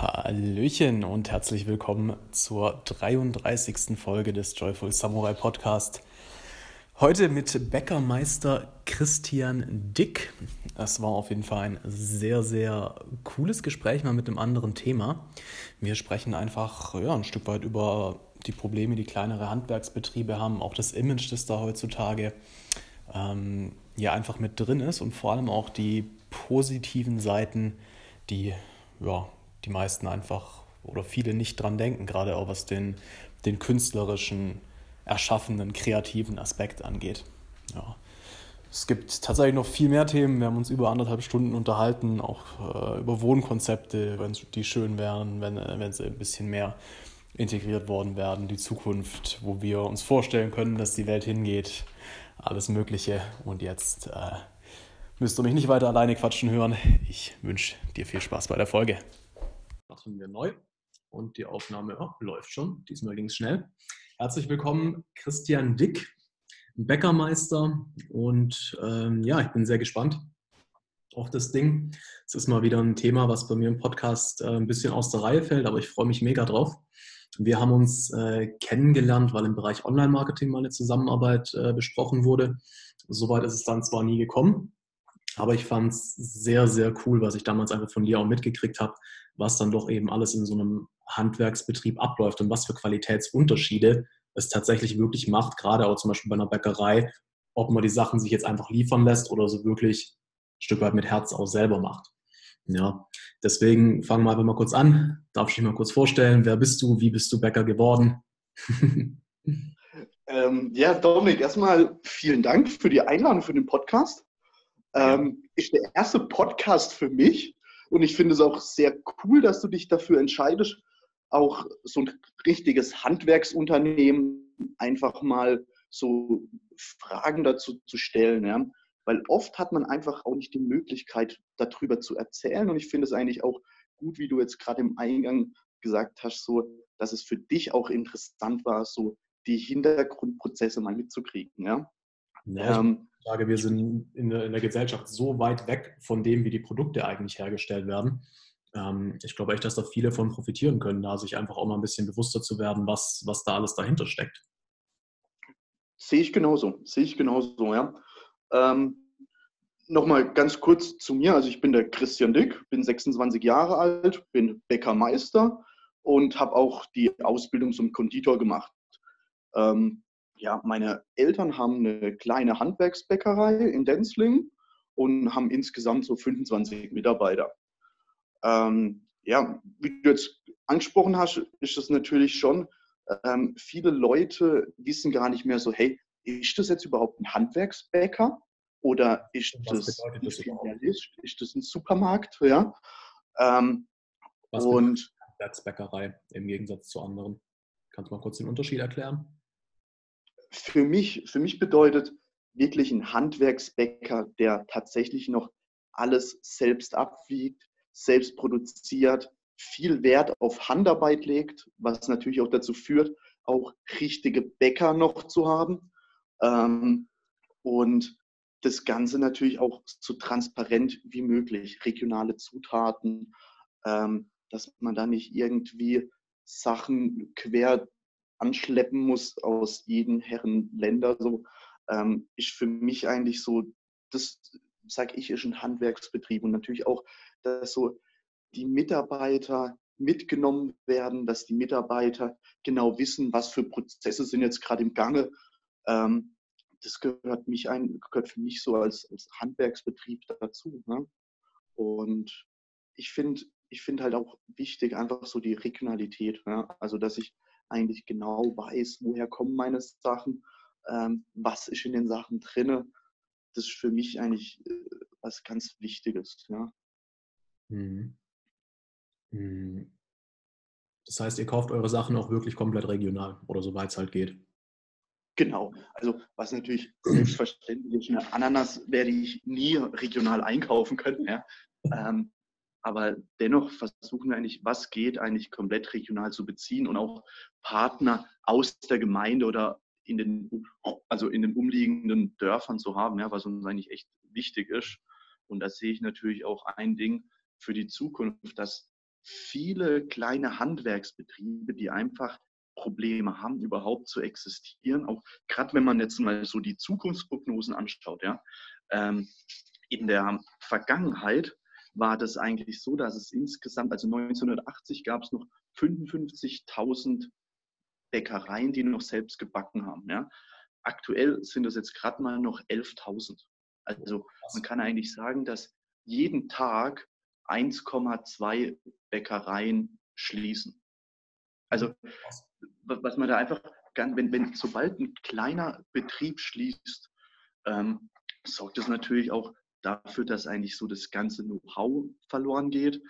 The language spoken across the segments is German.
Hallöchen und herzlich willkommen zur 33. Folge des Joyful Samurai Podcast. Heute mit Bäckermeister Christian Dick. Das war auf jeden Fall ein sehr, sehr cooles Gespräch mal mit einem anderen Thema. Wir sprechen einfach ja, ein Stück weit über die Probleme, die kleinere Handwerksbetriebe haben, auch das Image, das da heutzutage ähm, ja einfach mit drin ist und vor allem auch die positiven Seiten, die ja, die meisten einfach oder viele nicht dran denken, gerade auch was den, den künstlerischen, erschaffenden, kreativen Aspekt angeht. Ja. Es gibt tatsächlich noch viel mehr Themen. Wir haben uns über anderthalb Stunden unterhalten, auch äh, über Wohnkonzepte, wenn die schön wären, wenn, äh, wenn sie ein bisschen mehr integriert worden werden, die Zukunft, wo wir uns vorstellen können, dass die Welt hingeht, alles Mögliche. Und jetzt äh, müsst ihr mich nicht weiter alleine quatschen hören. Ich wünsche dir viel Spaß bei der Folge machen wir neu. Und die Aufnahme oh, läuft schon. Diesmal ging es schnell. Herzlich willkommen, Christian Dick, Bäckermeister. Und ähm, ja, ich bin sehr gespannt auf das Ding. Es ist mal wieder ein Thema, was bei mir im Podcast äh, ein bisschen aus der Reihe fällt, aber ich freue mich mega drauf. Wir haben uns äh, kennengelernt, weil im Bereich Online-Marketing mal eine Zusammenarbeit äh, besprochen wurde. Soweit ist es dann zwar nie gekommen, aber ich fand es sehr, sehr cool, was ich damals einfach von dir auch mitgekriegt habe, was dann doch eben alles in so einem Handwerksbetrieb abläuft und was für Qualitätsunterschiede es tatsächlich wirklich macht, gerade auch zum Beispiel bei einer Bäckerei, ob man die Sachen sich jetzt einfach liefern lässt oder so wirklich ein Stück weit mit Herz auch selber macht. Ja, deswegen fangen wir einfach mal kurz an. Darf ich dich mal kurz vorstellen? Wer bist du? Wie bist du Bäcker geworden? ähm, ja, Dominik, erstmal vielen Dank für die Einladung für den Podcast. Ähm, ist der erste Podcast für mich und ich finde es auch sehr cool, dass du dich dafür entscheidest, auch so ein richtiges Handwerksunternehmen einfach mal so Fragen dazu zu stellen. Ja? Weil oft hat man einfach auch nicht die Möglichkeit, darüber zu erzählen. Und ich finde es eigentlich auch gut, wie du jetzt gerade im Eingang gesagt hast, so, dass es für dich auch interessant war, so die Hintergrundprozesse mal mitzukriegen. Ja? Ja, ähm, sage, wir sind in der, in der, Gesellschaft so weit weg von dem, wie die Produkte eigentlich hergestellt werden. Ähm, ich glaube echt, dass da viele von profitieren können, da sich einfach auch mal ein bisschen bewusster zu werden, was, was da alles dahinter steckt. Sehe ich genauso, sehe ich genauso, ja. Ähm, Nochmal ganz kurz zu mir. Also ich bin der Christian Dick, bin 26 Jahre alt, bin Bäckermeister und habe auch die Ausbildung zum Konditor gemacht. Ähm, ja, meine Eltern haben eine kleine Handwerksbäckerei in Denzling und haben insgesamt so 25 Mitarbeiter. Ähm, ja, wie du jetzt angesprochen hast, ist das natürlich schon, ähm, viele Leute wissen gar nicht mehr so, hey, ist das jetzt überhaupt ein Handwerksbäcker oder ist das ein Filialist, ist das ein Supermarkt? Ja. Ähm, und Handwerksbäckerei im Gegensatz zu anderen? Kannst du mal kurz den Unterschied erklären? Für mich, für mich bedeutet wirklich ein Handwerksbäcker, der tatsächlich noch alles selbst abwiegt, selbst produziert, viel Wert auf Handarbeit legt, was natürlich auch dazu führt, auch richtige Bäcker noch zu haben. Ähm, und das Ganze natürlich auch so transparent wie möglich, regionale Zutaten, ähm, dass man da nicht irgendwie Sachen quer anschleppen muss aus jedem Herren Länder. So ähm, ist für mich eigentlich so, das sage ich, ist ein Handwerksbetrieb und natürlich auch, dass so die Mitarbeiter mitgenommen werden, dass die Mitarbeiter genau wissen, was für Prozesse sind jetzt gerade im Gange. Ähm, das gehört, mich ein, gehört für mich so als, als Handwerksbetrieb dazu. Ne? Und ich finde ich finde halt auch wichtig, einfach so die Regionalität. Ne? Also, dass ich eigentlich genau weiß, woher kommen meine Sachen, ähm, was ist in den Sachen drinne. Das ist für mich eigentlich äh, was ganz Wichtiges. Ja. Mhm. Mhm. Das heißt, ihr kauft eure Sachen auch wirklich komplett regional oder soweit es halt geht. Genau, also was natürlich selbstverständlich ist, eine Ananas werde ich nie regional einkaufen können. Ja. Ähm, aber dennoch versuchen wir eigentlich, was geht, eigentlich komplett regional zu beziehen und auch Partner aus der Gemeinde oder in den, also in den umliegenden Dörfern zu haben, ja, was uns eigentlich echt wichtig ist. Und da sehe ich natürlich auch ein Ding für die Zukunft, dass viele kleine Handwerksbetriebe, die einfach Probleme haben, überhaupt zu existieren. Auch gerade wenn man jetzt mal so die Zukunftsprognosen anschaut, ja. Ähm, in der Vergangenheit war das eigentlich so, dass es insgesamt, also 1980 gab es noch 55.000 Bäckereien, die noch selbst gebacken haben. Ja. Aktuell sind es jetzt gerade mal noch 11.000. Also man kann eigentlich sagen, dass jeden Tag 1,2 Bäckereien schließen. Also was man da einfach, wenn, wenn sobald ein kleiner Betrieb schließt, ähm, sorgt das natürlich auch dafür, dass eigentlich so das ganze Know-how verloren geht.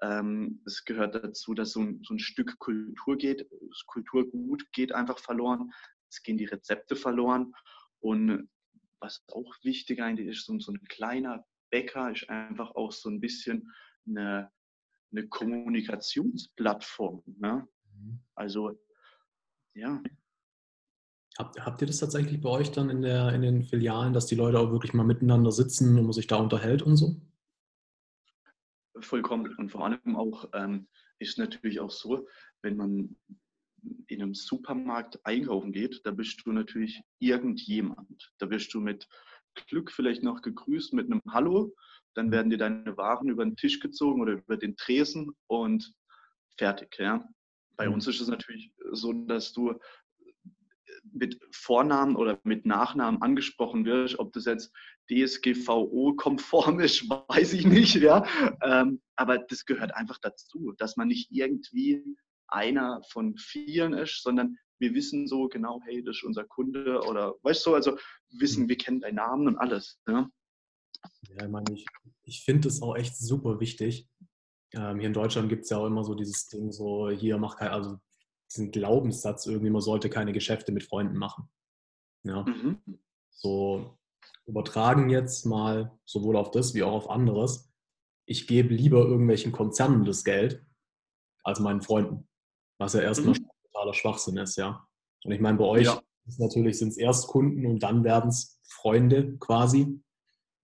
Ähm, es gehört dazu, dass so ein, so ein Stück Kultur geht. Das Kulturgut geht einfach verloren. Es gehen die Rezepte verloren. Und was auch wichtig eigentlich ist, so, so ein kleiner Bäcker ist einfach auch so ein bisschen eine, eine Kommunikationsplattform. Ne? Mhm. Also, ja. Habt, habt ihr das tatsächlich bei euch dann in, der, in den Filialen, dass die Leute auch wirklich mal miteinander sitzen und man sich da unterhält und so? Vollkommen. Und vor allem auch ähm, ist natürlich auch so, wenn man in einem Supermarkt einkaufen geht, da bist du natürlich irgendjemand. Da wirst du mit Glück vielleicht noch gegrüßt mit einem Hallo. Dann werden dir deine Waren über den Tisch gezogen oder über den Tresen und fertig. Ja? Bei mhm. uns ist es natürlich so, dass du mit Vornamen oder mit Nachnamen angesprochen wirst, ob das jetzt DSGVO-konform ist, weiß ich nicht, ja. Ähm, aber das gehört einfach dazu, dass man nicht irgendwie einer von vielen ist, sondern wir wissen so genau, hey, das ist unser Kunde oder weißt du, also wissen, wir kennen deinen Namen und alles. Ja, ja ich meine, ich, ich finde es auch echt super wichtig. Ähm, hier in Deutschland gibt es ja auch immer so dieses Ding, so hier mach kein, also diesen Glaubenssatz irgendwie, man sollte keine Geschäfte mit Freunden machen. Ja. Mhm. So übertragen jetzt mal sowohl auf das wie auch auf anderes. Ich gebe lieber irgendwelchen Konzernen das Geld als meinen Freunden, was ja erstmal mhm. totaler Schwachsinn ist, ja. Und ich meine, bei euch ja. natürlich sind es erst Kunden und dann werden es Freunde quasi.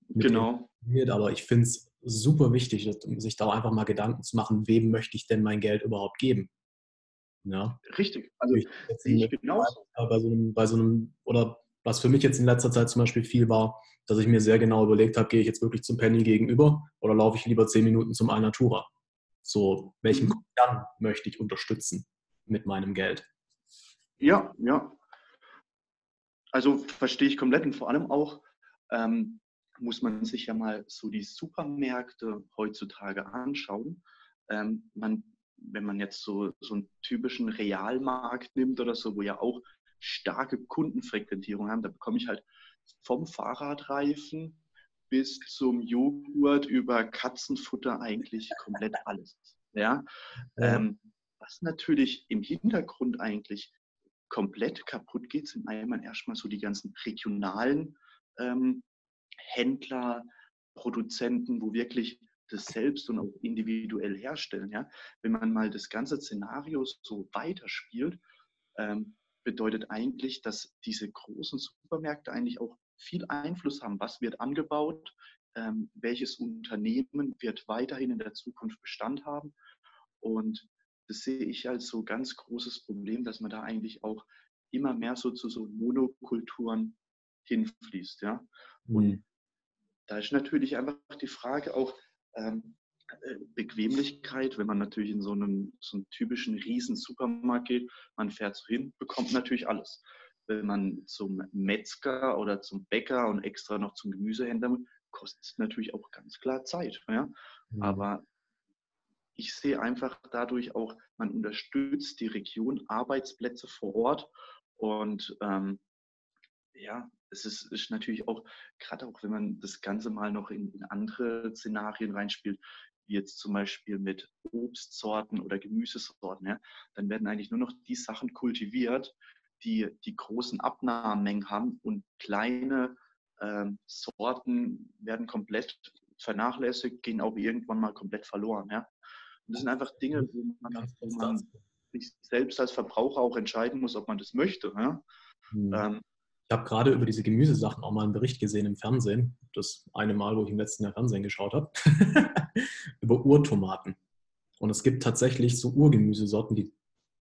Genau. Aber ich finde es super wichtig, sich da einfach mal Gedanken zu machen, wem möchte ich denn mein Geld überhaupt geben? Ja. Richtig. Also ich sehe ich genauso. Bei so, einem, bei so einem, oder was für mich jetzt in letzter Zeit zum Beispiel viel war, dass ich mir sehr genau überlegt habe, gehe ich jetzt wirklich zum Penny gegenüber oder laufe ich lieber zehn Minuten zum Alnatura? So, welchen mhm. Konzern möchte ich unterstützen mit meinem Geld? Ja, ja. Also verstehe ich komplett und vor allem auch ähm, muss man sich ja mal so die Supermärkte heutzutage anschauen. Ähm, man wenn man jetzt so, so einen typischen Realmarkt nimmt oder so, wo ja auch starke Kundenfrequentierung haben, da bekomme ich halt vom Fahrradreifen bis zum Joghurt über Katzenfutter eigentlich komplett alles. Ja? Ähm, was natürlich im Hintergrund eigentlich komplett kaputt geht, sind einmal erstmal so die ganzen regionalen ähm, Händler, Produzenten, wo wirklich das selbst und auch individuell herstellen. Ja? Wenn man mal das ganze Szenario so weiterspielt, ähm, bedeutet eigentlich, dass diese großen Supermärkte eigentlich auch viel Einfluss haben. Was wird angebaut? Ähm, welches Unternehmen wird weiterhin in der Zukunft Bestand haben? Und das sehe ich als so ganz großes Problem, dass man da eigentlich auch immer mehr so zu so Monokulturen hinfließt. Ja? Und mhm. da ist natürlich einfach die Frage auch, ähm, äh, Bequemlichkeit, wenn man natürlich in so einen, so einen typischen riesen Supermarkt geht, man fährt so hin, bekommt natürlich alles. Wenn man zum Metzger oder zum Bäcker und extra noch zum Gemüsehändler kostet es natürlich auch ganz klar Zeit. Ja? Mhm. Aber ich sehe einfach dadurch auch, man unterstützt die Region, Arbeitsplätze vor Ort und ähm, ja, es ist, ist natürlich auch, gerade auch wenn man das Ganze mal noch in, in andere Szenarien reinspielt, wie jetzt zum Beispiel mit Obstsorten oder Gemüsesorten, ja, dann werden eigentlich nur noch die Sachen kultiviert, die die großen Abnahmemengen haben und kleine ähm, Sorten werden komplett vernachlässigt, gehen auch irgendwann mal komplett verloren. Ja. Und das sind einfach Dinge, wo man, wo man sich selbst als Verbraucher auch entscheiden muss, ob man das möchte. Ja. Mhm. Ähm, ich habe gerade über diese Gemüsesachen auch mal einen Bericht gesehen im Fernsehen. Das eine Mal, wo ich im letzten Jahr Fernsehen geschaut habe. über Urtomaten. Und es gibt tatsächlich so Urgemüsesorten, die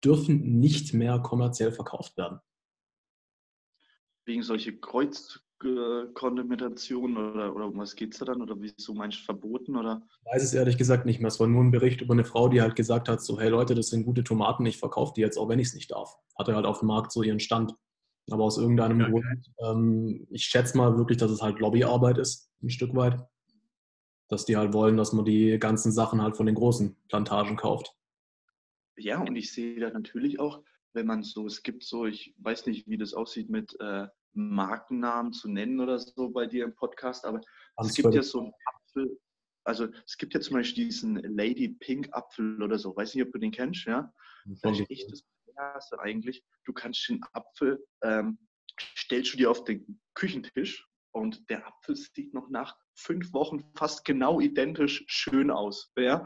dürfen nicht mehr kommerziell verkauft werden. Wegen solche Kreuzkontaminationen oder, oder um was geht es da dann? Oder wieso meinst du verboten? Oder? Ich weiß es ehrlich gesagt nicht mehr. Es war nur ein Bericht über eine Frau, die halt gesagt hat, so, hey Leute, das sind gute Tomaten, ich verkaufe die jetzt, auch wenn ich es nicht darf. Hatte halt auf dem Markt so ihren Stand. Aber aus irgendeinem okay. Grund, ähm, ich schätze mal wirklich, dass es halt Lobbyarbeit ist, ein Stück weit. Dass die halt wollen, dass man die ganzen Sachen halt von den großen Plantagen kauft. Ja, und ich sehe da natürlich auch, wenn man so, es gibt so, ich weiß nicht, wie das aussieht mit äh, Markennamen zu nennen oder so bei dir im Podcast, aber Ganz es gibt ja so einen Apfel, also es gibt ja zum Beispiel diesen Lady Pink Apfel oder so, weiß nicht, ob du den kennst, ja? Das ist echt das Erste eigentlich. Du kannst den Apfel, ähm, stellst du dir auf den Küchentisch und der Apfel sieht noch nach fünf Wochen fast genau identisch schön aus. Ja?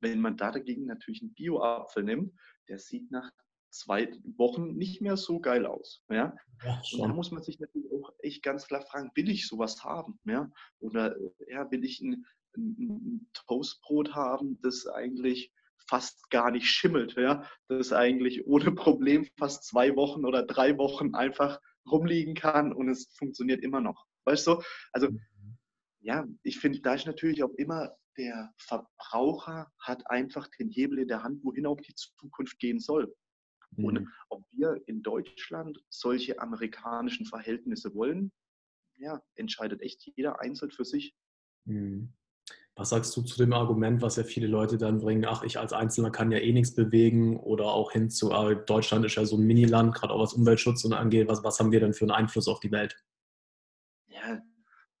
Wenn man da dagegen natürlich einen Bio-Apfel nimmt, der sieht nach zwei Wochen nicht mehr so geil aus. Ja? ja und da muss man sich natürlich auch echt ganz klar fragen, will ich sowas haben? Ja? Oder ja, will ich ein, ein Toastbrot haben, das eigentlich fast gar nicht schimmelt, ja? das eigentlich ohne Problem fast zwei Wochen oder drei Wochen einfach rumliegen kann und es funktioniert immer noch. Weißt du? Also mhm. ja, ich finde, da ist natürlich auch immer der Verbraucher hat einfach den Hebel in der Hand, wohin auch die Zukunft gehen soll. Mhm. Und ob wir in Deutschland solche amerikanischen Verhältnisse wollen, ja, entscheidet echt jeder einzeln für sich. Mhm. Was sagst du zu dem Argument, was ja viele Leute dann bringen, ach, ich als Einzelner kann ja eh nichts bewegen oder auch hin zu, ah, Deutschland ist ja so ein Miniland, gerade auch was Umweltschutz und angeht, was, was haben wir denn für einen Einfluss auf die Welt? Ja,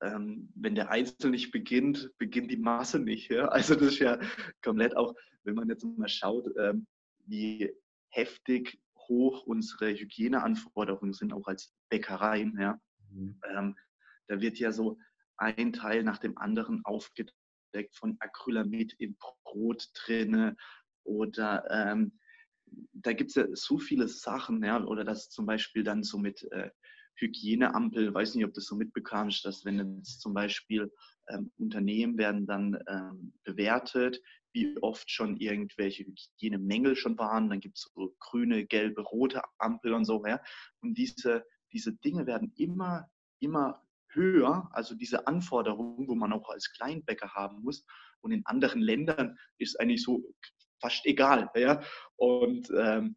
ähm, wenn der Einzelne nicht beginnt, beginnt die Masse nicht. Ja? Also das ist ja komplett auch, wenn man jetzt mal schaut, ähm, wie heftig hoch unsere Hygieneanforderungen sind, auch als Bäckereien. Ja? Mhm. Ähm, da wird ja so ein Teil nach dem anderen aufgedeckt von Acrylamid im Brot drinne oder ähm, da gibt es ja so viele Sachen, ja, oder das zum Beispiel dann so mit äh, Hygieneampel, weiß nicht, ob du das so mitbekamst, dass wenn jetzt zum Beispiel ähm, Unternehmen werden dann ähm, bewertet, wie oft schon irgendwelche Hygienemängel schon waren, dann gibt es so grüne, gelbe, rote Ampel und so, ja. Und diese, diese Dinge werden immer, immer höher, also diese Anforderungen, wo man auch als Kleinbäcker haben muss. Und in anderen Ländern ist eigentlich so fast egal. Ja? Und ähm,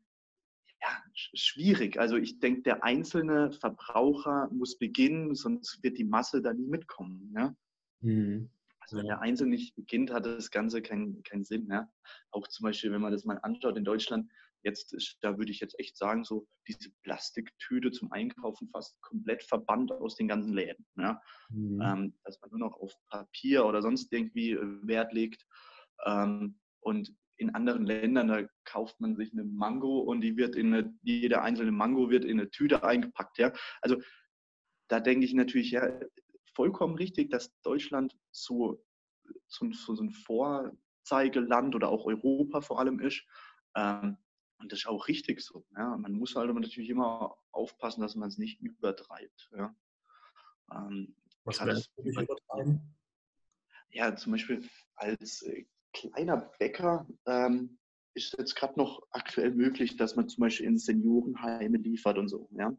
ja, schwierig. Also ich denke, der einzelne Verbraucher muss beginnen, sonst wird die Masse da nie mitkommen. Ja? Mhm. Also wenn der Einzelne nicht beginnt, hat das Ganze keinen kein Sinn. Ja? Auch zum Beispiel, wenn man das mal anschaut in Deutschland, jetzt ist, da würde ich jetzt echt sagen, so diese Plastiktüte zum Einkaufen fast komplett verbannt aus den ganzen Läden. Ja? Mhm. Ähm, dass man nur noch auf Papier oder sonst irgendwie äh, Wert legt. Ähm, und in anderen Ländern, da kauft man sich eine Mango und die wird in eine, jede einzelne Mango wird in eine Tüte eingepackt. Ja? Also da denke ich natürlich, ja, vollkommen richtig, dass Deutschland so, so, so ein Vorzeigeland oder auch Europa vor allem ist. Ähm, und das ist auch richtig so. Ja? Man muss halt aber natürlich immer aufpassen, dass man es nicht übertreibt. Ja? Ähm, Was das übertreiben? Ja, zum Beispiel als äh, kleiner Bäcker ähm, ist jetzt gerade noch aktuell möglich, dass man zum Beispiel in Seniorenheime liefert und so. Ja?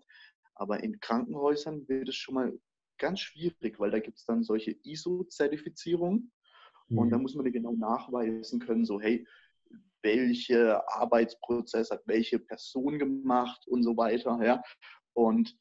Aber in Krankenhäusern wird es schon mal ganz schwierig, weil da gibt es dann solche ISO-Zertifizierungen mhm. und da mhm. muss man genau nachweisen können, so hey, welche Arbeitsprozess hat welche Person gemacht und so weiter. Ja? Und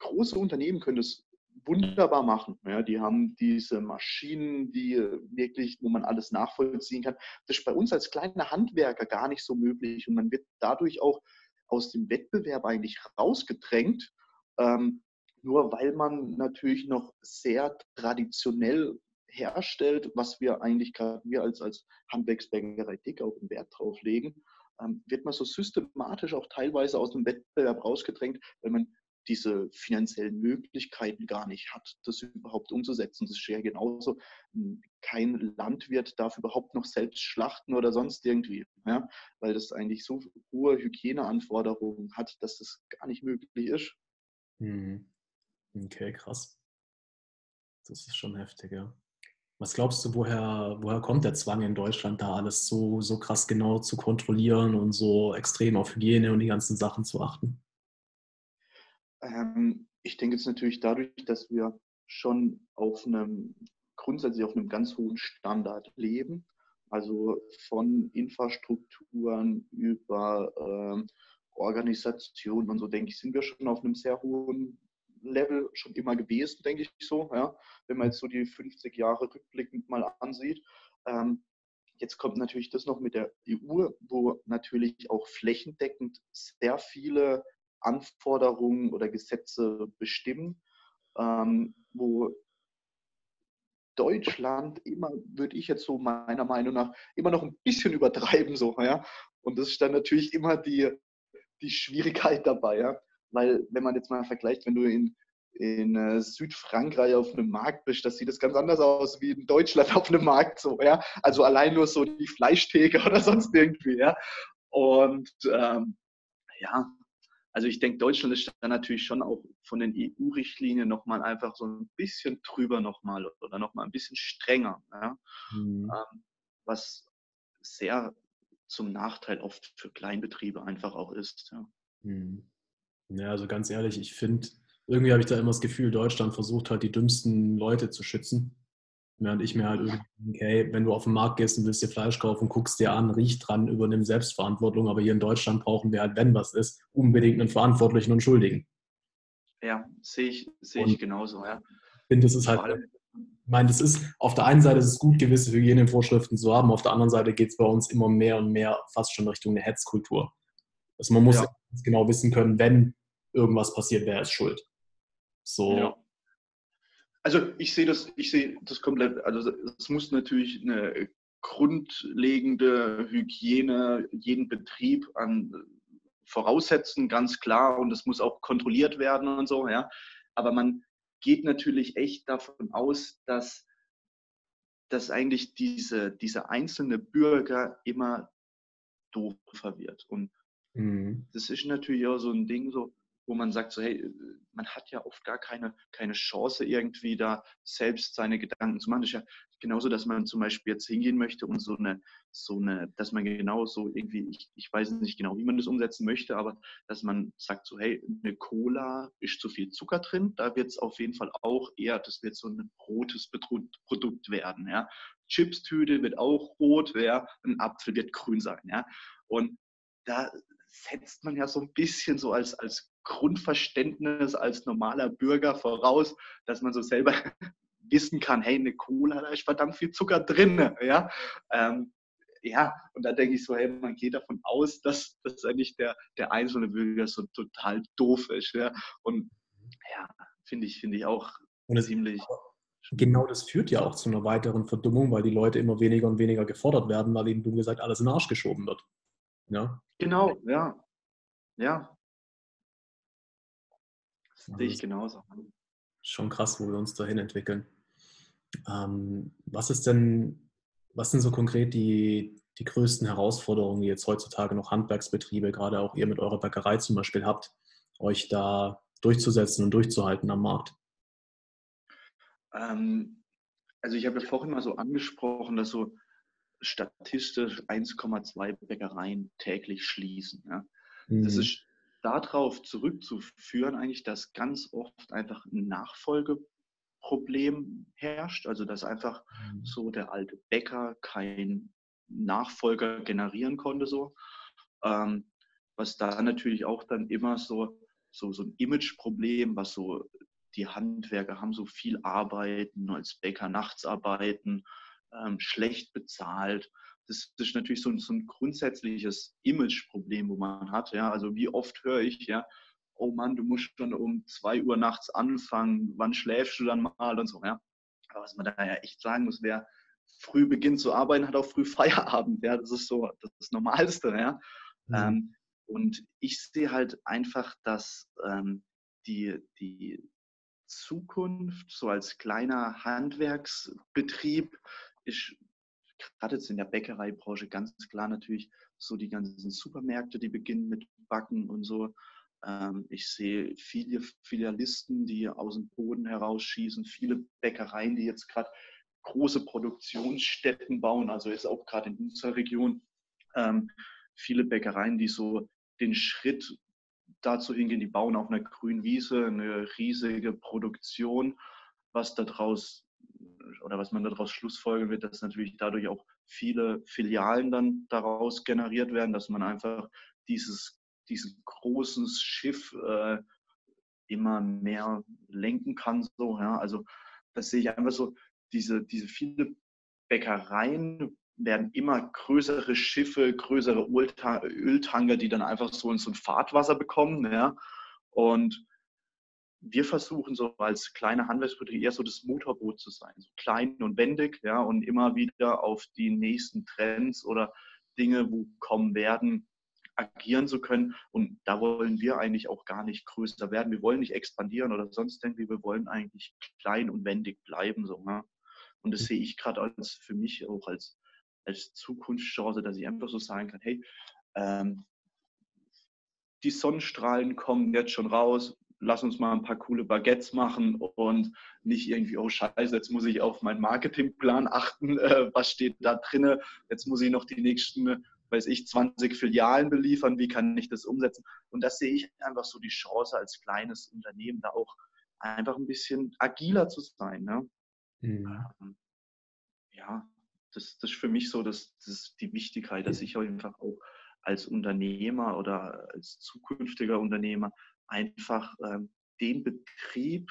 große Unternehmen können das wunderbar machen. Ja, die haben diese Maschinen, die wirklich, wo man alles nachvollziehen kann. Das ist bei uns als kleiner Handwerker gar nicht so möglich und man wird dadurch auch aus dem Wettbewerb eigentlich rausgedrängt, ähm, nur weil man natürlich noch sehr traditionell herstellt, was wir eigentlich gerade wir als, als Handwerksbäckerei dick auch einen Wert drauf legen, ähm, wird man so systematisch auch teilweise aus dem Wettbewerb rausgedrängt, weil man diese finanziellen Möglichkeiten gar nicht hat, das überhaupt umzusetzen. Das ist ja genauso. Hm, kein Landwirt darf überhaupt noch selbst schlachten oder sonst irgendwie, ja? weil das eigentlich so hohe Hygieneanforderungen hat, dass das gar nicht möglich ist. Hm. Okay, krass. Das ist schon heftig, ja. Was glaubst du, woher, woher kommt der Zwang in Deutschland, da alles so, so krass genau zu kontrollieren und so extrem auf Hygiene und die ganzen Sachen zu achten? Ähm, ich denke jetzt natürlich dadurch, dass wir schon auf einem, grundsätzlich auf einem ganz hohen Standard leben. Also von Infrastrukturen über ähm, Organisation und so, denke ich, sind wir schon auf einem sehr hohen Level schon immer gewesen, denke ich so. Ja? Wenn man jetzt so die 50 Jahre rückblickend mal ansieht. Ähm, jetzt kommt natürlich das noch mit der EU, wo natürlich auch flächendeckend sehr viele Anforderungen oder Gesetze bestimmen, ähm, wo Deutschland immer, würde ich jetzt so meiner Meinung nach, immer noch ein bisschen übertreiben, so, ja. Und das ist dann natürlich immer die, die Schwierigkeit dabei, ja. Weil, wenn man jetzt mal vergleicht, wenn du in, in äh, Südfrankreich auf einem Markt bist, das sieht das ganz anders aus wie in Deutschland auf einem Markt, so, ja. Also allein nur so die Fleischtheke oder sonst irgendwie, ja. Und ähm, ja, also ich denke, Deutschland ist da natürlich schon auch von den EU-Richtlinien nochmal einfach so ein bisschen drüber nochmal oder nochmal ein bisschen strenger, ja? mhm. ähm, was sehr zum Nachteil oft für Kleinbetriebe einfach auch ist. Ja, mhm. Ja also ganz ehrlich, ich finde, irgendwie habe ich da immer das Gefühl, Deutschland versucht halt die dümmsten Leute zu schützen. Während ich mir halt irgendwie denke, hey, wenn du auf den Markt gehst und willst dir Fleisch kaufen, guckst dir an, riech dran, übernimm Selbstverantwortung. Aber hier in Deutschland brauchen wir halt, wenn was ist, unbedingt einen Verantwortlichen und Schuldigen. Ja, sehe ich, sehe ich genauso, ja. Ich finde, das ist halt, ich meine, das ist, auf der einen Seite ist es gut, gewisse Hygienevorschriften zu haben, auf der anderen Seite geht es bei uns immer mehr und mehr fast schon Richtung eine Hetzkultur. Also man muss ja. genau wissen können, wenn irgendwas passiert, wer ist schuld. So, ja. Also ich sehe das, ich sehe das komplett, also es muss natürlich eine grundlegende Hygiene jeden Betrieb an voraussetzen, ganz klar, und es muss auch kontrolliert werden und so, ja. Aber man geht natürlich echt davon aus, dass, dass eigentlich diese, diese einzelne Bürger immer doofer wird. Und mhm. das ist natürlich auch so ein Ding, so, wo man sagt, so, hey, man hat ja oft gar keine, keine Chance, irgendwie da selbst seine Gedanken zu machen. Das ist ja genauso, dass man zum Beispiel jetzt hingehen möchte und so eine, so eine, dass man genau so irgendwie, ich, ich weiß nicht genau, wie man das umsetzen möchte, aber dass man sagt so, hey, eine Cola ist zu viel Zucker drin, da wird es auf jeden Fall auch eher, das wird so ein rotes Produkt werden, ja. Chipstüte wird auch rot, ja, ein Apfel wird grün sein, ja. Und da setzt man ja so ein bisschen so als, als Grundverständnis als normaler Bürger voraus, dass man so selber wissen kann, hey, eine Cola, da ist verdammt viel Zucker drin. Ja, ähm, ja und da denke ich so, hey, man geht davon aus, dass, dass eigentlich der, der einzelne Bürger so total doof ist. Ja? Und ja, finde ich, finde ich auch und ziemlich. Genau das führt ja auch zu einer weiteren Verdummung, weil die Leute immer weniger und weniger gefordert werden, weil ihnen, du gesagt, alles in den Arsch geschoben wird. Ja? Genau, ja. Ja, Sehe ich genauso. Schon krass, wo wir uns dahin entwickeln. Ähm, was ist denn, was sind so konkret die, die größten Herausforderungen, die jetzt heutzutage noch Handwerksbetriebe, gerade auch ihr mit eurer Bäckerei zum Beispiel habt, euch da durchzusetzen und durchzuhalten am Markt? Ähm, also ich habe ja vorhin mal so angesprochen, dass so statistisch 1,2 Bäckereien täglich schließen. Ja? Mhm. Das ist darauf zurückzuführen, eigentlich, dass ganz oft einfach ein Nachfolgeproblem herrscht. Also dass einfach mhm. so der alte Bäcker keinen Nachfolger generieren konnte. So. Ähm, was da natürlich auch dann immer so, so, so ein Imageproblem, was so die Handwerker haben so viel arbeiten, als Bäcker nachts arbeiten, ähm, schlecht bezahlt das ist natürlich so ein, so ein grundsätzliches Imageproblem, wo man hat. Ja? Also wie oft höre ich, ja, oh Mann, du musst schon um zwei Uhr nachts anfangen, wann schläfst du dann mal und so. Ja? Aber was man da ja echt sagen muss, wer früh beginnt zu arbeiten, hat auch früh Feierabend. Ja? Das ist so das, ist das Normalste. Ja? Mhm. Ähm, und ich sehe halt einfach, dass ähm, die, die Zukunft so als kleiner Handwerksbetrieb ist gerade jetzt in der Bäckereibranche ganz klar natürlich so die ganzen Supermärkte, die beginnen mit Backen und so. Ähm, ich sehe viele Filialisten, die aus dem Boden herausschießen, viele Bäckereien, die jetzt gerade große Produktionsstätten bauen. Also ist auch gerade in unserer Region ähm, viele Bäckereien, die so den Schritt dazu hingehen, die bauen auf einer grünen Wiese eine riesige Produktion, was daraus oder was man daraus schlussfolgern wird, dass natürlich dadurch auch viele Filialen dann daraus generiert werden, dass man einfach dieses, dieses große Schiff äh, immer mehr lenken kann. So, ja. Also das sehe ich einfach so, diese, diese viele Bäckereien werden immer größere Schiffe, größere Öltanker, die dann einfach so in so ein Fahrtwasser bekommen. Ja. Und wir versuchen so als kleine Handwerksbetrieb eher so das Motorboot zu sein, so klein und wendig, ja, und immer wieder auf die nächsten Trends oder Dinge, wo kommen werden, agieren zu können. Und da wollen wir eigentlich auch gar nicht größer werden. Wir wollen nicht expandieren oder sonst irgendwie. Wir wollen eigentlich klein und wendig bleiben. So, ne? Und das sehe ich gerade als für mich auch als, als Zukunftschance, dass ich einfach so sagen kann, hey, ähm, die Sonnenstrahlen kommen jetzt schon raus lass uns mal ein paar coole Baguettes machen und nicht irgendwie, oh scheiße, jetzt muss ich auf meinen Marketingplan achten, äh, was steht da drinne, jetzt muss ich noch die nächsten, weiß ich, 20 Filialen beliefern, wie kann ich das umsetzen? Und das sehe ich einfach so die Chance als kleines Unternehmen, da auch einfach ein bisschen agiler zu sein. Ne? Mhm. Ähm, ja, das, das ist für mich so das, das ist die Wichtigkeit, dass ich einfach auch als Unternehmer oder als zukünftiger Unternehmer einfach ähm, den Betrieb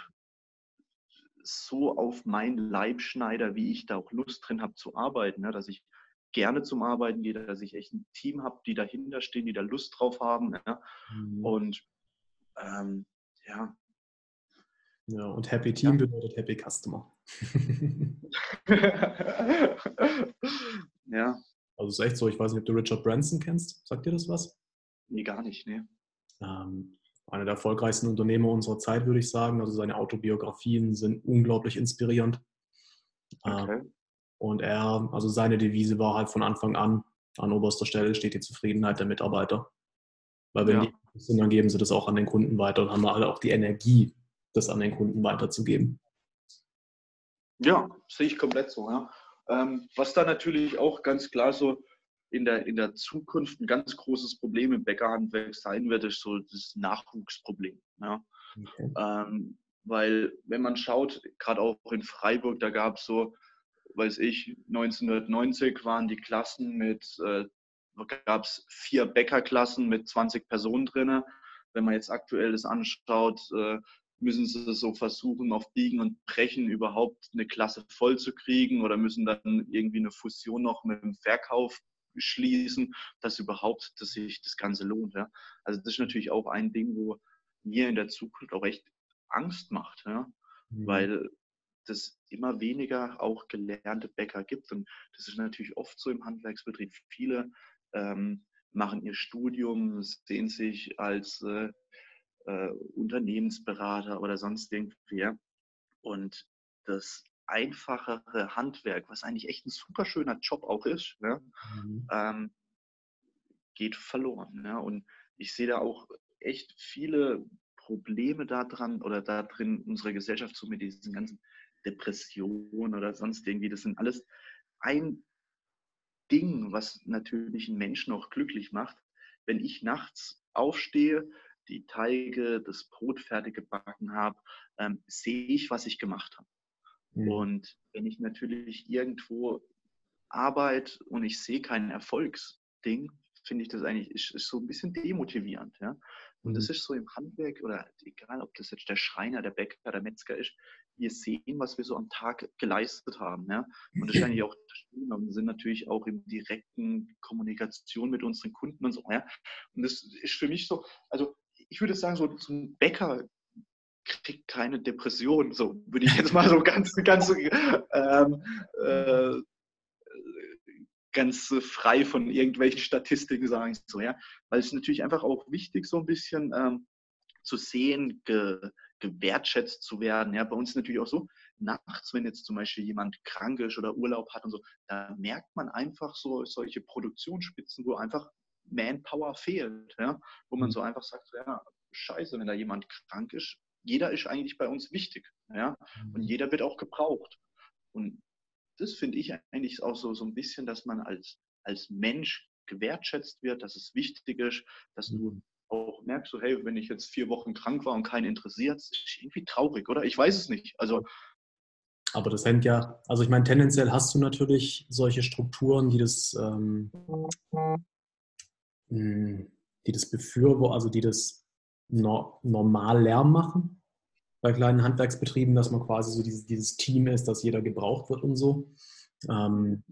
so auf meinen Leib schneide, wie ich da auch Lust drin habe zu arbeiten, ne? dass ich gerne zum Arbeiten gehe, dass ich echt ein Team habe, die dahinter stehen, die da Lust drauf haben. Ja? Mhm. Und ähm, ja. Ja, und Happy Team ja. bedeutet Happy Customer. ja. Also es ist echt so, ich weiß nicht, ob du Richard Branson kennst. Sagt dir das was? Nee, gar nicht, nee. Ähm, einer der erfolgreichsten Unternehmer unserer Zeit, würde ich sagen. Also seine Autobiografien sind unglaublich inspirierend. Okay. Und er, also seine Devise war halt von Anfang an, an oberster Stelle steht die Zufriedenheit der Mitarbeiter. Weil wenn ja. die sind, dann geben sie das auch an den Kunden weiter und haben alle auch die Energie, das an den Kunden weiterzugeben. Ja, sehe ich komplett so. Ja. Ähm, was da natürlich auch ganz klar so in der, in der Zukunft ein ganz großes Problem im Bäckerhandwerk sein wird, ist so das Nachwuchsproblem. Ja. Okay. Ähm, weil wenn man schaut, gerade auch in Freiburg, da gab es so, weiß ich, 1990 waren die Klassen mit, äh, gab es vier Bäckerklassen mit 20 Personen drin. Wenn man jetzt aktuell das anschaut, äh, müssen sie so versuchen, auf Biegen und Brechen überhaupt eine Klasse voll zu kriegen oder müssen dann irgendwie eine Fusion noch mit dem Verkauf schließen, dass überhaupt dass sich das Ganze lohnt. Ja. Also das ist natürlich auch ein Ding, wo mir in der Zukunft auch echt Angst macht, ja. Mhm. weil das immer weniger auch gelernte Bäcker gibt. Und das ist natürlich oft so im Handwerksbetrieb. Viele ähm, machen ihr Studium, sehen sich als äh, äh, Unternehmensberater oder sonst irgendwie. Und das einfachere Handwerk, was eigentlich echt ein super schöner Job auch ist, ne, mhm. ähm, geht verloren. Ne? Und ich sehe da auch echt viele Probleme daran oder da drin unserer Gesellschaft, so mit diesen ganzen Depressionen oder sonst irgendwie. Das sind alles ein Ding, was natürlich einen Menschen auch glücklich macht. Wenn ich nachts aufstehe, die Teige, das Brot fertig gebacken habe, ähm, sehe ich, was ich gemacht habe. Mhm. Und wenn ich natürlich irgendwo arbeite und ich sehe kein Erfolgsding, finde ich das eigentlich ist, ist, so ein bisschen demotivierend. Ja? Und mhm. das ist so im Handwerk oder egal, ob das jetzt der Schreiner, der Bäcker, der Metzger ist, wir sehen, was wir so am Tag geleistet haben. Ja? Und das ist eigentlich auch und wir sind natürlich auch in direkten Kommunikation mit unseren Kunden und so. Ja? Und das ist für mich so, also ich würde sagen, so zum Bäcker kriegt keine Depression. So würde ich jetzt mal so ganz, ganz, ähm, äh, ganz frei von irgendwelchen Statistiken sagen. So, ja? Weil es natürlich einfach auch wichtig, so ein bisschen ähm, zu sehen, ge, gewertschätzt zu werden. Ja, bei uns natürlich auch so, nachts, wenn jetzt zum Beispiel jemand krank ist oder Urlaub hat und so, da merkt man einfach so solche Produktionsspitzen, wo einfach Manpower fehlt, ja? wo man mhm. so einfach sagt, ja, scheiße, wenn da jemand krank ist, jeder ist eigentlich bei uns wichtig. Ja? Und mhm. jeder wird auch gebraucht. Und das finde ich eigentlich auch so, so ein bisschen, dass man als, als Mensch gewertschätzt wird, dass es wichtig ist, dass du mhm. auch merkst, so, hey, wenn ich jetzt vier Wochen krank war und keinen interessiert, ist irgendwie traurig, oder? Ich weiß es nicht. Also aber das hängt ja, also ich meine, tendenziell hast du natürlich solche Strukturen, die das, ähm, hm, die das befürworten, also die das no normal Lärm machen bei kleinen Handwerksbetrieben, dass man quasi so dieses, dieses Team ist, dass jeder gebraucht wird und so. Ähm,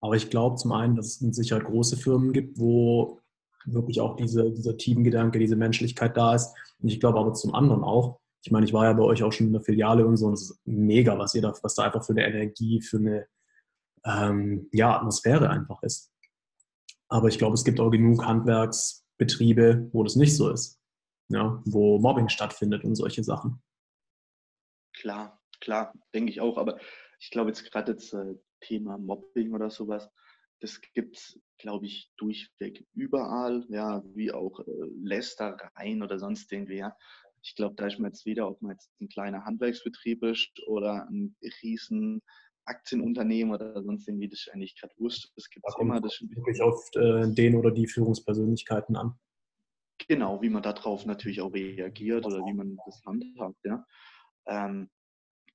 aber ich glaube zum einen, dass es mit Sicherheit große Firmen gibt, wo wirklich auch diese, dieser Teamgedanke, diese Menschlichkeit da ist. Und ich glaube aber zum anderen auch, ich meine, ich war ja bei euch auch schon in der Filiale und so und es ist mega, was ihr da, was da einfach für eine Energie, für eine ähm, ja, Atmosphäre einfach ist. Aber ich glaube, es gibt auch genug Handwerksbetriebe, wo das nicht so ist. Ja, wo Mobbing stattfindet und solche Sachen. Klar, klar, denke ich auch. Aber ich glaube jetzt gerade das äh, Thema Mobbing oder sowas, das gibt es, glaube ich, durchweg überall, ja, wie auch äh, Lästereien oder sonst irgendwie, ja ich glaube, da ist man jetzt wieder, ob man jetzt ein kleiner Handwerksbetrieb ist oder ein riesen Aktienunternehmen oder sonst irgendwie, das ist eigentlich gerade wurscht. Das gibt es immer. Das wirklich auf äh, den oder die Führungspersönlichkeiten an. Genau, wie man darauf natürlich auch reagiert oder wie man das handhabt, ja. Ähm,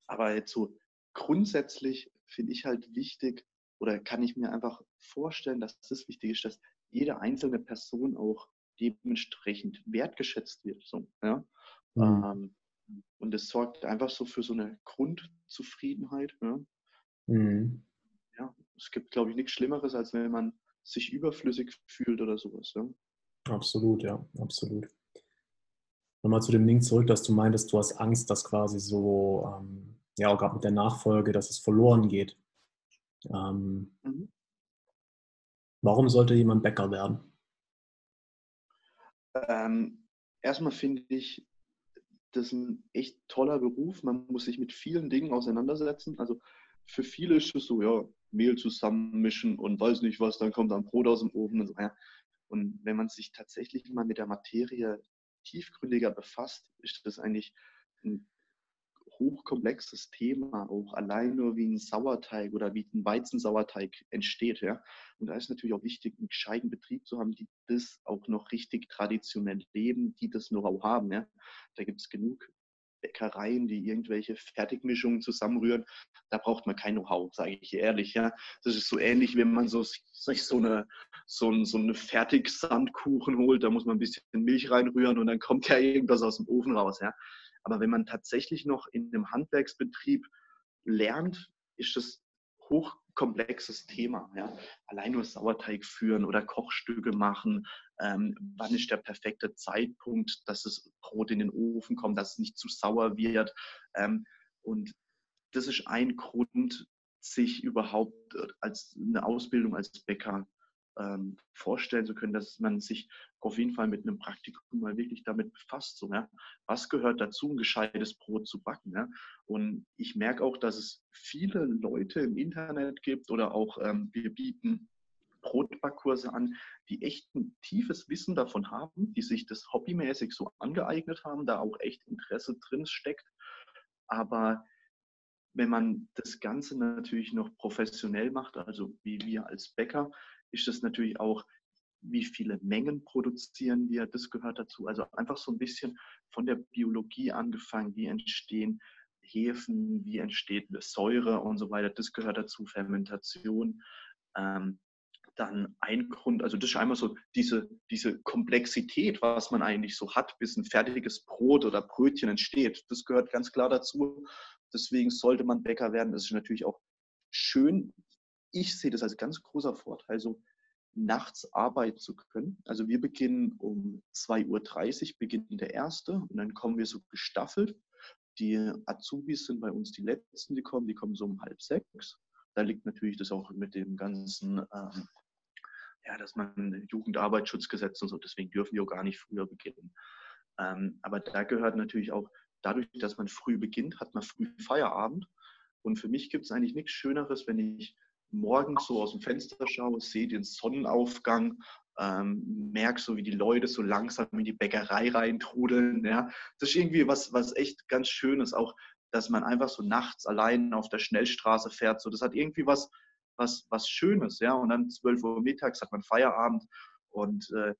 aber jetzt so grundsätzlich finde ich halt wichtig oder kann ich mir einfach vorstellen, dass es wichtig ist, dass jede einzelne Person auch dementsprechend wertgeschätzt wird. So, ja? Mhm. Ähm, und es sorgt einfach so für so eine Grundzufriedenheit. Ja? Mhm. ja es gibt, glaube ich, nichts Schlimmeres, als wenn man sich überflüssig fühlt oder sowas. Ja? Absolut, ja, absolut. Nochmal zu dem Ding zurück, dass du meintest, du hast Angst, dass quasi so, ähm, ja, auch gerade mit der Nachfolge, dass es verloren geht. Ähm, mhm. Warum sollte jemand Bäcker werden? Ähm, erstmal finde ich, das ist ein echt toller Beruf. Man muss sich mit vielen Dingen auseinandersetzen. Also für viele ist es so, ja, Mehl zusammenmischen und weiß nicht was, dann kommt ein Brot aus dem Ofen und so. Ja. Und wenn man sich tatsächlich mal mit der Materie tiefgründiger befasst, ist das eigentlich ein hochkomplexes Thema, auch allein nur wie ein Sauerteig oder wie ein Weizensauerteig entsteht. Ja? Und da ist natürlich auch wichtig, einen gescheiten Betrieb zu haben, die das auch noch richtig traditionell leben, die das Know-how haben. Ja? Da gibt es genug Bäckereien, die irgendwelche Fertigmischungen zusammenrühren. Da braucht man kein Know-how, sage ich ehrlich. Ja? Das ist so ähnlich, wenn man so, sich so eine, so, ein, so eine Fertigsandkuchen holt, da muss man ein bisschen Milch reinrühren und dann kommt ja irgendwas aus dem Ofen raus. Ja? Aber wenn man tatsächlich noch in einem Handwerksbetrieb lernt, ist das hochkomplexes Thema. Ja? Allein nur Sauerteig führen oder Kochstücke machen. Ähm, wann ist der perfekte Zeitpunkt, dass das Brot in den Ofen kommt, dass es nicht zu sauer wird? Ähm, und das ist ein Grund, sich überhaupt äh, als eine Ausbildung als Bäcker ähm, vorstellen zu können, dass man sich auf jeden Fall mit einem Praktikum mal wirklich damit befasst. So, ja? Was gehört dazu, ein gescheites Brot zu backen? Ja? Und ich merke auch, dass es viele Leute im Internet gibt oder auch ähm, wir bieten Brotbackkurse an, die echt ein tiefes Wissen davon haben, die sich das hobbymäßig so angeeignet haben, da auch echt Interesse drin steckt. Aber wenn man das Ganze natürlich noch professionell macht, also wie wir als Bäcker, ist das natürlich auch, wie viele Mengen produzieren wir, das gehört dazu. Also einfach so ein bisschen von der Biologie angefangen, wie entstehen Hefen, wie entsteht Säure und so weiter, das gehört dazu, Fermentation. Ähm, dann ein Grund, also das ist einmal so diese, diese Komplexität, was man eigentlich so hat, bis ein fertiges Brot oder Brötchen entsteht. Das gehört ganz klar dazu. Deswegen sollte man Bäcker werden. Das ist natürlich auch schön, ich sehe das als ganz großer Vorteil, so nachts arbeiten zu können. Also wir beginnen um 2.30 Uhr, beginnt der erste und dann kommen wir so gestaffelt. Die Azubis sind bei uns die letzten, die kommen, die kommen so um halb sechs. Da liegt natürlich das auch mit dem ganzen, ähm, ja, dass man Jugendarbeitsschutzgesetz und so, deswegen dürfen wir auch gar nicht früher beginnen. Ähm, aber da gehört natürlich auch, dadurch, dass man früh beginnt, hat man früh Feierabend. Und für mich gibt es eigentlich nichts Schöneres, wenn ich morgens so aus dem Fenster schaue, sehe den Sonnenaufgang, ähm, merke so, wie die Leute so langsam in die Bäckerei reintrudeln. Ja. Das ist irgendwie was, was echt ganz Schönes. Auch dass man einfach so nachts allein auf der Schnellstraße fährt. So, das hat irgendwie was, was, was Schönes, ja. Und dann 12 Uhr mittags hat man Feierabend und äh,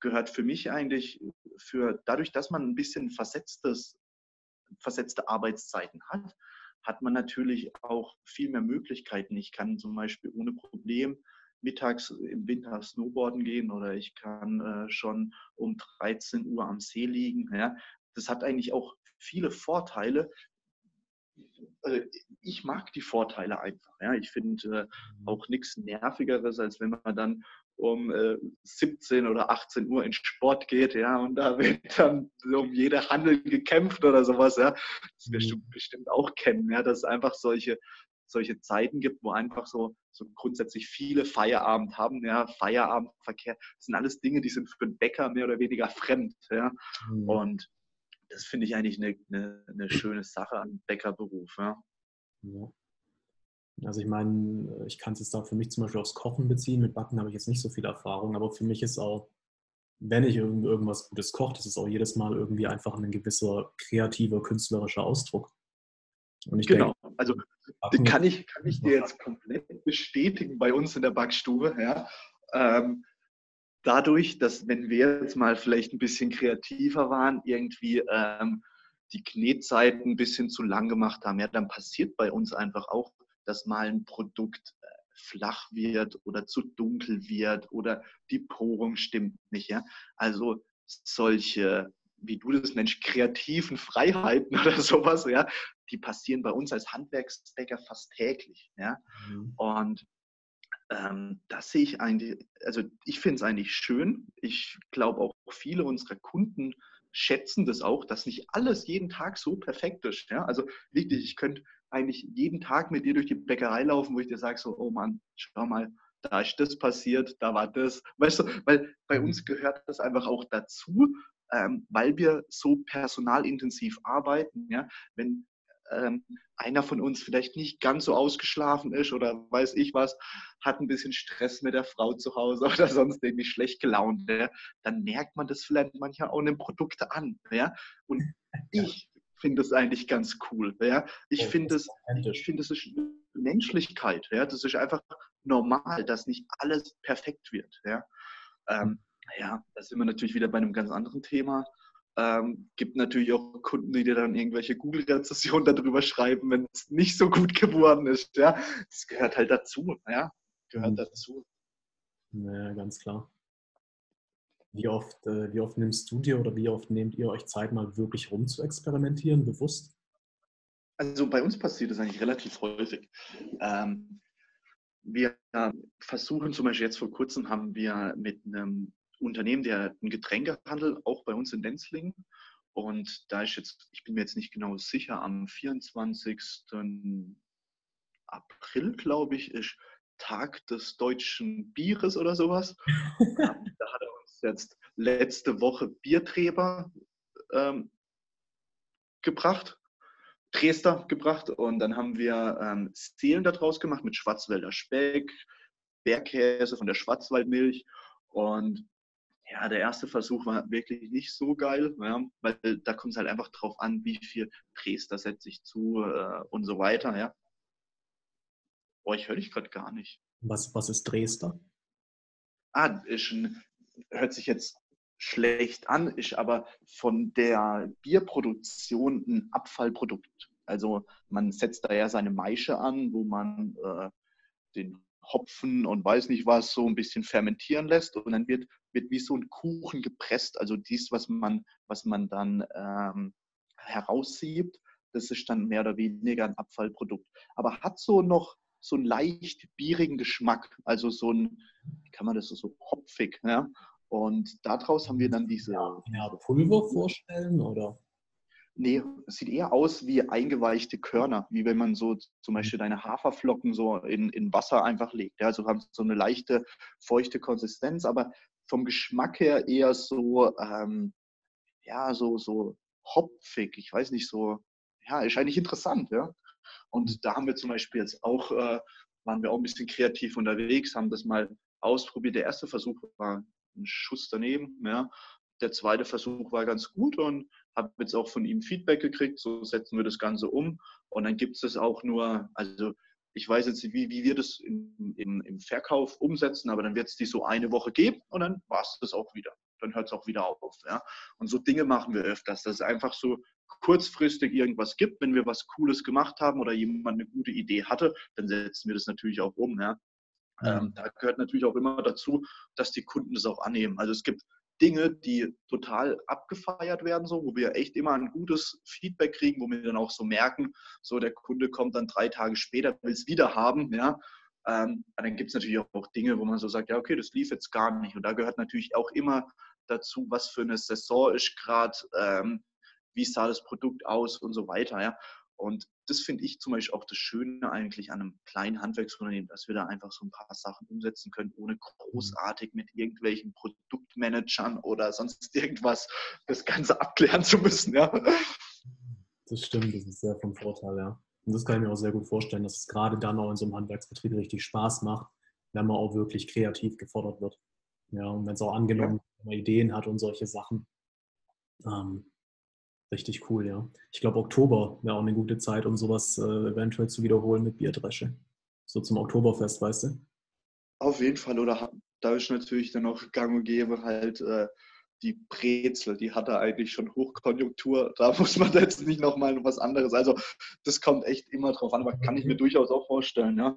gehört für mich eigentlich für dadurch, dass man ein bisschen versetztes, versetzte Arbeitszeiten hat, hat man natürlich auch viel mehr Möglichkeiten. Ich kann zum Beispiel ohne Problem mittags im Winter Snowboarden gehen oder ich kann äh, schon um 13 Uhr am See liegen. Ja. Das hat eigentlich auch viele Vorteile. Also ich mag die Vorteile einfach. Ja. Ich finde äh, auch nichts Nervigeres, als wenn man dann um äh, 17 oder 18 Uhr in Sport geht, ja, und da wird dann um jede Handel gekämpft oder sowas, ja. Das wirst du mhm. bestimmt auch kennen, ja, dass es einfach solche, solche Zeiten gibt, wo einfach so, so grundsätzlich viele Feierabend haben, ja, Feierabendverkehr, das sind alles Dinge, die sind für einen Bäcker mehr oder weniger fremd, ja. Mhm. Und das finde ich eigentlich eine, eine, eine, schöne Sache an Bäckerberuf, ja. ja. Also ich meine, ich kann es jetzt da für mich zum Beispiel aufs Kochen beziehen. Mit Backen habe ich jetzt nicht so viel Erfahrung, aber für mich ist auch, wenn ich irgendwas Gutes koche, das ist auch jedes Mal irgendwie einfach ein gewisser kreativer, künstlerischer Ausdruck. Und ich genau, denke, also den kann ich, kann ich dir jetzt komplett bestätigen bei uns in der Backstube. Ja. Ähm, dadurch, dass wenn wir jetzt mal vielleicht ein bisschen kreativer waren, irgendwie ähm, die Knetzeiten ein bisschen zu lang gemacht haben, ja, dann passiert bei uns einfach auch, dass mal ein Produkt äh, flach wird oder zu dunkel wird oder die Porung stimmt nicht. Ja? Also solche, wie du das nennst, kreativen Freiheiten oder sowas, ja, die passieren bei uns als Handwerksbäcker fast täglich. Ja? Mhm. Und ähm, das sehe ich eigentlich, also ich finde es eigentlich schön. Ich glaube auch viele unserer Kunden schätzen das auch, dass nicht alles jeden Tag so perfekt ist. Ja? Also wirklich, ich könnte eigentlich jeden Tag mit dir durch die Bäckerei laufen, wo ich dir sage, so, oh Mann, schau mal, da ist das passiert, da war das. Weißt du, weil bei mhm. uns gehört das einfach auch dazu, ähm, weil wir so personalintensiv arbeiten. Ja? Wenn ähm, einer von uns vielleicht nicht ganz so ausgeschlafen ist oder weiß ich was, hat ein bisschen Stress mit der Frau zu Hause oder sonst irgendwie schlecht gelaunt, ja? dann merkt man das vielleicht manchmal auch in den Produkten an. Ja? Und ich finde es eigentlich ganz cool. Ja? Ich finde es, ich finde es ist Menschlichkeit. Ja? Das ist einfach normal, dass nicht alles perfekt wird. Ja? Ähm, ja, da sind wir natürlich wieder bei einem ganz anderen Thema. Ähm, gibt natürlich auch Kunden, die dir dann irgendwelche Google-Rezessionen darüber schreiben, wenn es nicht so gut geworden ist. Ja, das gehört halt dazu. Ja, gehört mhm. dazu. Ja, ganz klar. Wie oft, äh, wie oft nimmst du dir oder wie oft nehmt ihr euch Zeit, mal wirklich rum zu experimentieren, bewusst? Also bei uns passiert das eigentlich relativ häufig. Ähm, wir versuchen zum Beispiel jetzt vor kurzem haben wir mit einem Unternehmen, der einen Getränkehandel, auch bei uns in Lenzlingen. Und da ist jetzt, ich bin mir jetzt nicht genau sicher, am 24. April, glaube ich, ist Tag des deutschen Bieres oder sowas. da hat er uns jetzt letzte Woche Bierträber ähm, gebracht, Dresder gebracht und dann haben wir ähm, Seelen daraus gemacht mit Schwarzwälder Speck, Bergkäse von der Schwarzwaldmilch und ja, der erste Versuch war wirklich nicht so geil, ja, weil da kommt es halt einfach drauf an, wie viel Dresder setze ich zu äh, und so weiter. Ja. Boah, ich höre dich gerade gar nicht. Was, was ist Dresder? Ah, ist ein, hört sich jetzt schlecht an, ist aber von der Bierproduktion ein Abfallprodukt. Also man setzt da ja seine Maische an, wo man äh, den Hopfen und weiß nicht was so ein bisschen fermentieren lässt und dann wird, wird wie so ein Kuchen gepresst. Also dies, was man, was man dann ähm, heraussiebt, das ist dann mehr oder weniger ein Abfallprodukt. Aber hat so noch so einen leicht bierigen Geschmack, also so ein, wie kann man das so, hopfig, ja. Und daraus haben wir dann diese. Ja, Pulver vorstellen oder? Nee, es sieht eher aus wie eingeweichte Körner, wie wenn man so zum Beispiel deine Haferflocken so in, in Wasser einfach legt. Ja, also haben so eine leichte, feuchte Konsistenz, aber vom Geschmack her eher so, ähm, ja, so, so hopfig. Ich weiß nicht, so, ja, ist eigentlich interessant, ja. Und da haben wir zum Beispiel jetzt auch, äh, waren wir auch ein bisschen kreativ unterwegs, haben das mal ausprobiert. Der erste Versuch war ein Schuss daneben, ja. Der zweite Versuch war ganz gut und habe jetzt auch von ihm Feedback gekriegt, so setzen wir das Ganze um. Und dann gibt es das auch nur, also ich weiß jetzt nicht, wie, wie wir das in, in, im Verkauf umsetzen, aber dann wird es die so eine Woche geben und dann war es das auch wieder. Dann hört es auch wieder auf. Ja? Und so Dinge machen wir öfters, dass es einfach so kurzfristig irgendwas gibt. Wenn wir was Cooles gemacht haben oder jemand eine gute Idee hatte, dann setzen wir das natürlich auch um. Ja? Ähm, da gehört natürlich auch immer dazu, dass die Kunden das auch annehmen. Also es gibt Dinge, die total abgefeiert werden, so, wo wir echt immer ein gutes Feedback kriegen, wo wir dann auch so merken, so der Kunde kommt dann drei Tage später, will es wieder haben, ja. Ähm, dann gibt es natürlich auch Dinge, wo man so sagt, ja, okay, das lief jetzt gar nicht. Und da gehört natürlich auch immer dazu, was für eine Saison ist gerade, ähm, wie sah das Produkt aus und so weiter, ja. Und das finde ich zum Beispiel auch das Schöne eigentlich an einem kleinen Handwerksunternehmen, dass wir da einfach so ein paar Sachen umsetzen können, ohne großartig mit irgendwelchen Produktmanagern oder sonst irgendwas das Ganze abklären zu müssen. Ja. Das stimmt, das ist sehr von Vorteil, ja. Und das kann ich mir auch sehr gut vorstellen, dass es gerade dann auch in so einem Handwerksbetrieb richtig Spaß macht, wenn man auch wirklich kreativ gefordert wird. Ja, und wenn es auch angenommen, ja. wenn man Ideen hat und solche Sachen. Ähm, Richtig cool, ja. Ich glaube, Oktober wäre auch eine gute Zeit, um sowas äh, eventuell zu wiederholen mit Bierdresche. So zum Oktoberfest, weißt du? Auf jeden Fall. Oder da ist natürlich dann auch gang und gäbe halt äh, die Brezel, die hat er eigentlich schon Hochkonjunktur. Da muss man jetzt nicht nochmal was anderes. Also das kommt echt immer drauf an, aber kann ich mir durchaus auch vorstellen, ja.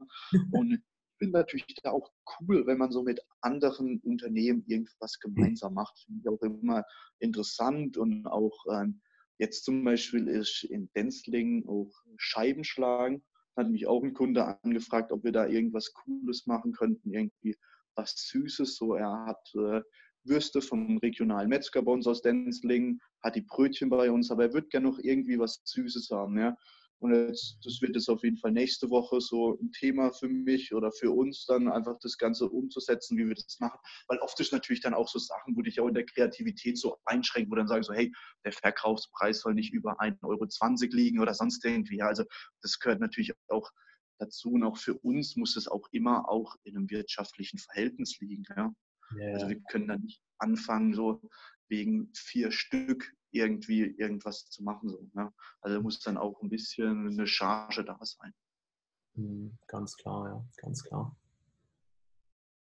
Und finde natürlich da auch cool, wenn man so mit anderen Unternehmen irgendwas gemeinsam macht. Finde ich auch immer interessant und auch ähm, Jetzt zum Beispiel ist in Denzling auch Scheiben schlagen. Hat mich auch ein Kunde angefragt, ob wir da irgendwas Cooles machen könnten, irgendwie was Süßes. So, er hat äh, Würste vom regionalen Metzger bei uns aus Denzling, hat die Brötchen bei uns, aber er würde gerne noch irgendwie was Süßes haben. Ja? Und jetzt, das wird jetzt auf jeden Fall nächste Woche so ein Thema für mich oder für uns dann einfach das Ganze umzusetzen, wie wir das machen. Weil oft ist natürlich dann auch so Sachen, wo dich auch in der Kreativität so einschränken, wo dann sagen so, hey, der Verkaufspreis soll nicht über 1,20 Euro liegen oder sonst irgendwie. Also das gehört natürlich auch dazu und auch für uns muss es auch immer auch in einem wirtschaftlichen Verhältnis liegen. Ja? Yeah. Also wir können dann nicht anfangen, so wegen vier Stück irgendwie irgendwas zu machen. So, ne? Also muss dann auch ein bisschen eine Charge da sein. Hm, ganz klar, ja, ganz klar.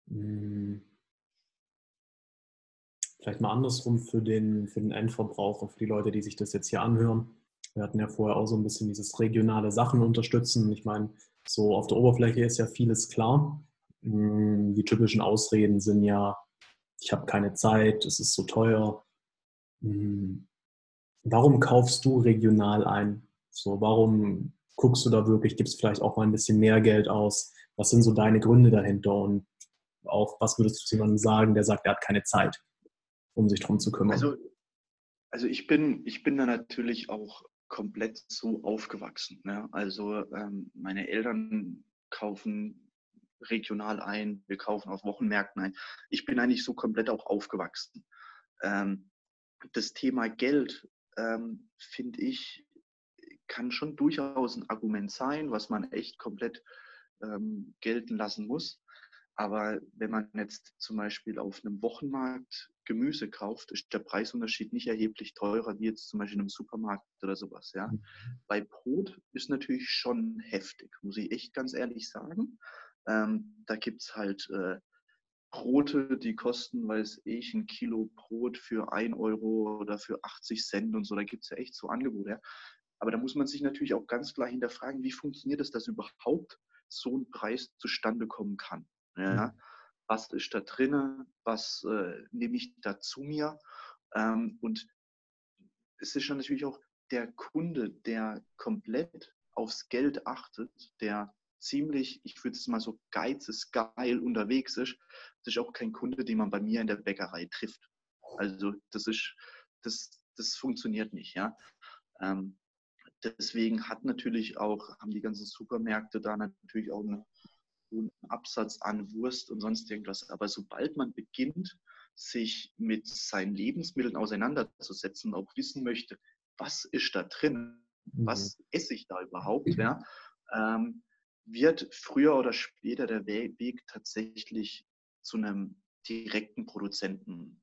Hm. Vielleicht mal andersrum für den, für den Endverbraucher, für die Leute, die sich das jetzt hier anhören. Wir hatten ja vorher auch so ein bisschen dieses regionale Sachen unterstützen. Ich meine, so auf der Oberfläche ist ja vieles klar. Hm, die typischen Ausreden sind ja, ich habe keine Zeit, es ist so teuer. Warum kaufst du regional ein? So, warum guckst du da wirklich, gibst vielleicht auch mal ein bisschen mehr Geld aus? Was sind so deine Gründe dahinter? Und auch, was würdest du jemandem sagen, der sagt, er hat keine Zeit, um sich darum zu kümmern? Also, also ich, bin, ich bin da natürlich auch komplett so aufgewachsen. Ne? Also ähm, meine Eltern kaufen regional ein, wir kaufen auf Wochenmärkten ein. Ich bin eigentlich so komplett auch aufgewachsen. Ähm, das Thema Geld ähm, finde ich, kann schon durchaus ein Argument sein, was man echt komplett ähm, gelten lassen muss. Aber wenn man jetzt zum Beispiel auf einem Wochenmarkt Gemüse kauft, ist der Preisunterschied nicht erheblich teurer wie jetzt zum Beispiel in einem Supermarkt oder sowas. Ja. Mhm. Bei Brot ist natürlich schon heftig, muss ich echt ganz ehrlich sagen. Ähm, da gibt es halt äh, Brote, die kosten, weiß ich, ein Kilo Brot für 1 Euro oder für 80 Cent und so. Da gibt es ja echt so Angebote. Ja. Aber da muss man sich natürlich auch ganz klar hinterfragen, wie funktioniert es, dass überhaupt so ein Preis zustande kommen kann. Ja. Mhm. Was ist da drin? Was äh, nehme ich da zu mir? Ähm, und es ist schon natürlich auch der Kunde, der komplett aufs Geld achtet, der ziemlich, ich würde es mal so geizes geil unterwegs ist, das ist auch kein Kunde, den man bei mir in der Bäckerei trifft. Also das ist, das, das funktioniert nicht, ja. Ähm, deswegen hat natürlich auch, haben die ganzen Supermärkte da natürlich auch einen hohen Absatz an Wurst und sonst irgendwas. Aber sobald man beginnt, sich mit seinen Lebensmitteln auseinanderzusetzen, auch wissen möchte, was ist da drin, was mhm. esse ich da überhaupt, ja, ähm, wird früher oder später der Weg tatsächlich zu einem direkten Produzenten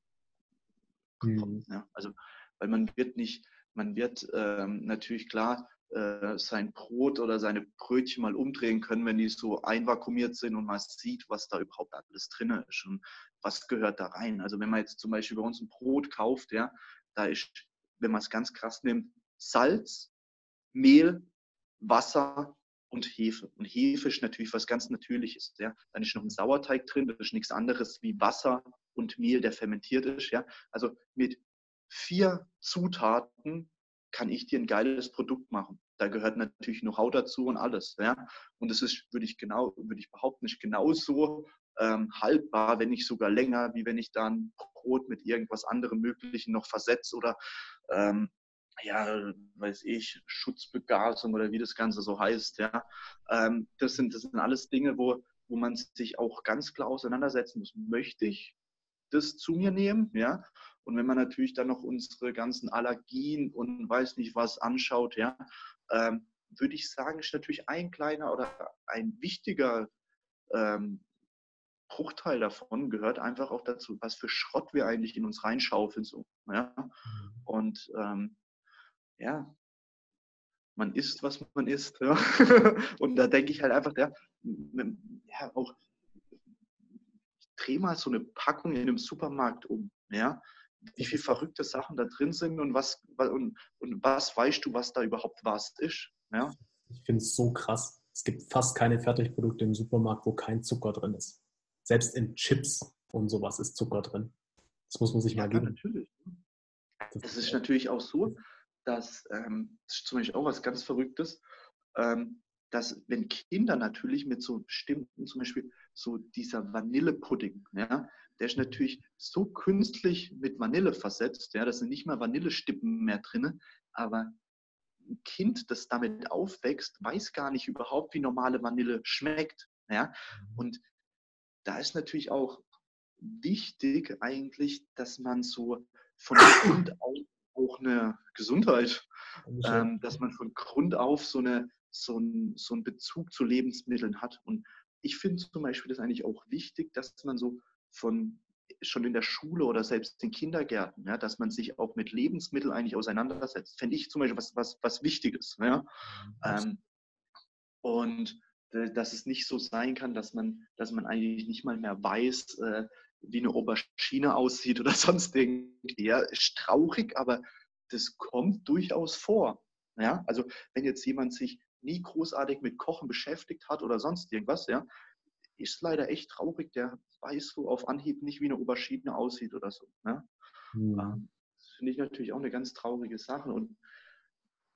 kommen. Mhm. Ja, also weil man wird nicht, man wird ähm, natürlich klar äh, sein Brot oder seine Brötchen mal umdrehen können, wenn die so einvakuumiert sind und man sieht, was da überhaupt alles drin ist und was gehört da rein. Also wenn man jetzt zum Beispiel bei uns ein Brot kauft, ja, da ist, wenn man es ganz krass nimmt, Salz, Mehl, Wasser und Hefe. Und Hefe ist natürlich was ganz Natürliches. Ja. Dann ist noch ein Sauerteig drin, das ist nichts anderes wie Wasser und Mehl, der fermentiert ist. Ja. Also mit vier Zutaten kann ich dir ein geiles Produkt machen. Da gehört natürlich Know-how dazu und alles. Ja? Und das ist, würde ich genau, würde ich behaupten, nicht genauso ähm, haltbar, wenn nicht sogar länger, wie wenn ich dann Brot mit irgendwas anderem Möglichen noch versetze oder ähm, ja, weiß ich, Schutzbegasung oder wie das Ganze so heißt. Ja? Ähm, das, sind, das sind alles Dinge, wo, wo man sich auch ganz klar auseinandersetzen muss. Möchte ich das zu mir nehmen? Ja? Und wenn man natürlich dann noch unsere ganzen Allergien und weiß nicht was anschaut, ja, ähm, würde ich sagen, ist natürlich ein kleiner oder ein wichtiger ähm, Bruchteil davon gehört einfach auch dazu, was für Schrott wir eigentlich in uns reinschaufeln. So, ja? Mhm. Und ähm, ja, man isst, was man isst. Ja? Und da denke ich halt einfach, ja, ja auch, ich drehe mal so eine Packung in einem Supermarkt um. Ja? Wie viele verrückte Sachen da drin sind und was, und, und was weißt du, was da überhaupt was ist. Ja? Ich finde es so krass. Es gibt fast keine Fertigprodukte im Supermarkt, wo kein Zucker drin ist. Selbst in Chips und sowas ist Zucker drin. Das muss man sich ja, mal geben. Natürlich. Das ist natürlich auch so, dass, ähm, das ist zum Beispiel auch was ganz Verrücktes, ähm, dass wenn Kinder natürlich mit so bestimmten, zum Beispiel so dieser Vanillepudding, ja, der ist natürlich so künstlich mit Vanille versetzt, ja, da sind nicht mal Vanillestippen mehr drin, aber ein Kind, das damit aufwächst, weiß gar nicht überhaupt, wie normale Vanille schmeckt. Ja? Mhm. Und da ist natürlich auch wichtig eigentlich, dass man so von Grund auf auch eine Gesundheit, ähm, dass man von Grund auf so, eine, so, ein, so einen Bezug zu Lebensmitteln hat. Und ich finde zum Beispiel das eigentlich auch wichtig, dass man so von schon in der Schule oder selbst in Kindergärten, ja, dass man sich auch mit Lebensmitteln eigentlich auseinandersetzt. Fände ich zum Beispiel was, was, was Wichtiges. Ja? Ähm, und äh, dass es nicht so sein kann, dass man, dass man eigentlich nicht mal mehr weiß, äh, wie eine Aubergine aussieht oder sonst irgendwie. Ja, ist traurig, aber das kommt durchaus vor. Ja, also wenn jetzt jemand sich nie großartig mit Kochen beschäftigt hat oder sonst irgendwas, ja, ist leider echt traurig. Der weiß so auf Anhieb nicht, wie eine Aubergine aussieht oder so. Ne? Mhm. Das finde ich natürlich auch eine ganz traurige Sache. Und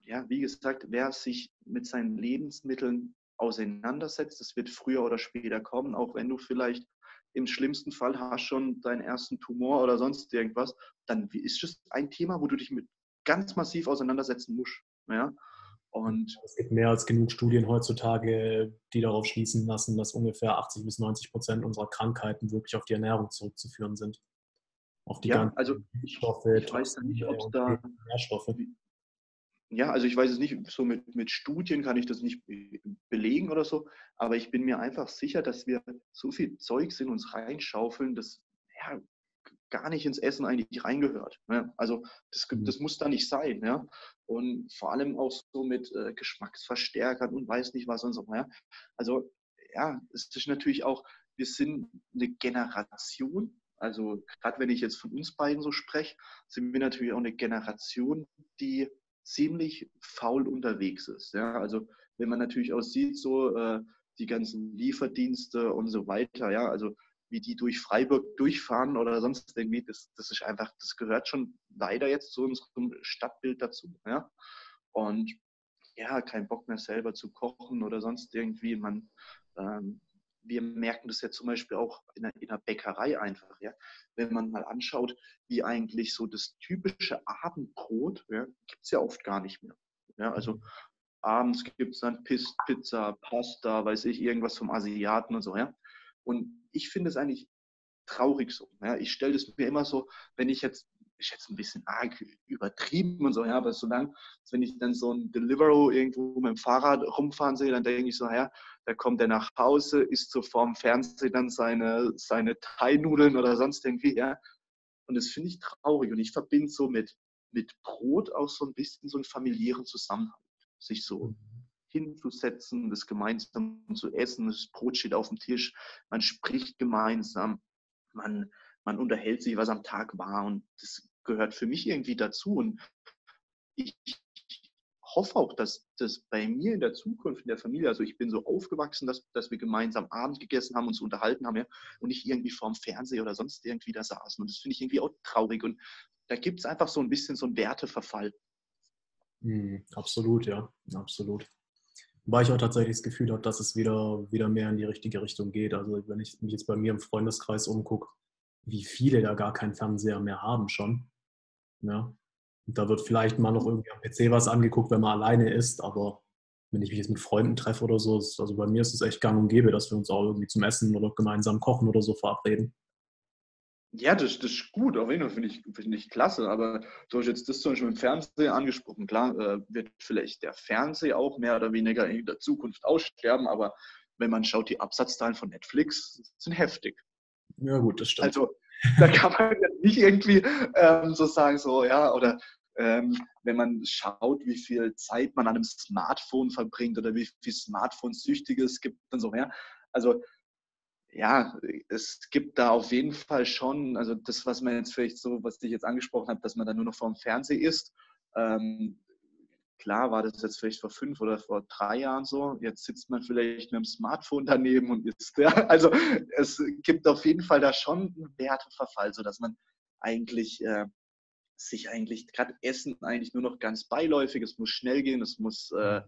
ja, wie gesagt, wer sich mit seinen Lebensmitteln auseinandersetzt, das wird früher oder später kommen, auch wenn du vielleicht im schlimmsten Fall hast schon deinen ersten Tumor oder sonst irgendwas, dann ist das ein Thema, wo du dich mit ganz massiv auseinandersetzen musst. Ja? Und es gibt mehr als genug Studien heutzutage, die darauf schließen lassen, dass ungefähr 80 bis 90 Prozent unserer Krankheiten wirklich auf die Ernährung zurückzuführen sind. Auf die ja, ganzen also ich, Stoffe, ich weiß nicht, ob da Nährstoffe. Ja, also ich weiß es nicht, so mit, mit Studien kann ich das nicht belegen oder so, aber ich bin mir einfach sicher, dass wir so viel Zeugs in uns reinschaufeln, das ja, gar nicht ins Essen eigentlich reingehört. Ne? Also das, mhm. das, muss da nicht sein. Ja? Und vor allem auch so mit äh, Geschmacksverstärkern und weiß nicht was und so. Ja? Also ja, es ist natürlich auch, wir sind eine Generation, also gerade wenn ich jetzt von uns beiden so spreche, sind wir natürlich auch eine Generation, die ziemlich faul unterwegs ist. Ja? Also wenn man natürlich auch sieht, so äh, die ganzen Lieferdienste und so weiter, ja, also wie die durch Freiburg durchfahren oder sonst irgendwie, das, das ist einfach, das gehört schon leider jetzt zu unserem Stadtbild dazu. Ja? Und ja, kein Bock mehr selber zu kochen oder sonst irgendwie. Man, ähm, wir merken das ja zum Beispiel auch in der, in der Bäckerei einfach, ja. Wenn man mal anschaut, wie eigentlich so das typische Abendbrot, ja, gibt es ja oft gar nicht mehr. Ja, also abends gibt es dann Pizza, Pasta, weiß ich, irgendwas vom Asiaten und so, ja. Und ich finde es eigentlich traurig so. Ja. Ich stelle es mir immer so, wenn ich jetzt, ist jetzt ein bisschen arg übertrieben und so, ja, aber solange, wenn ich dann so ein Deliveroo irgendwo mit dem Fahrrad rumfahren sehe, dann denke ich so, ja, da kommt er nach Hause, isst so vorm Fernsehen dann seine, seine Thai-Nudeln oder sonst irgendwie, ja. Und das finde ich traurig und ich verbinde so mit, mit Brot auch so ein bisschen so einen familiären Zusammenhalt. Sich so mhm. hinzusetzen, das gemeinsam zu essen, das Brot steht auf dem Tisch, man spricht gemeinsam, man, man unterhält sich, was am Tag war und das gehört für mich irgendwie dazu. Und ich hoffe auch, dass das bei mir in der Zukunft, in der Familie, also ich bin so aufgewachsen, dass, dass wir gemeinsam Abend gegessen haben, uns unterhalten haben ja, und nicht irgendwie vorm Fernseher oder sonst irgendwie da saßen. Und das finde ich irgendwie auch traurig. Und da gibt es einfach so ein bisschen so einen Werteverfall. Mhm, absolut, ja, absolut. Weil ich auch tatsächlich das Gefühl habe, dass es wieder, wieder mehr in die richtige Richtung geht. Also wenn ich mich jetzt bei mir im Freundeskreis umgucke, wie viele da gar keinen Fernseher mehr haben schon. Ja. Und da wird vielleicht mal noch irgendwie am PC was angeguckt, wenn man alleine ist, aber wenn ich mich jetzt mit Freunden treffe oder so, ist, also bei mir ist es echt gang und gäbe, dass wir uns auch irgendwie zum Essen oder gemeinsam kochen oder so verabreden. Ja, das, das ist gut, auf jeden Fall finde ich, find ich klasse. Aber du hast jetzt das zum Beispiel im Fernsehen angesprochen. Klar, äh, wird vielleicht der Fernseher auch mehr oder weniger in der Zukunft aussterben, aber wenn man schaut, die Absatzzahlen von Netflix sind heftig. Ja, gut, das stimmt. Also, da kann man nicht irgendwie ähm, so sagen, so, ja, oder ähm, wenn man schaut, wie viel Zeit man an einem Smartphone verbringt oder wie viel Smartphone-Süchtige es gibt und so, ja. Also, ja, es gibt da auf jeden Fall schon, also das, was man jetzt vielleicht so, was ich jetzt angesprochen habe, dass man da nur noch vor dem Fernseher ist. Ähm, klar war das jetzt vielleicht vor fünf oder vor drei Jahren so. Jetzt sitzt man vielleicht mit dem Smartphone daneben und ist, ja, also es gibt auf jeden Fall da schon einen Werteverfall, sodass man eigentlich äh, sich eigentlich gerade Essen eigentlich nur noch ganz beiläufig, es muss schnell gehen, es muss äh,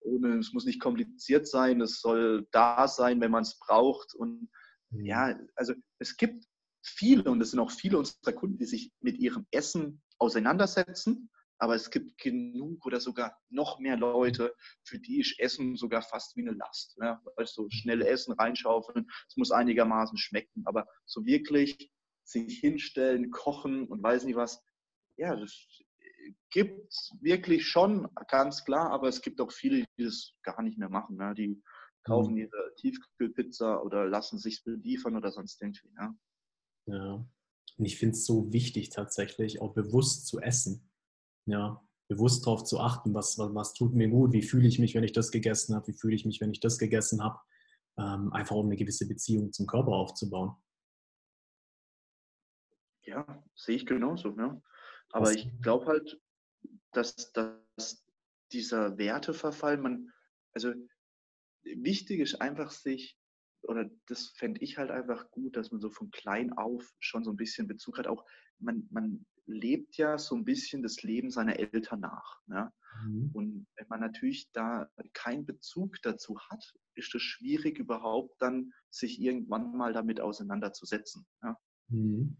ohne, es muss nicht kompliziert sein, es soll da sein, wenn man es braucht. Und mhm. ja, also es gibt viele, und es sind auch viele unserer Kunden, die sich mit ihrem Essen auseinandersetzen. Aber es gibt genug oder sogar noch mehr Leute, für die ist Essen sogar fast wie eine Last. Ja? Also schnell Essen reinschaufeln, es muss einigermaßen schmecken, aber so wirklich sich hinstellen, kochen und weiß nicht was, ja, das gibt es wirklich schon, ganz klar, aber es gibt auch viele, die das gar nicht mehr machen. Ne? Die kaufen mhm. ihre Tiefkühlpizza oder lassen sich beliefern oder sonst irgendwie. Ne? Ja, und ich finde es so wichtig tatsächlich, auch bewusst zu essen. Ja, bewusst darauf zu achten, was, was, was tut mir gut, wie fühle ich mich, wenn ich das gegessen habe, wie fühle ich mich, wenn ich das gegessen habe. Ähm, einfach um eine gewisse Beziehung zum Körper aufzubauen. Ja, sehe ich genauso. Ja. Aber ich glaube halt, dass, dass dieser Werteverfall, man, also wichtig ist einfach sich, oder das fände ich halt einfach gut, dass man so von klein auf schon so ein bisschen Bezug hat. Auch man, man lebt ja so ein bisschen das Leben seiner Eltern nach. Ja? Mhm. Und wenn man natürlich da keinen Bezug dazu hat, ist es schwierig überhaupt dann sich irgendwann mal damit auseinanderzusetzen. Ja? Mhm.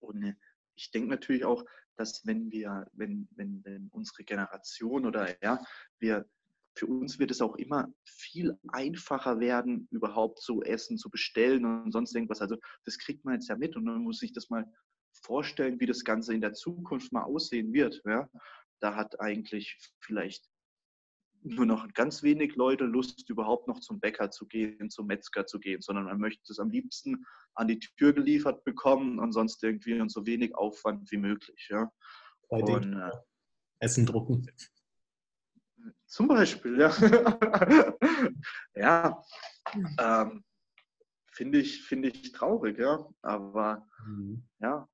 Und ich denke natürlich auch, dass wenn wir, wenn, wenn, wenn unsere Generation oder ja, wir, für uns wird es auch immer viel einfacher werden, überhaupt so Essen zu bestellen und sonst irgendwas. Also das kriegt man jetzt ja mit und man muss sich das mal vorstellen, wie das Ganze in der Zukunft mal aussehen wird. Ja? Da hat eigentlich vielleicht nur noch ganz wenig Leute Lust, überhaupt noch zum Bäcker zu gehen, zum Metzger zu gehen, sondern man möchte es am liebsten an die Tür geliefert bekommen und sonst irgendwie und so wenig Aufwand wie möglich. Ja. Bei und, äh, Essen drucken. Zum Beispiel, ja. ja, ähm, finde ich, find ich traurig, ja. Aber mhm. ja,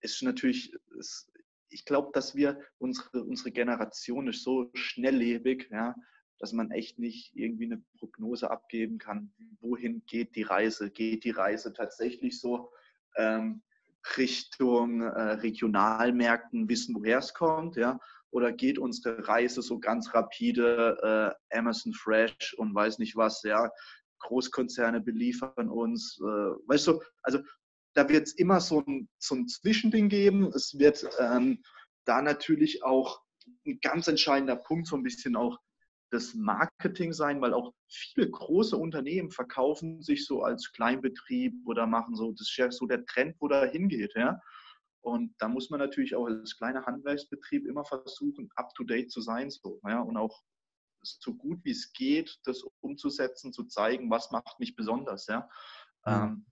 ist natürlich, ist, ich glaube, dass wir, unsere, unsere Generation ist so schnelllebig, ja, dass man echt nicht irgendwie eine Prognose abgeben kann, wohin geht die Reise. Geht die Reise tatsächlich so ähm, Richtung äh, Regionalmärkten, wissen, woher es kommt, ja? Oder geht unsere Reise so ganz rapide äh, Amazon Fresh und weiß nicht was, ja? Großkonzerne beliefern uns, äh, weißt du, also da wird es immer so ein, so ein Zwischending geben. Es wird ähm, da natürlich auch ein ganz entscheidender Punkt, so ein bisschen auch das Marketing sein, weil auch viele große Unternehmen verkaufen sich so als Kleinbetrieb oder machen so, das ist ja so der Trend, wo da hingeht. Ja? Und da muss man natürlich auch als kleiner Handwerksbetrieb immer versuchen, up-to-date zu sein so, ja? und auch so gut wie es geht, das umzusetzen, zu zeigen, was macht mich besonders. Ja? Mhm. Ähm,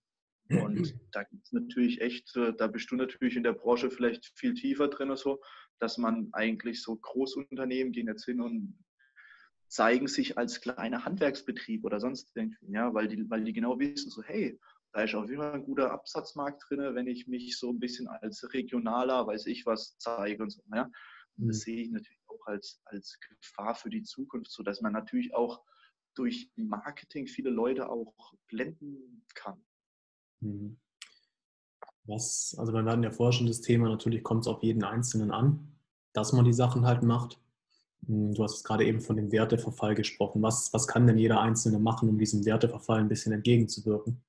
Und da gibt es natürlich echt, äh, da bist du natürlich in der Branche vielleicht viel tiefer drin, so, dass man eigentlich so Großunternehmen gehen jetzt hin und zeigen sich als kleiner Handwerksbetrieb oder sonst irgendwie, ja, weil die, weil die genau wissen, so, hey, da ist auf jeden Fall ein guter Absatzmarkt drin, wenn ich mich so ein bisschen als regionaler, weiß ich was, zeige und so. Ja. Und das mhm. sehe ich natürlich auch als, als Gefahr für die Zukunft, so dass man natürlich auch durch Marketing viele Leute auch blenden kann. Mhm. Was, also wir werden ja vorher schon das Thema, natürlich kommt es auf jeden Einzelnen an, dass man die Sachen halt macht. Hm, du hast gerade eben von dem Werteverfall gesprochen. Was, was kann denn jeder Einzelne machen, um diesem Werteverfall ein bisschen entgegenzuwirken?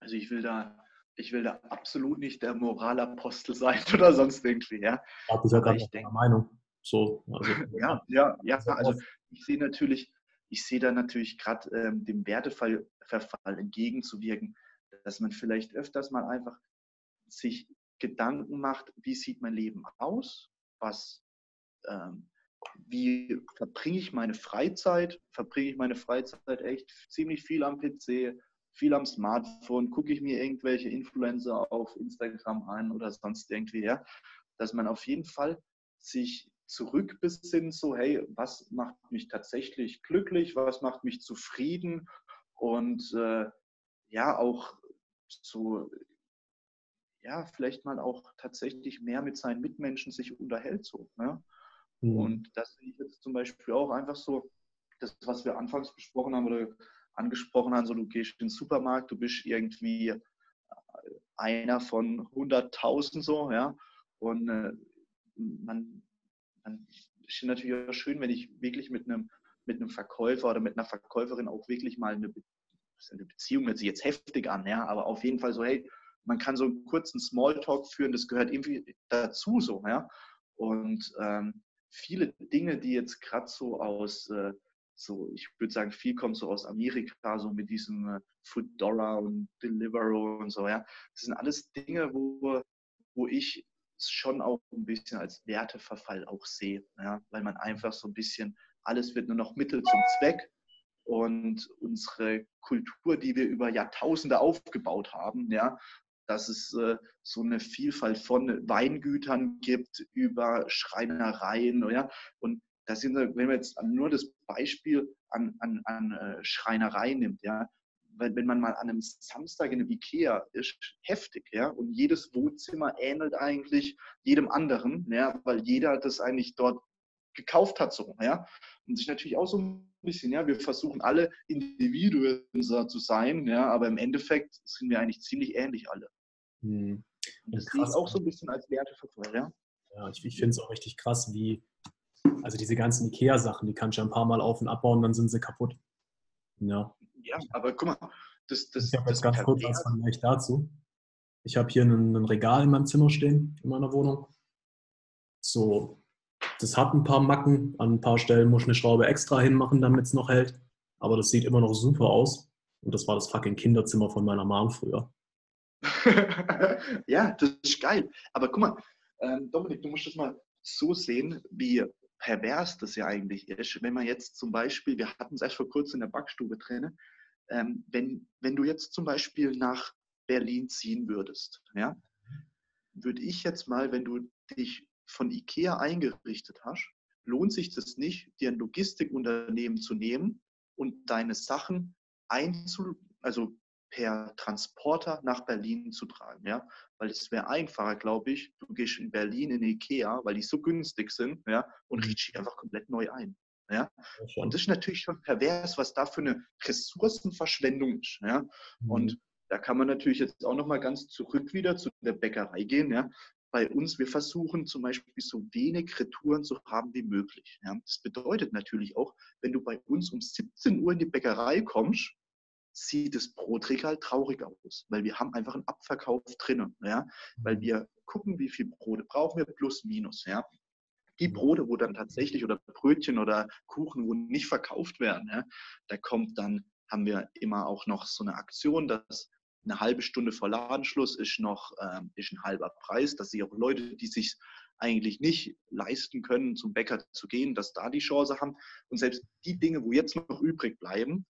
Also ich will da, ich will da absolut nicht der Moralapostel sein oder sonst irgendwie, ja. Ich habe ja gerade eine Meinung. So, also, ja, ja, ja. Also ich sehe natürlich, ich sehe da natürlich gerade ähm, dem Werteverfall entgegenzuwirken, dass man vielleicht öfters mal einfach sich Gedanken macht, wie sieht mein Leben aus, was, ähm, wie verbringe ich meine Freizeit, verbringe ich meine Freizeit echt ziemlich viel am PC, viel am Smartphone, gucke ich mir irgendwelche Influencer auf Instagram an oder sonst irgendwie, ja, dass man auf jeden Fall sich zurückbesinnt, so hey, was macht mich tatsächlich glücklich, was macht mich zufrieden? Und äh, ja, auch so, ja, vielleicht mal auch tatsächlich mehr mit seinen Mitmenschen sich unterhält. So, ne? Mhm. Und das sehe ich jetzt zum Beispiel auch einfach so, das, was wir anfangs besprochen haben oder angesprochen haben, so du gehst in den Supermarkt, du bist irgendwie äh, einer von 100.000 so, ja, und äh, man, man ist natürlich auch schön, wenn ich wirklich mit einem, mit einem Verkäufer oder mit einer Verkäuferin auch wirklich mal eine, eine Beziehung hört sich jetzt heftig an, ja, aber auf jeden Fall so, hey, man kann so einen kurzen Smalltalk führen, das gehört irgendwie dazu so, ja. Und ähm, viele Dinge, die jetzt gerade so aus, äh, so, ich würde sagen, viel kommt so aus Amerika, so mit diesem äh, Foodora und Deliveroo und so, ja. Das sind alles Dinge, wo, wo ich schon auch ein bisschen als Werteverfall auch sehe, ja, weil man einfach so ein bisschen, alles wird nur noch Mittel zum Zweck und unsere Kultur, die wir über Jahrtausende aufgebaut haben, ja, dass es äh, so eine Vielfalt von Weingütern gibt über Schreinereien, ja, und da sind wenn man jetzt nur das Beispiel an, an, an äh, Schreinerei nimmt, ja, weil wenn man mal an einem Samstag in einem Ikea ist, heftig, ja, und jedes Wohnzimmer ähnelt eigentlich jedem anderen, ja, weil jeder das eigentlich dort gekauft hat, so, ja, und sich natürlich auch so ein bisschen, ja, wir versuchen alle Individuen zu sein, ja, aber im Endeffekt sind wir eigentlich ziemlich ähnlich alle. Hm. Und das sehe ich auch so ein bisschen als Werteverfall, ja. Ja, ich, ich finde es auch richtig krass, wie, also diese ganzen Ikea-Sachen, die kannst du ein paar Mal auf und abbauen, dann sind sie kaputt. Ja. Ja, aber guck mal, das, das, ich habe jetzt ganz kurz als Vergleich dazu. Ich habe hier ein, ein Regal in meinem Zimmer stehen, in meiner Wohnung. So, das hat ein paar Macken. An ein paar Stellen muss ich eine Schraube extra hinmachen, damit es noch hält. Aber das sieht immer noch super aus. Und das war das fucking Kinderzimmer von meiner Mom früher. ja, das ist geil. Aber guck mal, ähm, Dominik, du musst das mal so sehen, wie pervers das ja eigentlich ist. Wenn man jetzt zum Beispiel, wir hatten es erst vor kurzem in der Backstube drin, ähm, wenn, wenn du jetzt zum Beispiel nach Berlin ziehen würdest, ja, würde ich jetzt mal, wenn du dich von IKEA eingerichtet hast, lohnt sich das nicht, dir ein Logistikunternehmen zu nehmen und deine Sachen einzu, also per Transporter nach Berlin zu tragen, ja, weil es wäre einfacher, glaube ich, du gehst in Berlin in Ikea, weil die so günstig sind, ja, und mhm. riechst dich einfach komplett neu ein. Ja? Und das ist natürlich schon pervers, was da für eine Ressourcenverschwendung ist. Ja? Mhm. Und da kann man natürlich jetzt auch nochmal ganz zurück wieder zu der Bäckerei gehen. Ja? Bei uns, wir versuchen zum Beispiel so wenig Retouren zu haben wie möglich. Ja? Das bedeutet natürlich auch, wenn du bei uns um 17 Uhr in die Bäckerei kommst, sieht das Brotregal traurig aus, weil wir haben einfach einen Abverkauf drinnen, ja, weil mhm. wir gucken, wie viel Brote brauchen wir, plus, minus, ja. Die Brote, wo dann tatsächlich oder Brötchen oder Kuchen, wo nicht verkauft werden, ja, da kommt dann, haben wir immer auch noch so eine Aktion, dass eine halbe Stunde vor Ladenschluss ist noch ähm, ist ein halber Preis, dass sich auch Leute, die sich eigentlich nicht leisten können, zum Bäcker zu gehen, dass da die Chance haben. Und selbst die Dinge, wo jetzt noch übrig bleiben,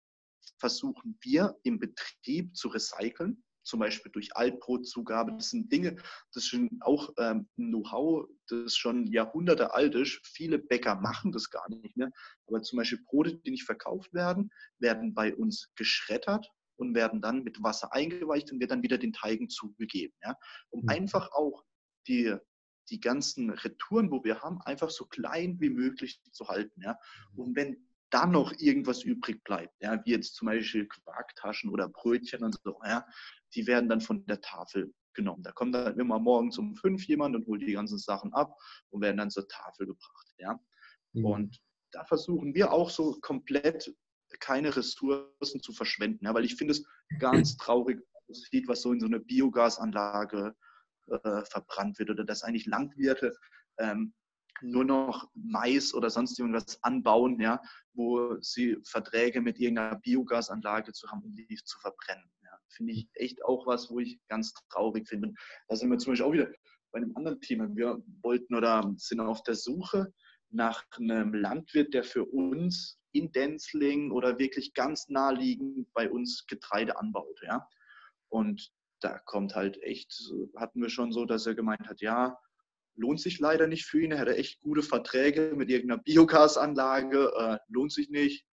versuchen wir im Betrieb zu recyceln. zum Beispiel durch Altbrotzugabe. Das sind Dinge, das ist auch ähm, Know-how, das schon Jahrhunderte alt ist. Viele Bäcker machen das gar nicht mehr. Aber zum Beispiel Brote, die nicht verkauft werden, werden bei uns geschreddert und werden dann mit Wasser eingeweicht und wird dann wieder den Teigen zugegeben. Ja? Um mhm. einfach auch die, die ganzen Retouren, wo wir haben, einfach so klein wie möglich zu halten. Ja? Und wenn dann noch irgendwas übrig bleibt, ja, wie jetzt zum Beispiel Quarktaschen oder Brötchen und so, ja, die werden dann von der Tafel genommen. Da kommt dann immer morgens um fünf jemand und holt die ganzen Sachen ab und werden dann zur Tafel gebracht. Ja. Mhm. Und da versuchen wir auch so komplett keine Ressourcen zu verschwenden, ja, weil ich finde es ganz traurig, sieht, was so in so einer Biogasanlage äh, verbrannt wird oder dass eigentlich Landwirte ähm, nur noch Mais oder sonst irgendwas anbauen, ja, wo sie Verträge mit irgendeiner Biogasanlage zu haben, um die zu verbrennen. Ja. Finde ich echt auch was, wo ich ganz traurig finde. Da sind wir zum Beispiel auch wieder bei einem anderen Thema. Wir wollten oder sind auf der Suche nach einem Landwirt, der für uns in Denzling oder wirklich ganz naheliegend bei uns Getreide anbaut. Ja. Und da kommt halt echt, hatten wir schon so, dass er gemeint hat, ja, lohnt sich leider nicht für ihn. Er hatte echt gute Verträge mit irgendeiner Biogasanlage, äh, lohnt sich nicht,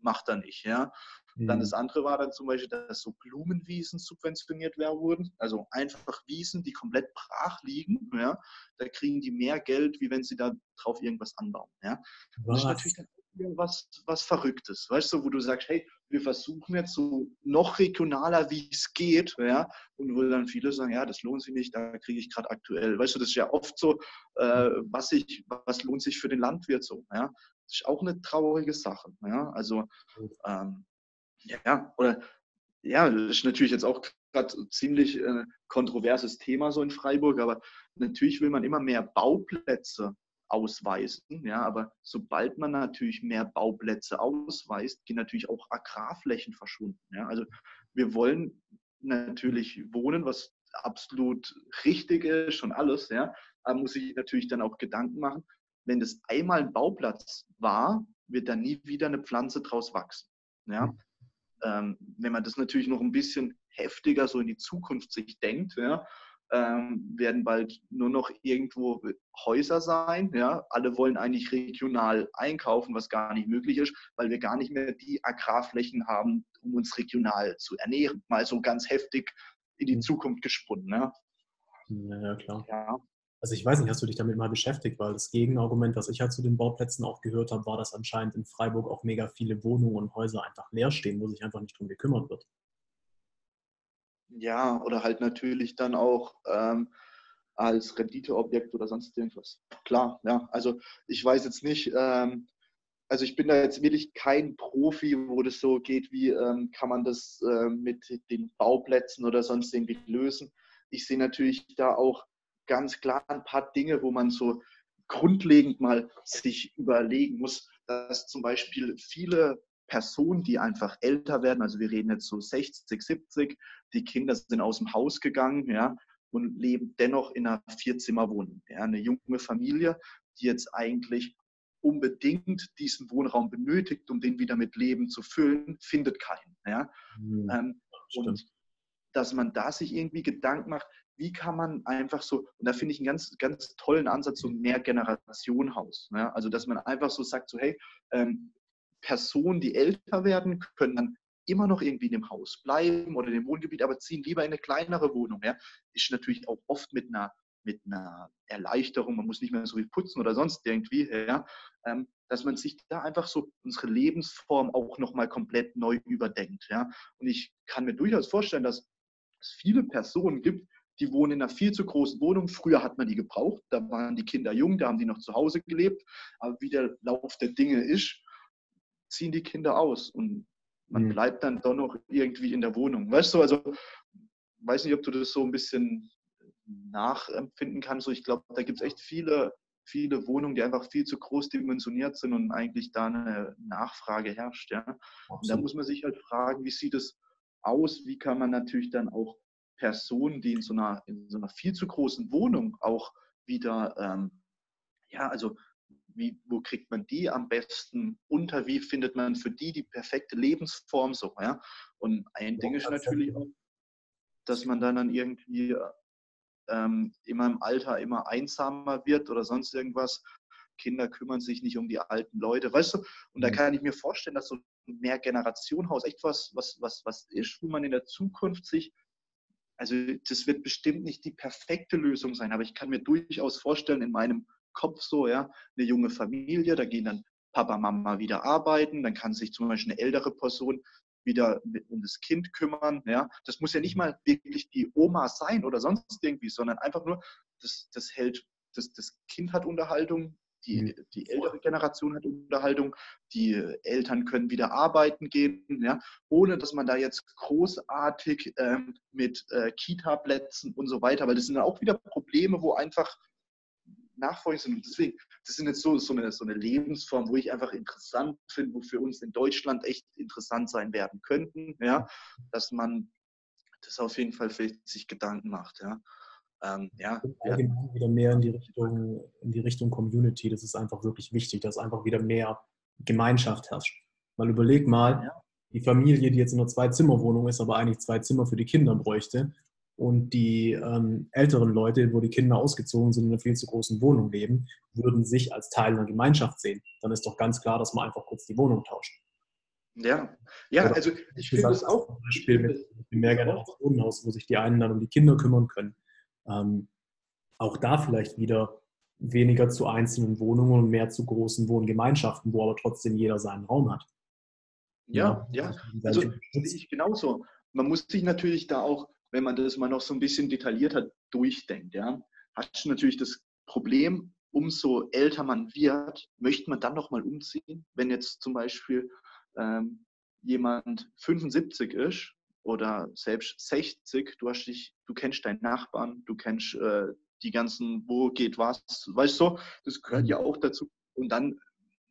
macht er nicht. Ja. Mhm. Dann das andere war dann zum Beispiel, dass so Blumenwiesen subventioniert werden wurden. Also einfach Wiesen, die komplett brach liegen. Ja. Da kriegen die mehr Geld, wie wenn sie da drauf irgendwas anbauen. Ja. Das ist natürlich dann was, was Verrücktes, weißt du, wo du sagst, hey, wir versuchen jetzt so noch regionaler, wie es geht, ja, und wo dann viele sagen, ja, das lohnt sich nicht, da kriege ich gerade aktuell, weißt du, das ist ja oft so, äh, was, ich, was lohnt sich für den Landwirt so, ja, das ist auch eine traurige Sache, ja, also, ähm, ja, oder, ja, das ist natürlich jetzt auch gerade ziemlich äh, kontroverses Thema so in Freiburg, aber natürlich will man immer mehr Bauplätze ausweisen. Ja, aber sobald man natürlich mehr Bauplätze ausweist, gehen natürlich auch Agrarflächen verschwunden. Ja, also wir wollen natürlich wohnen, was absolut richtig ist und alles. Ja, aber muss ich natürlich dann auch Gedanken machen, wenn das einmal ein Bauplatz war, wird da nie wieder eine Pflanze draus wachsen. Ja? Mhm. Ähm, wenn man das natürlich noch ein bisschen heftiger so in die Zukunft sich denkt, ja, ähm, werden bald nur noch irgendwo Häuser sein. Ja? Alle wollen eigentlich regional einkaufen, was gar nicht möglich ist, weil wir gar nicht mehr die Agrarflächen haben, um uns regional zu ernähren. Mal so ganz heftig in die mhm. Zukunft gesponnen. Ja, ja klar. Ja. Also ich weiß nicht, hast du dich damit mal beschäftigt, weil das Gegenargument, was ich halt zu den Bauplätzen auch gehört habe, war, dass anscheinend in Freiburg auch mega viele Wohnungen und Häuser einfach leer stehen, wo sich einfach nicht drum gekümmert wird. Ja, oder halt natürlich dann auch ähm, als Renditeobjekt oder sonst irgendwas. Klar, ja. Also ich weiß jetzt nicht, ähm, also ich bin da jetzt wirklich kein Profi, wo das so geht, wie ähm, kann man das äh, mit den Bauplätzen oder sonst irgendwie lösen. Ich sehe natürlich da auch ganz klar ein paar Dinge, wo man so grundlegend mal sich überlegen muss, dass zum Beispiel viele Personen, die einfach älter werden, also wir reden jetzt so 60, 70, die Kinder sind aus dem Haus gegangen, ja, und leben dennoch in einer Vierzimmerwohnung. Ja, eine junge Familie, die jetzt eigentlich unbedingt diesen Wohnraum benötigt, um den wieder mit Leben zu füllen, findet keinen. Ja? Mhm, ähm, und dass man da sich irgendwie Gedanken macht, wie kann man einfach so, und da finde ich einen ganz, ganz tollen Ansatz, so ein Mehrgenerationenhaus. Ja? Also, dass man einfach so sagt, so, hey, ähm, Personen, die älter werden, können dann immer noch irgendwie in dem Haus bleiben oder in dem Wohngebiet, aber ziehen lieber in eine kleinere Wohnung. Ja. Ist natürlich auch oft mit einer, mit einer Erleichterung, man muss nicht mehr so viel putzen oder sonst irgendwie, ja, ähm, dass man sich da einfach so unsere Lebensform auch nochmal komplett neu überdenkt. Ja. Und ich kann mir durchaus vorstellen, dass es viele Personen gibt, die wohnen in einer viel zu großen Wohnung. Früher hat man die gebraucht, da waren die Kinder jung, da haben die noch zu Hause gelebt. Aber wie der Lauf der Dinge ist, ziehen die Kinder aus und man mhm. bleibt dann doch noch irgendwie in der Wohnung. Weißt du, also weiß nicht, ob du das so ein bisschen nachempfinden kannst. ich glaube, da gibt es echt viele, viele Wohnungen, die einfach viel zu groß dimensioniert sind und eigentlich da eine Nachfrage herrscht. Ja? Und da muss man sich halt fragen, wie sieht es aus? Wie kann man natürlich dann auch Personen, die in so einer, in so einer viel zu großen Wohnung auch wieder, ähm, ja, also wie, wo kriegt man die am besten unter, wie findet man für die die perfekte Lebensform so, ja. Und ein Ding ist natürlich auch, dass man dann, dann irgendwie ähm, immer im Alter immer einsamer wird oder sonst irgendwas. Kinder kümmern sich nicht um die alten Leute, weißt du? Und da mhm. kann ich mir vorstellen, dass so ein Mehrgenerationenhaus echt was, was, was, was ist, wo man in der Zukunft sich, also das wird bestimmt nicht die perfekte Lösung sein, aber ich kann mir durchaus vorstellen, in meinem Kopf so, ja, eine junge Familie, da gehen dann Papa, Mama wieder arbeiten, dann kann sich zum Beispiel eine ältere Person wieder um das Kind kümmern. Ja, das muss ja nicht mal wirklich die Oma sein oder sonst irgendwie, sondern einfach nur, das, das hält, das, das Kind hat Unterhaltung, die, mhm. die ältere Generation hat Unterhaltung, die Eltern können wieder arbeiten gehen, ja, ohne dass man da jetzt großartig ähm, mit äh, Kita-Plätzen und so weiter, weil das sind ja auch wieder Probleme, wo einfach sind. Und deswegen, das sind jetzt so, so, eine, so eine Lebensform, wo ich einfach interessant finde, wo für uns in Deutschland echt interessant sein werden könnten, ja, dass man das auf jeden Fall vielleicht sich Gedanken macht, ja. Ähm, ja, allgemein wieder mehr in die Richtung, in die Richtung Community. Das ist einfach wirklich wichtig, dass einfach wieder mehr Gemeinschaft herrscht. Mal überleg mal, ja. die Familie, die jetzt in einer Zwei-Zimmer-Wohnung ist, aber eigentlich zwei Zimmer für die Kinder bräuchte, und die ähm, älteren Leute, wo die Kinder ausgezogen sind, in einer viel zu großen Wohnung leben, würden sich als Teil einer Gemeinschaft sehen. Dann ist doch ganz klar, dass man einfach kurz die Wohnung tauscht. Ja, ja, Oder also ich finde das auch. Zum Beispiel mit, mit Mehrgenerationenhaus, wo sich die einen dann um die Kinder kümmern können. Ähm, auch da vielleicht wieder weniger zu einzelnen Wohnungen und mehr zu großen Wohngemeinschaften, wo aber trotzdem jeder seinen Raum hat. Ja, ja. ja. Also sehe ich genauso. Man muss sich natürlich da auch wenn man das mal noch so ein bisschen detaillierter durchdenkt, ja, hast du natürlich das Problem, umso älter man wird, möchte man dann nochmal umziehen. Wenn jetzt zum Beispiel ähm, jemand 75 ist oder selbst 60, du hast dich, du kennst deinen Nachbarn, du kennst äh, die ganzen, wo geht was, weißt du, das gehört ja mhm. auch dazu. Und dann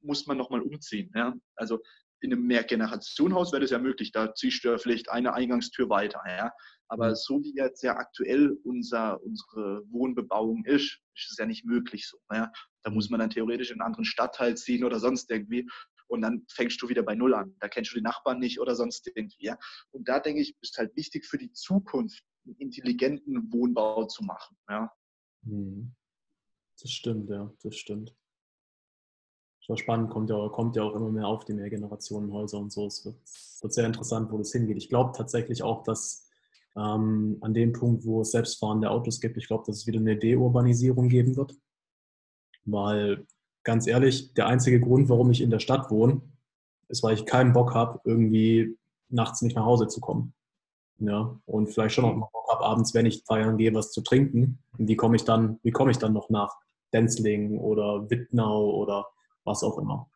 muss man nochmal umziehen. Ja? Also in einem Mehrgenerationenhaus wäre das ja möglich, da ziehst du ja vielleicht eine Eingangstür weiter. Ja? Aber mhm. so wie jetzt ja aktuell unser, unsere Wohnbebauung ist, ist es ja nicht möglich so. Ja? Da muss man dann theoretisch in einen anderen Stadtteil ziehen oder sonst irgendwie. Und dann fängst du wieder bei Null an. Da kennst du die Nachbarn nicht oder sonst irgendwie. Ja? Und da denke ich, ist halt wichtig für die Zukunft, einen intelligenten Wohnbau zu machen. Ja? Mhm. Das stimmt, ja, das stimmt. War spannend, kommt ja, kommt ja auch immer mehr auf die Mehrgenerationenhäuser und so. Es wird, wird sehr interessant, wo das hingeht. Ich glaube tatsächlich auch, dass ähm, an dem Punkt, wo es selbstfahrende Autos gibt, ich glaube, dass es wieder eine Deurbanisierung geben wird. Weil, ganz ehrlich, der einzige Grund, warum ich in der Stadt wohne, ist, weil ich keinen Bock habe, irgendwie nachts nicht nach Hause zu kommen. Ja, und vielleicht schon auch mal Bock habe, abends, wenn ich feiern gehe, was zu trinken. Und wie komme ich dann, wie komme ich dann noch nach Denzling oder Wittnau oder was auch immer?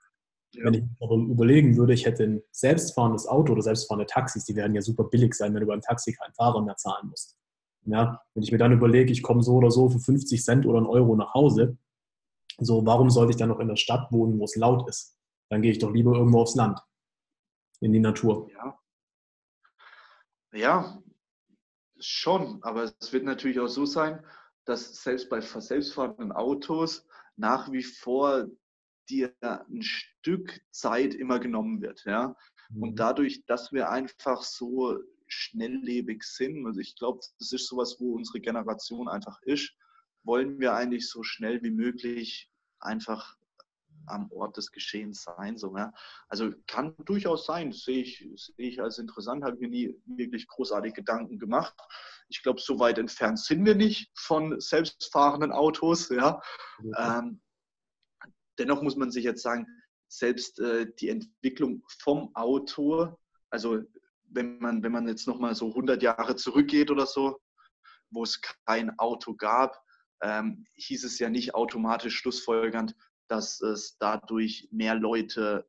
Wenn ich aber überlegen würde, ich hätte ein selbstfahrendes Auto oder selbstfahrende Taxis, die werden ja super billig sein, wenn du beim Taxi keinen Fahrer mehr zahlen musst. Ja, wenn ich mir dann überlege, ich komme so oder so für 50 Cent oder einen Euro nach Hause, so, warum sollte ich dann noch in der Stadt wohnen, wo es laut ist? Dann gehe ich doch lieber irgendwo aufs Land, in die Natur. Ja, ja schon, aber es wird natürlich auch so sein, dass selbst bei selbstfahrenden Autos nach wie vor dir ein Stück Zeit immer genommen wird. Ja? Und mhm. dadurch, dass wir einfach so schnelllebig sind, also ich glaube, das ist sowas, wo unsere Generation einfach ist, wollen wir eigentlich so schnell wie möglich einfach am Ort des Geschehens sein. So, ja. Also kann durchaus sein, das sehe ich, sehe ich als interessant, habe mir nie wirklich großartig Gedanken gemacht. Ich glaube, so weit entfernt sind wir nicht von selbstfahrenden Autos. Ja. Ähm, dennoch muss man sich jetzt sagen, selbst äh, die Entwicklung vom Auto, also wenn man, wenn man jetzt nochmal so 100 Jahre zurückgeht oder so, wo es kein Auto gab, ähm, hieß es ja nicht automatisch schlussfolgernd, dass es dadurch mehr Leute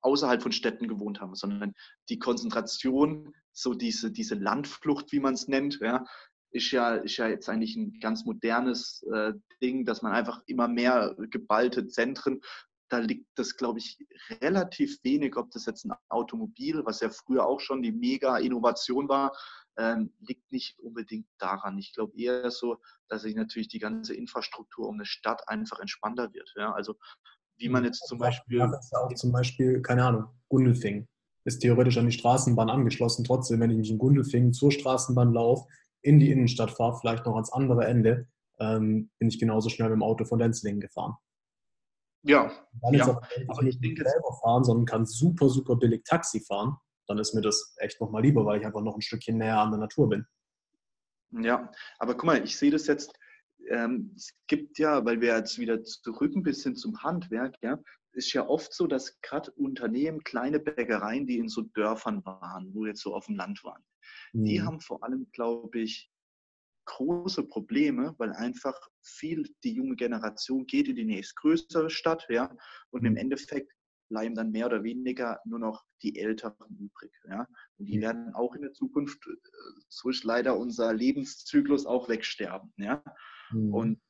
außerhalb von Städten gewohnt haben, sondern die Konzentration, so diese, diese Landflucht, wie man es nennt, ja, ist ja, ist ja jetzt eigentlich ein ganz modernes äh, Ding, dass man einfach immer mehr geballte Zentren, da liegt das, glaube ich, relativ wenig, ob das jetzt ein Automobil, was ja früher auch schon die Mega-Innovation war, ähm, liegt nicht unbedingt daran. Ich glaube eher so, dass sich natürlich die ganze Infrastruktur um eine Stadt einfach entspannter wird. Ja? Also wie man jetzt zum Beispiel. Ja, auch zum Beispiel, keine Ahnung, Gundelfing ist theoretisch an die Straßenbahn angeschlossen. Trotzdem, wenn ich mich in Gundelfingen zur Straßenbahn laufe, in die Innenstadt fahre, vielleicht noch ans andere Ende, ähm, bin ich genauso schnell mit dem Auto von Denzlingen gefahren. Ja. Dann ja. aber, aber ich nicht selber fahren, sondern kann super, super billig Taxi fahren. Dann ist mir das echt nochmal lieber, weil ich einfach noch ein Stückchen näher an der Natur bin. Ja, aber guck mal, ich sehe das jetzt, ähm, es gibt ja, weil wir jetzt wieder zurück ein bisschen zum Handwerk, ja, ist ja oft so, dass gerade Unternehmen, kleine Bäckereien, die in so Dörfern waren, wo jetzt so auf dem Land waren, mhm. die haben vor allem, glaube ich, große Probleme, weil einfach viel die junge Generation geht in die nächstgrößere Stadt, ja, und im mhm. Endeffekt bleiben dann mehr oder weniger nur noch die Älteren übrig, ja, und die mhm. werden auch in der Zukunft, äh, so ist leider unser Lebenszyklus auch wegsterben, ja, mhm. und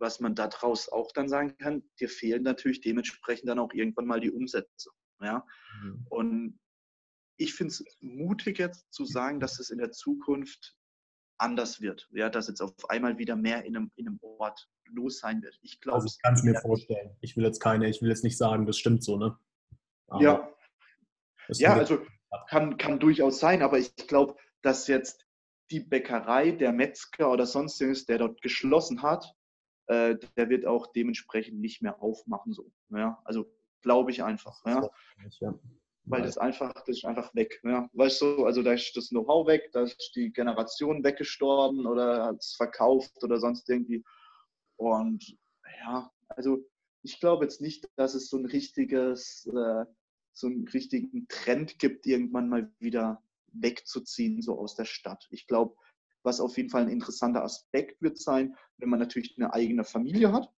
was man daraus auch dann sagen kann, dir fehlen natürlich dementsprechend dann auch irgendwann mal die Umsätze, ja, mhm. und ich finde es mutig jetzt zu sagen, dass es in der Zukunft anders wird. Ja, dass jetzt auf einmal wieder mehr in einem, in einem Ort los sein wird. Ich glaube, also ich kann es mir vorstellen. Ich will jetzt keine, ich will jetzt nicht sagen, das stimmt so, ne? Aber ja. Ja, also kann, kann durchaus sein, aber ich glaube, dass jetzt die Bäckerei, der Metzger oder sonstiges, der dort geschlossen hat, äh, der wird auch dementsprechend nicht mehr aufmachen. So. Ja, also glaube ich einfach. Ja. ja weil das einfach, das ist einfach weg. Ja. Weißt du, also da ist das Know-how weg, da ist die Generation weggestorben oder hat es verkauft oder sonst irgendwie. Und ja, also ich glaube jetzt nicht, dass es so ein richtiges, äh, so einen richtigen Trend gibt, irgendwann mal wieder wegzuziehen, so aus der Stadt. Ich glaube, was auf jeden Fall ein interessanter Aspekt wird sein, wenn man natürlich eine eigene Familie hat,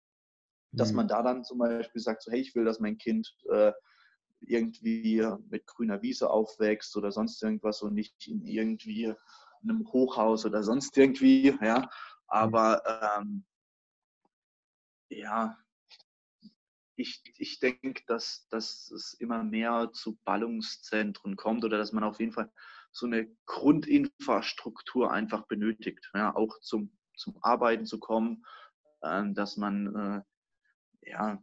dass mhm. man da dann zum Beispiel sagt, so, hey, ich will, dass mein Kind äh, irgendwie mit grüner Wiese aufwächst oder sonst irgendwas und nicht in irgendwie einem Hochhaus oder sonst irgendwie, ja. Aber ähm, ja, ich, ich denke, dass, dass es immer mehr zu Ballungszentren kommt oder dass man auf jeden Fall so eine Grundinfrastruktur einfach benötigt, ja, auch zum, zum Arbeiten zu kommen, äh, dass man äh, ja,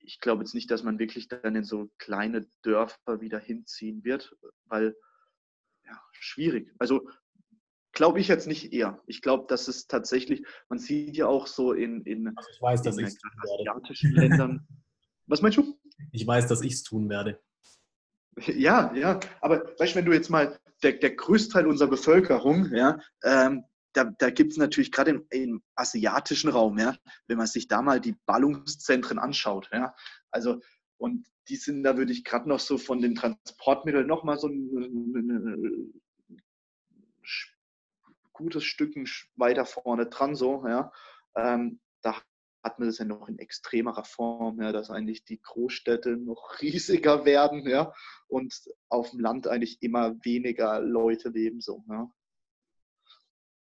ich glaube jetzt nicht, dass man wirklich dann in so kleine Dörfer wieder hinziehen wird, weil ja, schwierig. Also glaube ich jetzt nicht eher. Ich glaube, dass es tatsächlich, man sieht ja auch so in, in, also weiß, in asiatischen Ländern. Was meinst du? Ich weiß, dass ich es tun werde. Ja, ja, aber weißt du, wenn du jetzt mal der, der Größteil unserer Bevölkerung, ja, ähm, da, da gibt es natürlich gerade im, im, asiatischen Raum, ja, wenn man sich da mal die Ballungszentren anschaut, ja, also und die sind da würde ich gerade noch so von den Transportmitteln noch mal so ein gutes Stück weiter vorne dran, so, ja, ähm, da hat man das ja noch in extremerer Form, ja, dass eigentlich die Großstädte noch riesiger werden, ja, und auf dem Land eigentlich immer weniger Leute leben, so, ja.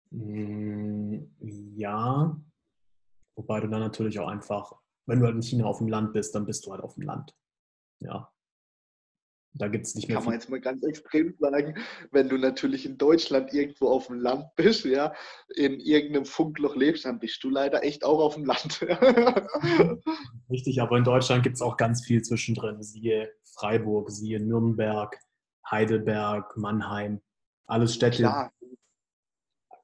Mm, ja, wobei du dann natürlich auch einfach, wenn du halt in China auf dem Land bist, dann bist du halt auf dem Land. Ja. Da gibt es nicht mehr. Kann man jetzt mal ganz extrem sagen, wenn du natürlich in Deutschland irgendwo auf dem Land bist, ja, in irgendeinem Funkloch lebst, dann bist du leider echt auch auf dem Land. Richtig, aber in Deutschland gibt es auch ganz viel zwischendrin. Siehe Freiburg, siehe Nürnberg, Heidelberg, Mannheim. Alles Städte, Klar.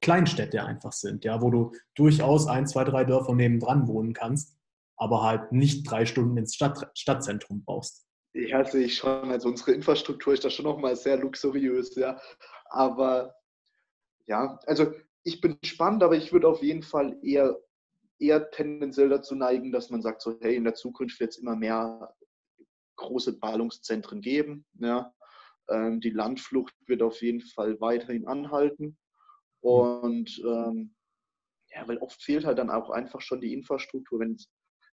Kleinstädte einfach sind, ja, wo du durchaus ein, zwei, drei Dörfer nebendran wohnen kannst, aber halt nicht drei Stunden ins Stadt, Stadtzentrum brauchst. Ja, sehe ich schon. Also unsere Infrastruktur ist da schon nochmal sehr luxuriös, ja. Aber ja, also ich bin gespannt, aber ich würde auf jeden Fall eher, eher tendenziell dazu neigen, dass man sagt, so, hey, in der Zukunft wird es immer mehr große Ballungszentren geben. Ja. Ähm, die Landflucht wird auf jeden Fall weiterhin anhalten. Und ähm, ja, weil oft fehlt halt dann auch einfach schon die Infrastruktur. Wenn,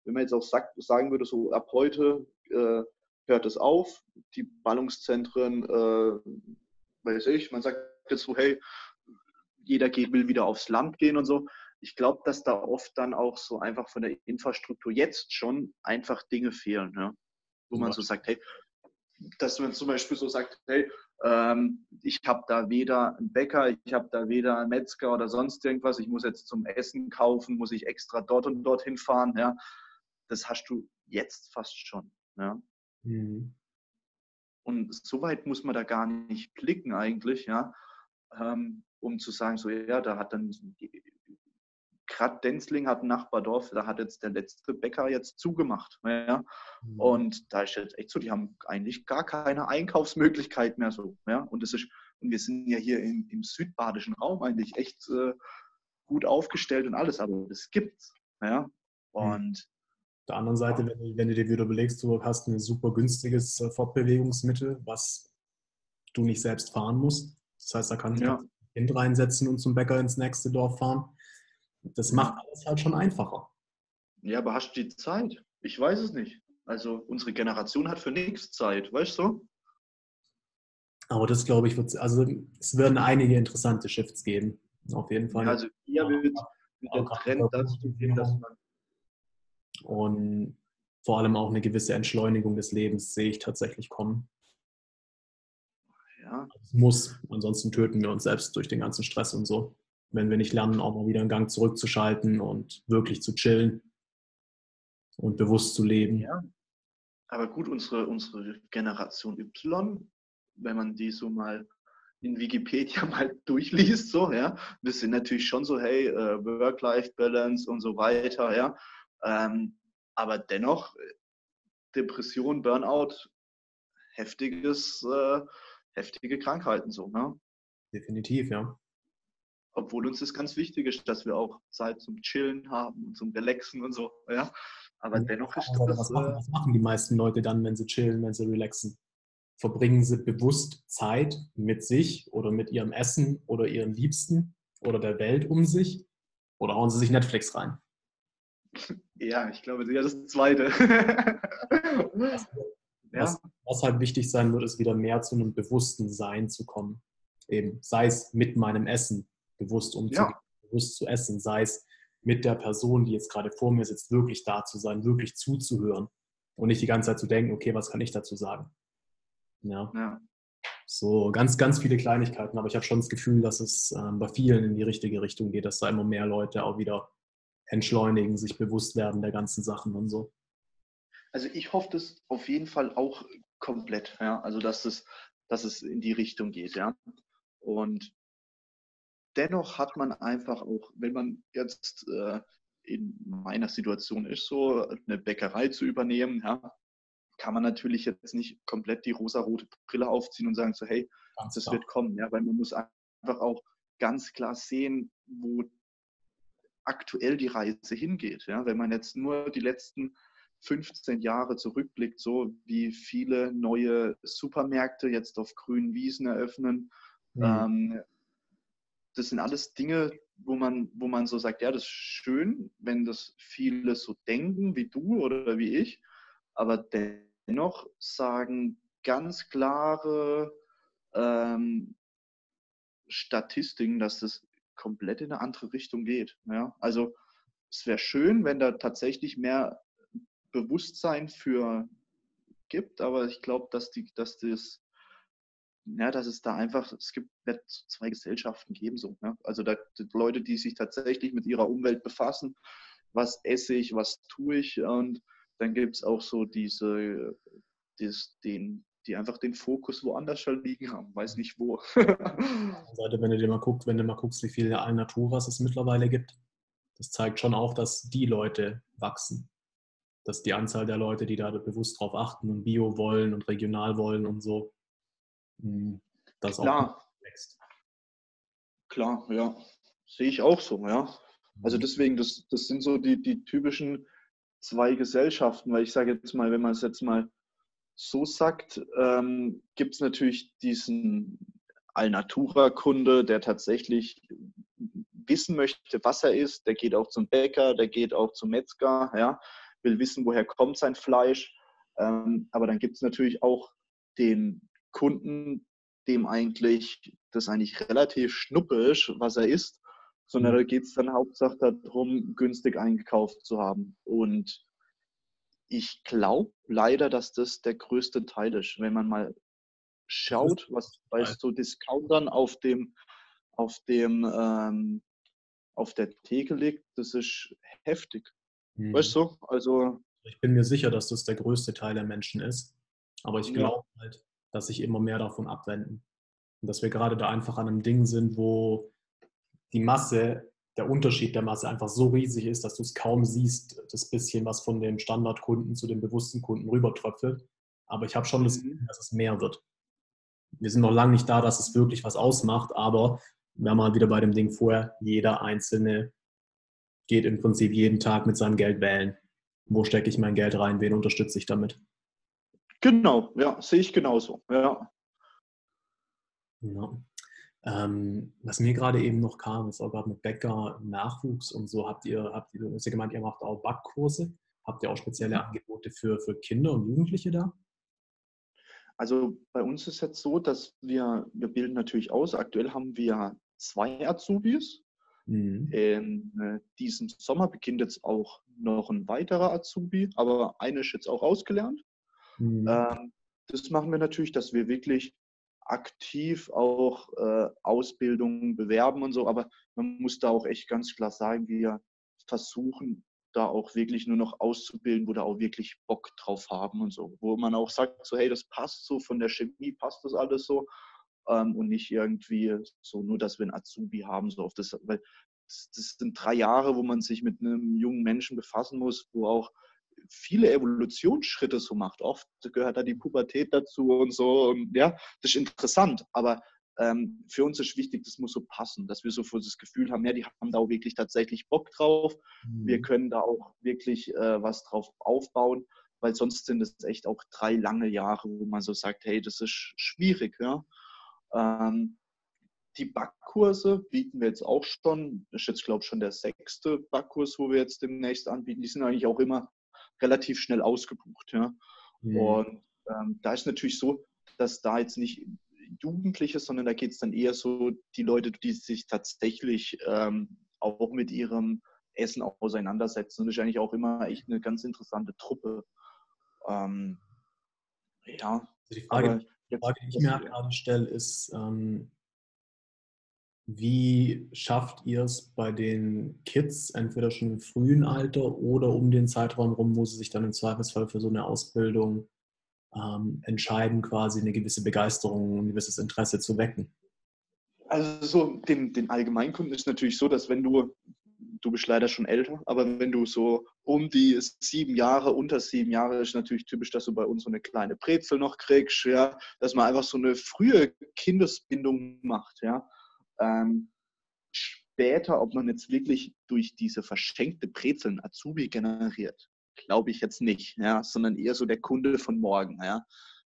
wenn man jetzt auch sagt, sagen würde, so ab heute äh, hört es auf, die Ballungszentren, äh, weiß ich, man sagt jetzt so, hey, jeder geht, will wieder aufs Land gehen und so. Ich glaube, dass da oft dann auch so einfach von der Infrastruktur jetzt schon einfach Dinge fehlen, ja? wo man so sagt, hey, dass man zum Beispiel so sagt, hey, ähm, ich habe da weder einen Bäcker, ich habe da weder einen Metzger oder sonst irgendwas. Ich muss jetzt zum Essen kaufen, muss ich extra dort und dorthin fahren. Ja. Das hast du jetzt fast schon. Ja. Mhm. und so weit muss man da gar nicht blicken eigentlich, ja, ähm, um zu sagen, so ja, da hat dann gerade Denzling hat ein Nachbardorf, da hat jetzt der letzte Bäcker jetzt zugemacht. Ja? Mhm. Und da ist jetzt echt so, die haben eigentlich gar keine Einkaufsmöglichkeit mehr so. Ja? Und das ist, und wir sind ja hier in, im südbadischen Raum eigentlich echt äh, gut aufgestellt und alles, aber das gibt's. Ja? Mhm. Und der anderen Seite, wenn du, wenn du dir wieder überlegst, du hast ein super günstiges äh, Fortbewegungsmittel, was du nicht selbst fahren musst. Das heißt, da kann ich ja. ein Kind reinsetzen und zum Bäcker ins nächste Dorf fahren. Das macht alles halt schon einfacher. Ja, aber hast du die Zeit? Ich weiß es nicht. Also unsere Generation hat für nichts Zeit, weißt du? Aber das glaube ich, wird, also es werden einige interessante Shifts geben. Auf jeden Fall. Ja, also hier wird, wird der Trend dazu gehen, dass man. Und vor allem auch eine gewisse Entschleunigung des Lebens sehe ich tatsächlich kommen. Ja. Es muss, ansonsten töten wir uns selbst durch den ganzen Stress und so wenn wir nicht lernen, auch mal wieder einen Gang zurückzuschalten und wirklich zu chillen und bewusst zu leben. Ja. Aber gut, unsere, unsere Generation Y, wenn man die so mal in Wikipedia mal durchliest, so, ja, wir sind natürlich schon so, hey, äh, Work-Life-Balance und so weiter, ja. Ähm, aber dennoch, Depression, Burnout, heftiges, äh, heftige Krankheiten so, ne? Definitiv, ja obwohl uns das ganz wichtig ist, dass wir auch Zeit zum Chillen haben und zum Relaxen und so. Ja? Aber dennoch ist das. Was machen, was machen die meisten Leute dann, wenn sie chillen, wenn sie relaxen? Verbringen sie bewusst Zeit mit sich oder mit ihrem Essen oder ihren Liebsten oder der Welt um sich? Oder hauen sie sich Netflix rein? Ja, ich glaube eher das Zweite. was, was halt wichtig sein wird, ist wieder mehr zu einem bewussten Sein zu kommen. Eben, sei es mit meinem Essen, bewusst umzugehen, ja. bewusst zu essen, sei es mit der Person, die jetzt gerade vor mir sitzt, wirklich da zu sein, wirklich zuzuhören und nicht die ganze Zeit zu denken, okay, was kann ich dazu sagen? Ja. ja. So ganz, ganz viele Kleinigkeiten, aber ich habe schon das Gefühl, dass es äh, bei vielen in die richtige Richtung geht, dass da immer mehr Leute auch wieder entschleunigen, sich bewusst werden der ganzen Sachen und so. Also ich hoffe das auf jeden Fall auch komplett, ja. Also dass es, dass es in die Richtung geht, ja. Und dennoch hat man einfach auch, wenn man jetzt äh, in meiner Situation ist, so eine Bäckerei zu übernehmen, ja, kann man natürlich jetzt nicht komplett die rosa-rote Brille aufziehen und sagen so, hey, ganz das klar. wird kommen, ja, weil man muss einfach auch ganz klar sehen, wo aktuell die Reise hingeht. Ja, wenn man jetzt nur die letzten 15 Jahre zurückblickt, so wie viele neue Supermärkte jetzt auf grünen Wiesen eröffnen, mhm. ähm, das sind alles Dinge, wo man, wo man so sagt, ja, das ist schön, wenn das viele so denken wie du oder wie ich, aber dennoch sagen ganz klare ähm, Statistiken, dass das komplett in eine andere Richtung geht. Ja? Also es wäre schön, wenn da tatsächlich mehr Bewusstsein für gibt, aber ich glaube, dass, dass das ja, dass es da einfach, es gibt wird zwei Gesellschaften geben, so. Ja? Also da, die Leute, die sich tatsächlich mit ihrer Umwelt befassen, was esse ich, was tue ich und dann gibt es auch so diese, des, den, die einfach den Fokus woanders schon liegen haben, weiß nicht wo. Seite, wenn du dir mal guckst, wenn du mal guckst, wie viele Alnaturas es mittlerweile gibt, das zeigt schon auch, dass die Leute wachsen. Dass die Anzahl der Leute, die da bewusst drauf achten und Bio wollen und regional wollen und so, hm, das Klar. auch wächst. Klar, ja. Sehe ich auch so, ja. Also mhm. deswegen, das, das sind so die, die typischen zwei Gesellschaften, weil ich sage jetzt mal, wenn man es jetzt mal so sagt, ähm, gibt es natürlich diesen Alnatura-Kunde, der tatsächlich wissen möchte, was er ist. Der geht auch zum Bäcker, der geht auch zum Metzger, ja, will wissen, woher kommt sein Fleisch. Ähm, aber dann gibt es natürlich auch den Kunden, dem eigentlich das eigentlich relativ schnuppe ist, was er isst, sondern mhm. da geht es dann hauptsächlich darum, günstig eingekauft zu haben. Und ich glaube leider, dass das der größte Teil ist, wenn man mal schaut, was bei so Discountern auf dem, auf dem, ähm, auf der Theke liegt, das ist heftig. Mhm. Weißt du? Also. Ich bin mir sicher, dass das der größte Teil der Menschen ist. Aber ich glaube ja. halt, dass sich immer mehr davon abwenden. Und dass wir gerade da einfach an einem Ding sind, wo die Masse, der Unterschied der Masse einfach so riesig ist, dass du es kaum siehst, das bisschen, was von dem Standardkunden zu dem bewussten Kunden rübertröpfelt. Aber ich habe schon das mhm. Gefühl, dass es mehr wird. Wir sind noch lange nicht da, dass es wirklich was ausmacht, aber wir haben mal wieder bei dem Ding vorher, jeder Einzelne geht im Prinzip jeden Tag mit seinem Geld wählen. Wo stecke ich mein Geld rein? Wen unterstütze ich damit? Genau, ja, sehe ich genauso. Ja. ja. Ähm, was mir gerade eben noch kam, ist auch gerade mit Bäcker Nachwuchs und so. Habt ihr, habt ihr, hast ja gemeint, ihr macht auch Backkurse. Habt ihr auch spezielle. Angebote für, für Kinder und Jugendliche da? Also bei uns ist jetzt so, dass wir, wir bilden natürlich aus. Aktuell haben wir zwei Azubis. Mhm. In äh, diesem Sommer beginnt jetzt auch noch ein weiterer Azubi, aber eine ist jetzt auch ausgelernt. Mhm. Ähm, das machen wir natürlich, dass wir wirklich aktiv auch äh, Ausbildungen bewerben und so, aber man muss da auch echt ganz klar sagen, wir versuchen da auch wirklich nur noch auszubilden, wo da auch wirklich Bock drauf haben und so, wo man auch sagt, so hey, das passt so von der Chemie, passt das alles so ähm, und nicht irgendwie so nur, dass wir ein Azubi haben, so auf das, weil das, das sind drei Jahre, wo man sich mit einem jungen Menschen befassen muss, wo auch viele Evolutionsschritte so macht. Oft gehört da die Pubertät dazu und so. Und ja, das ist interessant. Aber ähm, für uns ist wichtig, das muss so passen, dass wir so das Gefühl haben, ja, die haben da auch wirklich tatsächlich Bock drauf. Mhm. Wir können da auch wirklich äh, was drauf aufbauen, weil sonst sind es echt auch drei lange Jahre, wo man so sagt, hey, das ist schwierig. Ja? Ähm, die Backkurse bieten wir jetzt auch schon. Das ist jetzt, glaube ich, schon der sechste Backkurs, wo wir jetzt demnächst anbieten. Die sind eigentlich auch immer relativ schnell ausgebucht. Ja? Mhm. Und ähm, da ist natürlich so, dass da jetzt nicht Jugendliche, sondern da geht es dann eher so die Leute, die sich tatsächlich ähm, auch mit ihrem Essen auseinandersetzen. Und das ist eigentlich auch immer echt eine ganz interessante Truppe. Ähm, ja. Also die Frage, die, Frage, die ich mir gerade stelle, ist, ähm, wie schafft ihr es bei den Kids, entweder schon im frühen Alter oder um den Zeitraum rum, wo sie sich dann im Zweifelsfall für so eine Ausbildung ähm, entscheiden, quasi eine gewisse Begeisterung, ein gewisses Interesse zu wecken? Also so den, den Allgemeinkunden ist natürlich so, dass wenn du, du bist leider schon älter, aber wenn du so um die sieben Jahre, unter sieben Jahre, ist natürlich typisch, dass du bei uns so eine kleine Brezel noch kriegst, ja, dass man einfach so eine frühe Kindesbindung macht, ja. Ähm, später, ob man jetzt wirklich durch diese verschenkte Brezeln Azubi generiert, glaube ich jetzt nicht, ja, sondern eher so der Kunde von morgen. Ja.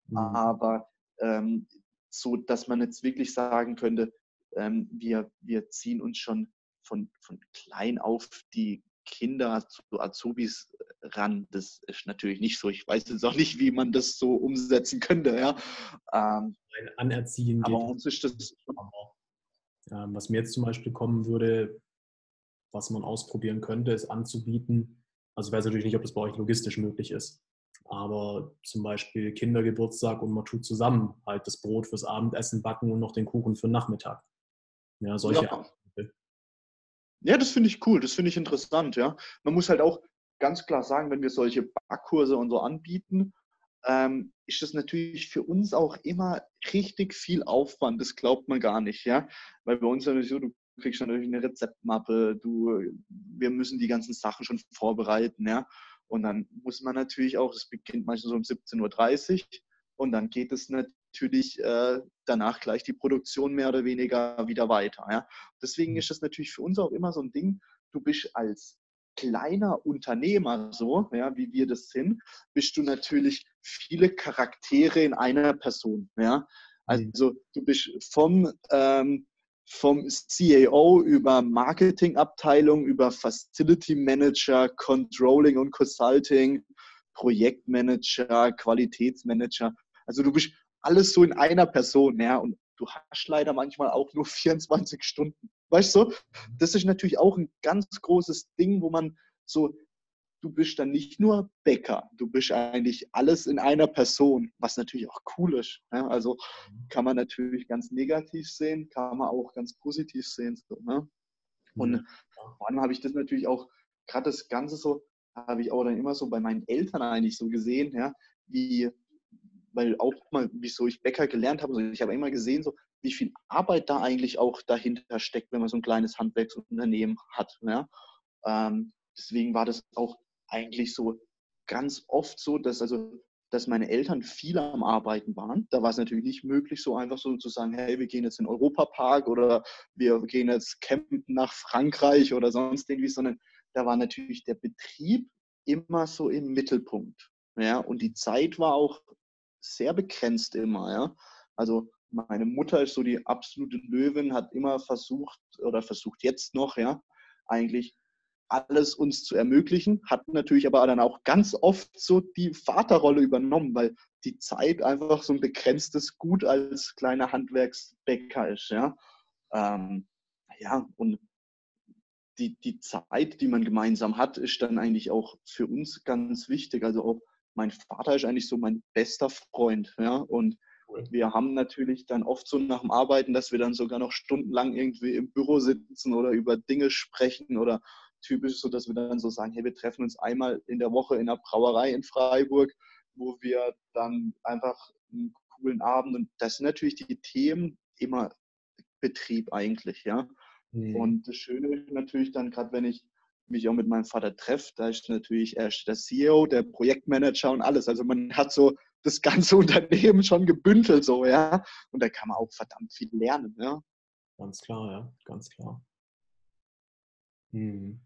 Mhm. Aber ähm, so, dass man jetzt wirklich sagen könnte, ähm, wir, wir ziehen uns schon von, von klein auf die Kinder zu Azubis ran. Das ist natürlich nicht so. Ich weiß jetzt auch nicht, wie man das so umsetzen könnte. Ja. Ähm, Anerziehen. Aber uns ist das ähm, was mir jetzt zum Beispiel kommen würde, was man ausprobieren könnte, ist anzubieten. Also ich weiß natürlich nicht, ob das bei euch logistisch möglich ist. Aber zum Beispiel Kindergeburtstag und man tut zusammen halt das Brot fürs Abendessen backen und noch den Kuchen für den Nachmittag. Ja, solche ja. Ja, das finde ich cool, das finde ich interessant, ja. Man muss halt auch ganz klar sagen, wenn wir solche Backkurse und so anbieten, ähm, ist das natürlich für uns auch immer richtig viel Aufwand. Das glaubt man gar nicht, ja. Weil bei uns natürlich so, du kriegst natürlich eine Rezeptmappe, du, wir müssen die ganzen Sachen schon vorbereiten, ja. Und dann muss man natürlich auch, es beginnt meistens so um 17.30 Uhr und dann geht es natürlich äh, danach gleich die Produktion mehr oder weniger wieder weiter. Ja? Deswegen ist das natürlich für uns auch immer so ein Ding, du bist als kleiner Unternehmer, so, ja, wie wir das sind, bist du natürlich viele Charaktere in einer Person. Ja? Mhm. Also du bist vom, ähm, vom CAO über Marketingabteilung, über Facility Manager, Controlling und Consulting, Projektmanager, Qualitätsmanager. Also du bist alles so in einer Person, ja, und du hast leider manchmal auch nur 24 Stunden. Weißt du, das ist natürlich auch ein ganz großes Ding, wo man so, du bist dann nicht nur Bäcker, du bist eigentlich alles in einer Person, was natürlich auch cool ist. Ja? Also kann man natürlich ganz negativ sehen, kann man auch ganz positiv sehen. So, ne? Und mhm. vor allem habe ich das natürlich auch, gerade das Ganze so, habe ich auch dann immer so bei meinen Eltern eigentlich so gesehen, ja, wie weil auch mal, wieso ich Bäcker gelernt habe, ich habe immer gesehen, so, wie viel Arbeit da eigentlich auch dahinter steckt, wenn man so ein kleines Handwerksunternehmen hat. Ja? Ähm, deswegen war das auch eigentlich so ganz oft so, dass also dass meine Eltern viel am Arbeiten waren. Da war es natürlich nicht möglich, so einfach so zu sagen, hey, wir gehen jetzt in den Europapark oder wir gehen jetzt campen nach Frankreich oder sonst irgendwie, sondern da war natürlich der Betrieb immer so im Mittelpunkt. Ja, und die Zeit war auch sehr begrenzt immer. Ja. Also meine Mutter ist so die absolute Löwin, hat immer versucht oder versucht jetzt noch, ja, eigentlich alles uns zu ermöglichen, hat natürlich aber dann auch ganz oft so die Vaterrolle übernommen, weil die Zeit einfach so ein begrenztes Gut als kleiner Handwerksbäcker ist. Ja, ähm, ja und die, die Zeit, die man gemeinsam hat, ist dann eigentlich auch für uns ganz wichtig. Also auch mein Vater ist eigentlich so mein bester Freund. Ja, und wir haben natürlich dann oft so nach dem Arbeiten, dass wir dann sogar noch stundenlang irgendwie im Büro sitzen oder über Dinge sprechen oder typisch so, dass wir dann so sagen, hey, wir treffen uns einmal in der Woche in der Brauerei in Freiburg, wo wir dann einfach einen coolen Abend und das sind natürlich die Themen immer Betrieb eigentlich, ja. Mhm. Und das Schöne ist natürlich dann, gerade wenn ich mich auch mit meinem Vater treffe, da ist natürlich erst der CEO, der Projektmanager und alles. Also man hat so das ganze Unternehmen schon gebündelt so, ja. Und da kann man auch verdammt viel lernen, ja. Ganz klar, ja, ganz klar. Hm.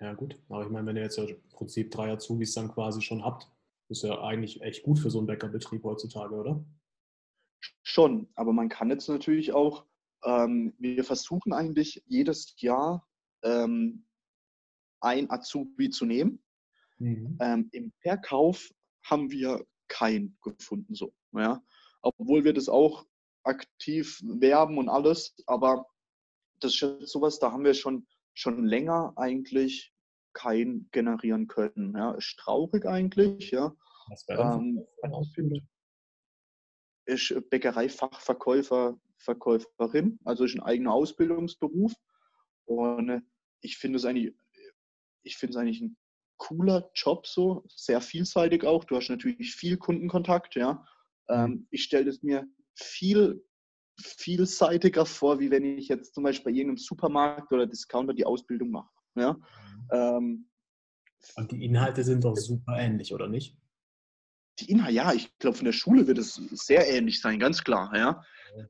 Ja, gut. Aber ich meine, wenn ihr jetzt ja im Prinzip drei Azubis dann quasi schon habt, ist ja eigentlich echt gut für so einen Bäckerbetrieb heutzutage, oder? Schon, aber man kann jetzt natürlich auch, ähm, wir versuchen eigentlich jedes Jahr ähm, ein Azubi zu nehmen. Mhm. Ähm, Im Verkauf haben wir keinen gefunden, so. Ja? Obwohl wir das auch aktiv werben und alles, aber das ist sowas, da haben wir schon schon länger eigentlich kein generieren können. Ja, ist traurig eigentlich, ja. Was wäre ähm? Ist Bäckereifachverkäufer, Verkäuferin, also ist ein eigener Ausbildungsberuf. Und ich finde es eigentlich, ich finde es eigentlich ein cooler Job so, sehr vielseitig auch. Du hast natürlich viel Kundenkontakt, ja. Ähm, mhm. ich stelle es mir viel vielseitiger vor, wie wenn ich jetzt zum Beispiel bei irgendeinem Supermarkt oder Discounter die Ausbildung mache. Ja? Mhm. Ähm, Und die Inhalte sind doch super ähnlich, oder nicht? Die Inhalte, ja, ich glaube, von der Schule wird es sehr ähnlich sein, ganz klar. Ja?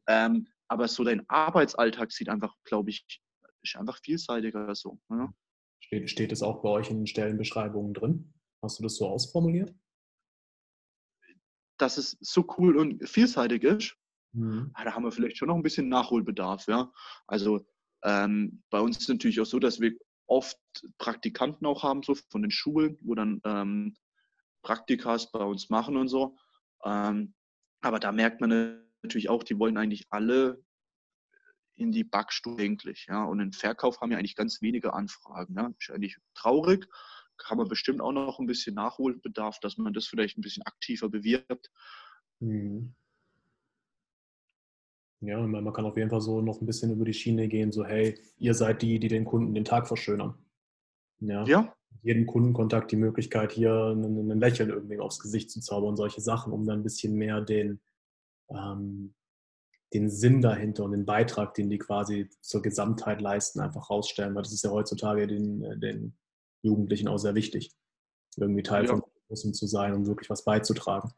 Ähm, aber so dein Arbeitsalltag sieht einfach, glaube ich, ist einfach vielseitiger so. Ja? Steht, steht es auch bei euch in den Stellenbeschreibungen drin? Hast du das so ausformuliert? Dass es so cool und vielseitig ist. Mhm. Ah, da haben wir vielleicht schon noch ein bisschen Nachholbedarf. Ja? Also ähm, bei uns ist es natürlich auch so, dass wir oft Praktikanten auch haben, so von den Schulen, wo dann ähm, Praktikas bei uns machen und so. Ähm, aber da merkt man natürlich auch, die wollen eigentlich alle in die Backstube eigentlich. Ja? Und im Verkauf haben wir eigentlich ganz wenige Anfragen. Ja? Ist eigentlich traurig. Kann man bestimmt auch noch ein bisschen Nachholbedarf, dass man das vielleicht ein bisschen aktiver bewirbt. Mhm. Ja, man kann auf jeden Fall so noch ein bisschen über die Schiene gehen, so hey, ihr seid die, die den Kunden den Tag verschönern. Ja. ja. Jeden Kundenkontakt die Möglichkeit, hier ein, ein Lächeln irgendwie aufs Gesicht zu zaubern, solche Sachen, um dann ein bisschen mehr den, ähm, den Sinn dahinter und den Beitrag, den die quasi zur Gesamtheit leisten, einfach rausstellen, weil das ist ja heutzutage den, den Jugendlichen auch sehr wichtig, irgendwie Teil ja. von Großem zu sein, um wirklich was beizutragen.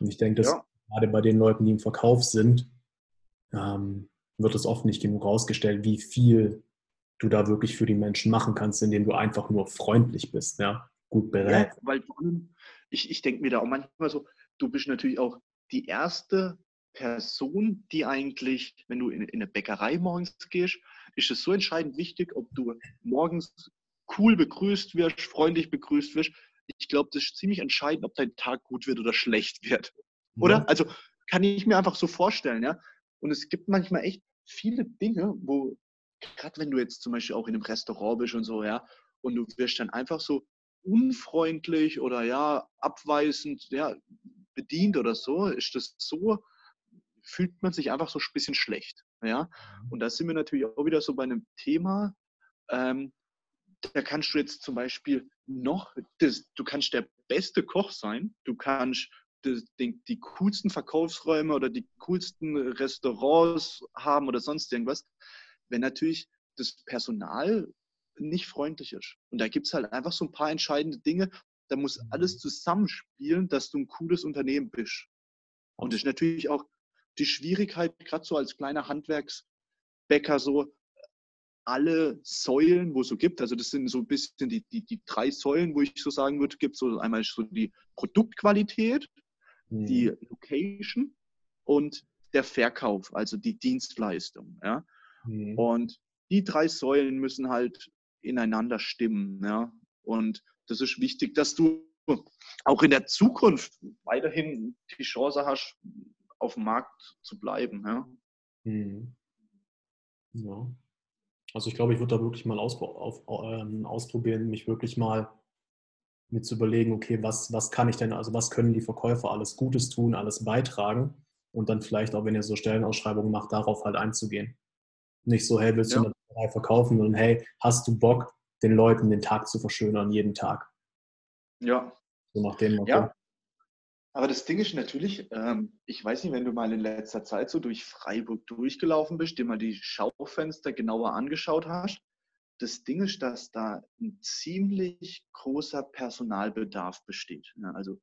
Und ich denke, dass ja. gerade bei den Leuten, die im Verkauf sind, ähm, wird es oft nicht genug rausgestellt, wie viel du da wirklich für die Menschen machen kannst, indem du einfach nur freundlich bist, ja, gut berät. Ja, weil ich, ich denke mir da auch manchmal so, du bist natürlich auch die erste Person, die eigentlich, wenn du in, in eine Bäckerei morgens gehst, ist es so entscheidend wichtig, ob du morgens cool begrüßt wirst, freundlich begrüßt wirst. Ich glaube, das ist ziemlich entscheidend, ob dein Tag gut wird oder schlecht wird. Oder? Ja. Also kann ich mir einfach so vorstellen, ja. Und es gibt manchmal echt viele Dinge, wo, gerade wenn du jetzt zum Beispiel auch in einem Restaurant bist und so, ja, und du wirst dann einfach so unfreundlich oder ja, abweisend, ja, bedient oder so, ist das so, fühlt man sich einfach so ein bisschen schlecht. Ja? Mhm. Und da sind wir natürlich auch wieder so bei einem Thema, ähm, da kannst du jetzt zum Beispiel noch, das, du kannst der beste Koch sein, du kannst die, die, die coolsten Verkaufsräume oder die coolsten Restaurants haben oder sonst irgendwas, wenn natürlich das Personal nicht freundlich ist. Und da gibt es halt einfach so ein paar entscheidende Dinge. Da muss alles zusammenspielen, dass du ein cooles Unternehmen bist. Und das ist natürlich auch die Schwierigkeit, gerade so als kleiner Handwerksbäcker, so alle Säulen, wo es so gibt, also das sind so ein bisschen die, die, die drei Säulen, wo ich so sagen würde, gibt so einmal so die Produktqualität, mhm. die Location und der Verkauf, also die Dienstleistung. Ja? Mhm. Und die drei Säulen müssen halt ineinander stimmen. Ja? Und das ist wichtig, dass du auch in der Zukunft weiterhin die Chance hast, auf dem Markt zu bleiben. Ja. Mhm. ja. Also ich glaube, ich würde da wirklich mal aus, auf, ähm, ausprobieren, mich wirklich mal mit zu überlegen, okay, was, was kann ich denn, also was können die Verkäufer alles Gutes tun, alles beitragen und dann vielleicht auch, wenn ihr so Stellenausschreibungen macht, darauf halt einzugehen. Nicht so, hey, willst ja. du eine verkaufen, sondern hey, hast du Bock, den Leuten den Tag zu verschönern, jeden Tag? Ja. So nach dem Motto. Ja. Aber das Ding ist natürlich, ähm, ich weiß nicht, wenn du mal in letzter Zeit so durch Freiburg durchgelaufen bist, dir mal die Schaufenster genauer angeschaut hast. Das Ding ist, dass da ein ziemlich großer Personalbedarf besteht. Ja, also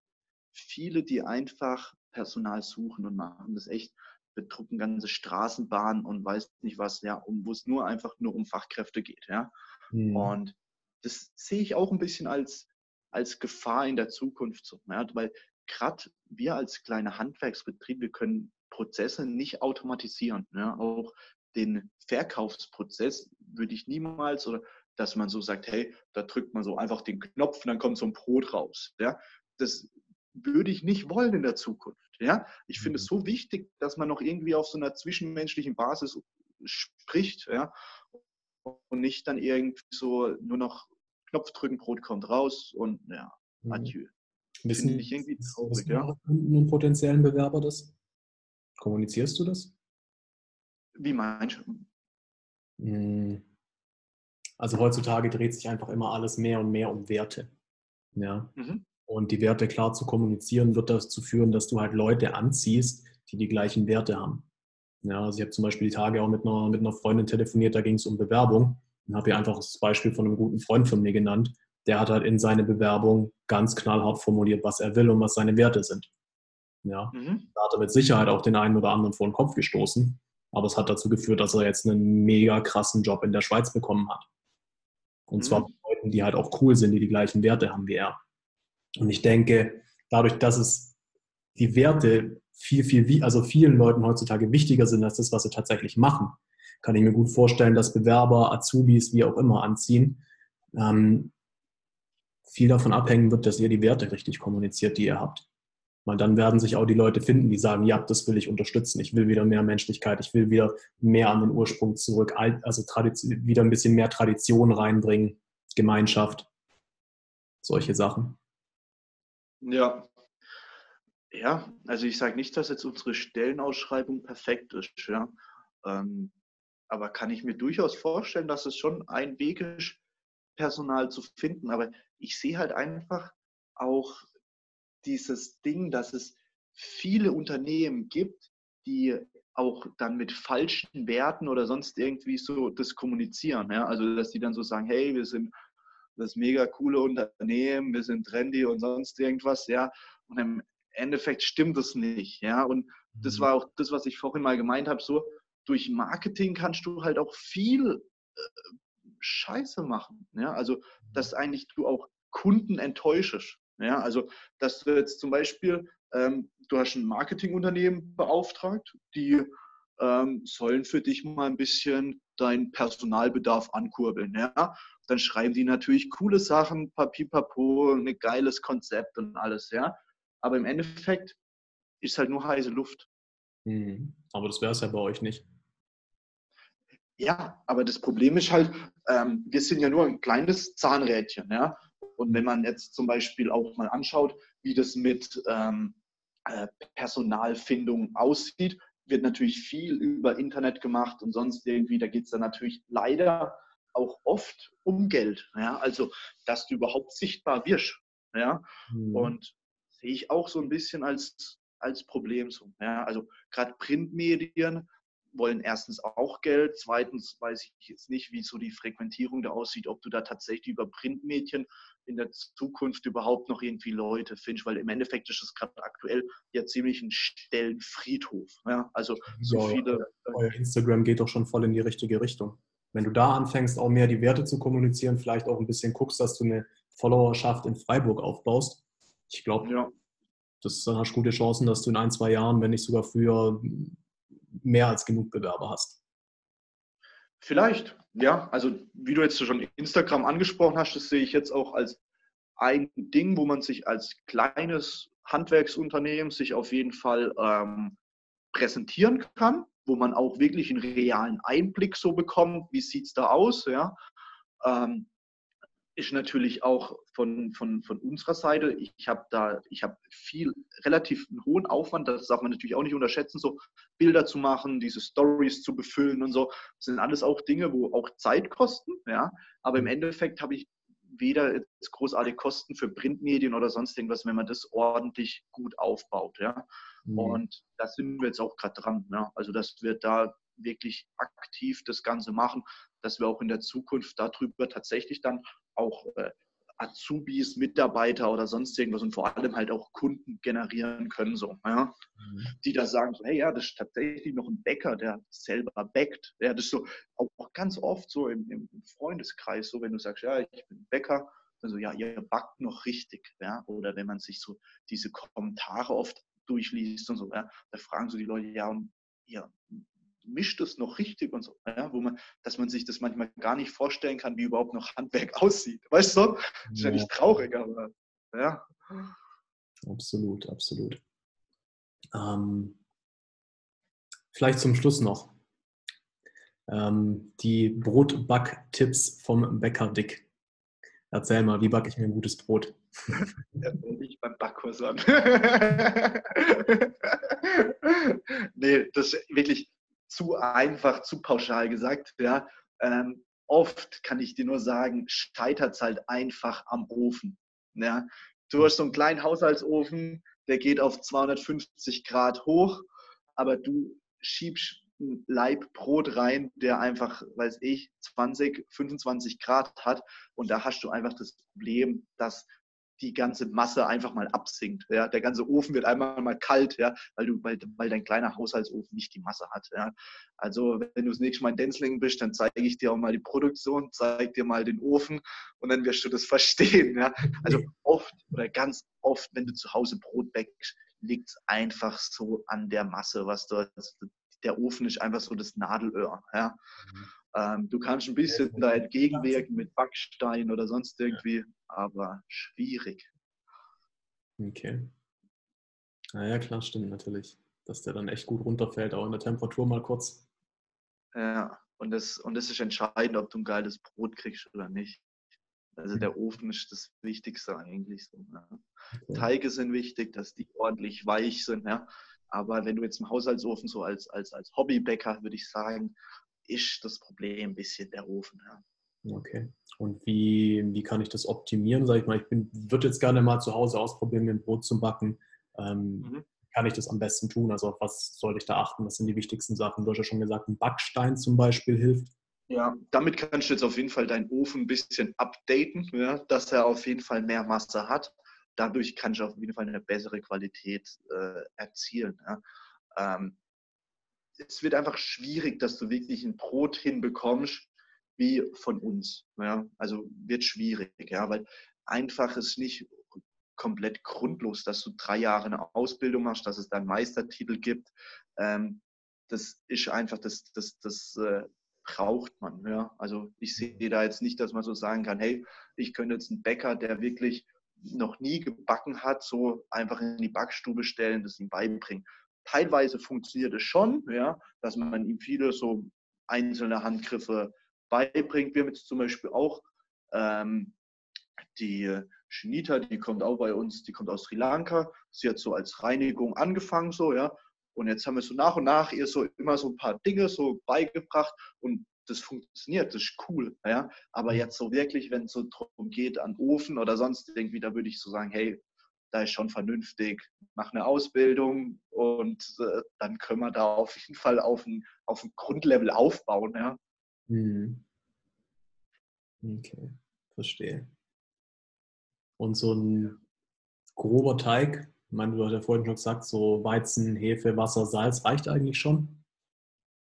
viele, die einfach Personal suchen und machen das echt, bedrucken ganze Straßenbahnen und weiß nicht was, ja, um, wo es nur einfach nur um Fachkräfte geht. Ja. Mhm. Und das sehe ich auch ein bisschen als, als Gefahr in der Zukunft so. Ja, weil gerade wir als kleine Handwerksbetrieb, wir können Prozesse nicht automatisieren. Ja? Auch den Verkaufsprozess würde ich niemals oder dass man so sagt, hey, da drückt man so einfach den Knopf und dann kommt so ein Brot raus. Ja? Das würde ich nicht wollen in der Zukunft. Ja? Ich finde es mhm. so wichtig, dass man noch irgendwie auf so einer zwischenmenschlichen Basis spricht ja? und nicht dann irgendwie so nur noch Knopf drücken, Brot kommt raus und ja, mhm. adieu. Wissen Finde ich irgendwie traurig, ja. Kunden potenziellen Bewerber das? Kommunizierst du das? Wie meinst du? Hm. Also heutzutage dreht sich einfach immer alles mehr und mehr um Werte. Ja. Mhm. Und die Werte klar zu kommunizieren, wird dazu führen, dass du halt Leute anziehst, die die gleichen Werte haben. Ja, also ich habe zum Beispiel die Tage auch mit einer, mit einer Freundin telefoniert, da ging es um Bewerbung und habe ihr einfach das Beispiel von einem guten Freund von mir genannt der hat halt in seine Bewerbung ganz knallhart formuliert, was er will und was seine Werte sind. Ja, mhm. da hat er mit Sicherheit auch den einen oder anderen vor den Kopf gestoßen, aber es hat dazu geführt, dass er jetzt einen mega krassen Job in der Schweiz bekommen hat. Und mhm. zwar mit Leuten, die halt auch cool sind, die die gleichen Werte haben wie er. Und ich denke, dadurch, dass es die Werte viel, viel, also vielen Leuten heutzutage wichtiger sind als das, was sie tatsächlich machen, kann ich mir gut vorstellen, dass Bewerber, Azubis, wie auch immer anziehen, ähm, viel davon abhängen wird, dass ihr die Werte richtig kommuniziert, die ihr habt. Weil dann werden sich auch die Leute finden, die sagen, ja, das will ich unterstützen. Ich will wieder mehr Menschlichkeit. Ich will wieder mehr an den Ursprung zurück. Also wieder ein bisschen mehr Tradition reinbringen. Gemeinschaft. Solche Sachen. Ja. Ja, also ich sage nicht, dass jetzt unsere Stellenausschreibung perfekt ist. Ja. Ähm, aber kann ich mir durchaus vorstellen, dass es schon ein Weg ist, Personal zu finden. Aber ich sehe halt einfach auch dieses Ding, dass es viele Unternehmen gibt, die auch dann mit falschen Werten oder sonst irgendwie so das kommunizieren. Ja? Also, dass die dann so sagen, hey, wir sind das mega coole Unternehmen, wir sind trendy und sonst irgendwas, ja. Und im Endeffekt stimmt das nicht, ja. Und das mhm. war auch das, was ich vorhin mal gemeint habe, so durch Marketing kannst du halt auch viel äh, Scheiße machen. Ja? Also, dass eigentlich du auch Kunden enttäuschest. Ja? Also, dass du jetzt zum Beispiel, ähm, du hast ein Marketingunternehmen beauftragt, die ähm, sollen für dich mal ein bisschen deinen Personalbedarf ankurbeln. Ja? Dann schreiben die natürlich coole Sachen, papipapo, ein geiles Konzept und alles. Ja? Aber im Endeffekt ist halt nur heiße Luft. Mhm. Aber das wäre es ja bei euch nicht. Ja, aber das Problem ist halt, ähm, wir sind ja nur ein kleines Zahnrädchen. Ja? Und wenn man jetzt zum Beispiel auch mal anschaut, wie das mit ähm, äh, Personalfindung aussieht, wird natürlich viel über Internet gemacht und sonst irgendwie, da geht es dann natürlich leider auch oft um Geld. Ja? Also, dass du überhaupt sichtbar wirst. Ja? Mhm. Und sehe ich auch so ein bisschen als, als Problem. So, ja? Also, gerade Printmedien wollen erstens auch Geld, zweitens weiß ich jetzt nicht, wie so die Frequentierung da aussieht, ob du da tatsächlich über Printmedien in der Zukunft überhaupt noch irgendwie Leute findest, weil im Endeffekt ist es gerade aktuell ja ziemlich ein Stellenfriedhof. Ja? Also so ja, viele. Euer Instagram geht doch schon voll in die richtige Richtung. Wenn du da anfängst, auch mehr die Werte zu kommunizieren, vielleicht auch ein bisschen guckst, dass du eine Followerschaft in Freiburg aufbaust. Ich glaube, ja. das hast du gute Chancen, dass du in ein, zwei Jahren, wenn nicht sogar früher, mehr als genug Bewerber hast. Vielleicht, ja. Also wie du jetzt schon Instagram angesprochen hast, das sehe ich jetzt auch als ein Ding, wo man sich als kleines Handwerksunternehmen sich auf jeden Fall ähm, präsentieren kann, wo man auch wirklich einen realen Einblick so bekommt, wie sieht es da aus, ja. Ähm, ist natürlich auch von, von, von unserer Seite, ich habe da, ich habe viel, relativ hohen Aufwand, das darf man natürlich auch nicht unterschätzen, so Bilder zu machen, diese Stories zu befüllen und so. Das sind alles auch Dinge, wo auch Zeit kosten, ja. Aber im Endeffekt habe ich weder jetzt großartige Kosten für Printmedien oder sonst irgendwas, wenn man das ordentlich gut aufbaut, ja. Mhm. Und da sind wir jetzt auch gerade dran, ja. Also dass wir da wirklich aktiv das Ganze machen, dass wir auch in der Zukunft darüber tatsächlich dann auch äh, Azubis, Mitarbeiter oder sonst irgendwas und vor allem halt auch Kunden generieren können, so, ja? Mhm. die da sagen, so, hey, ja, das ist tatsächlich noch ein Bäcker, der selber bäckt. Ja, das ist so auch, auch ganz oft so im, im, Freundeskreis, so wenn du sagst, ja, ich bin Bäcker, also ja, ihr backt noch richtig, ja, oder wenn man sich so diese Kommentare oft durchliest und so, ja, da fragen so die Leute, ja, und ihr mischt es noch richtig und so, ja, wo man, dass man sich das manchmal gar nicht vorstellen kann, wie überhaupt noch Handwerk aussieht. Weißt du? Das ist ja, nicht traurig, aber ja. Absolut, absolut. Ähm, vielleicht zum Schluss noch ähm, die Brotbacktipps vom Bäcker Dick. Erzähl mal, wie backe ich mir ein gutes Brot? Ja, ich beim Backkurs an. nee, das ist wirklich, zu einfach, zu pauschal gesagt. Ja. Ähm, oft kann ich dir nur sagen, scheitert es halt einfach am Ofen. Ja. Du hast so einen kleinen Haushaltsofen, der geht auf 250 Grad hoch, aber du schiebst ein Leib Brot rein, der einfach, weiß ich, 20, 25 Grad hat. Und da hast du einfach das Problem, dass die ganze Masse einfach mal absinkt. Ja? Der ganze Ofen wird einmal mal kalt, ja? weil, du, weil, weil dein kleiner Haushaltsofen nicht die Masse hat. Ja? Also wenn du das nächste Mal in Denzlingen bist, dann zeige ich dir auch mal die Produktion, zeige dir mal den Ofen und dann wirst du das verstehen. Ja? Also oft oder ganz oft, wenn du zu Hause Brot bäckst, liegt es einfach so an der Masse, was du, der Ofen ist einfach so das Nadelöhr. Ja? Mhm. Ähm, du kannst ein bisschen da entgegenwirken mit Backstein oder sonst irgendwie, aber schwierig. Okay. Naja, klar, stimmt natürlich. Dass der dann echt gut runterfällt, auch in der Temperatur mal kurz. Ja, und das, und das ist entscheidend, ob du ein geiles Brot kriegst oder nicht. Also der Ofen ist das Wichtigste eigentlich. So, ja. okay. Teige sind wichtig, dass die ordentlich weich sind. Ja. Aber wenn du jetzt im Haushaltsofen so als, als, als Hobbybäcker, würde ich sagen, ist das Problem ein bisschen der Ofen. Ja. Okay. Und wie, wie kann ich das optimieren? Sag ich mal, ich würde jetzt gerne mal zu Hause ausprobieren, mir ein Brot zu backen. Ähm, mhm. Kann ich das am besten tun? Also auf was sollte ich da achten? Was sind die wichtigsten Sachen? Du hast ja schon gesagt, ein Backstein zum Beispiel hilft. Ja, damit kannst du jetzt auf jeden Fall deinen Ofen ein bisschen updaten, ja, dass er auf jeden Fall mehr Masse hat. Dadurch kannst du auf jeden Fall eine bessere Qualität äh, erzielen. Ja. Ähm, es wird einfach schwierig, dass du wirklich ein Brot hinbekommst wie von uns. Ja? Also wird schwierig, ja, weil einfach ist nicht komplett grundlos, dass du drei Jahre eine Ausbildung machst, dass es dann Meistertitel gibt. Ähm, das ist einfach, das, das, das äh, braucht man. Ja? Also ich sehe da jetzt nicht, dass man so sagen kann, hey, ich könnte jetzt einen Bäcker, der wirklich noch nie gebacken hat, so einfach in die Backstube stellen, das ihm beibringen. Teilweise funktioniert es schon, ja, dass man ihm viele so einzelne Handgriffe beibringt. Wir haben jetzt zum Beispiel auch ähm, die Shinita, die kommt auch bei uns, die kommt aus Sri Lanka. Sie hat so als Reinigung angefangen, so, ja. Und jetzt haben wir so nach und nach ihr so immer so ein paar Dinge so beigebracht und das funktioniert, das ist cool. Ja? Aber jetzt so wirklich, wenn es so darum geht, an Ofen oder sonst irgendwie, da würde ich so sagen, hey, da ist schon vernünftig, mach eine Ausbildung und äh, dann können wir da auf jeden Fall auf ein, auf ein Grundlevel aufbauen. Ja? Mhm. Okay, verstehe. Und so ein grober Teig, ich meine, du hast ja vorhin schon gesagt, so Weizen, Hefe, Wasser, Salz reicht eigentlich schon.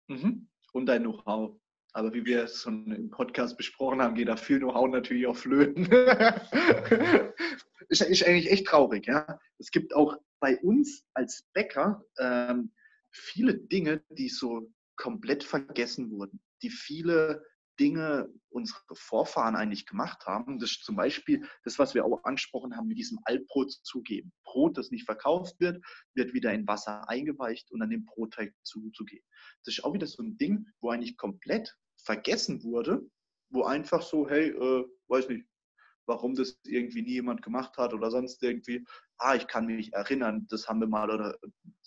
Mhm. Und dein Know-how. Aber wie wir es schon im Podcast besprochen haben, geht da viel Know-how natürlich auch flöten. ist, ist, eigentlich echt traurig. Ja? Es gibt auch bei uns als Bäcker ähm, viele Dinge, die so komplett vergessen wurden, die viele Dinge unsere Vorfahren eigentlich gemacht haben. Das ist zum Beispiel das, was wir auch angesprochen haben, mit diesem Altbrot zugeben. Brot, das nicht verkauft wird, wird wieder in Wasser eingeweicht und dann den Brotteig zuzugeben. Das ist auch wieder so ein Ding, wo eigentlich komplett vergessen wurde, wo einfach so, hey, äh, weiß nicht, warum das irgendwie nie jemand gemacht hat oder sonst irgendwie. Ah, ich kann mich erinnern, das haben wir mal oder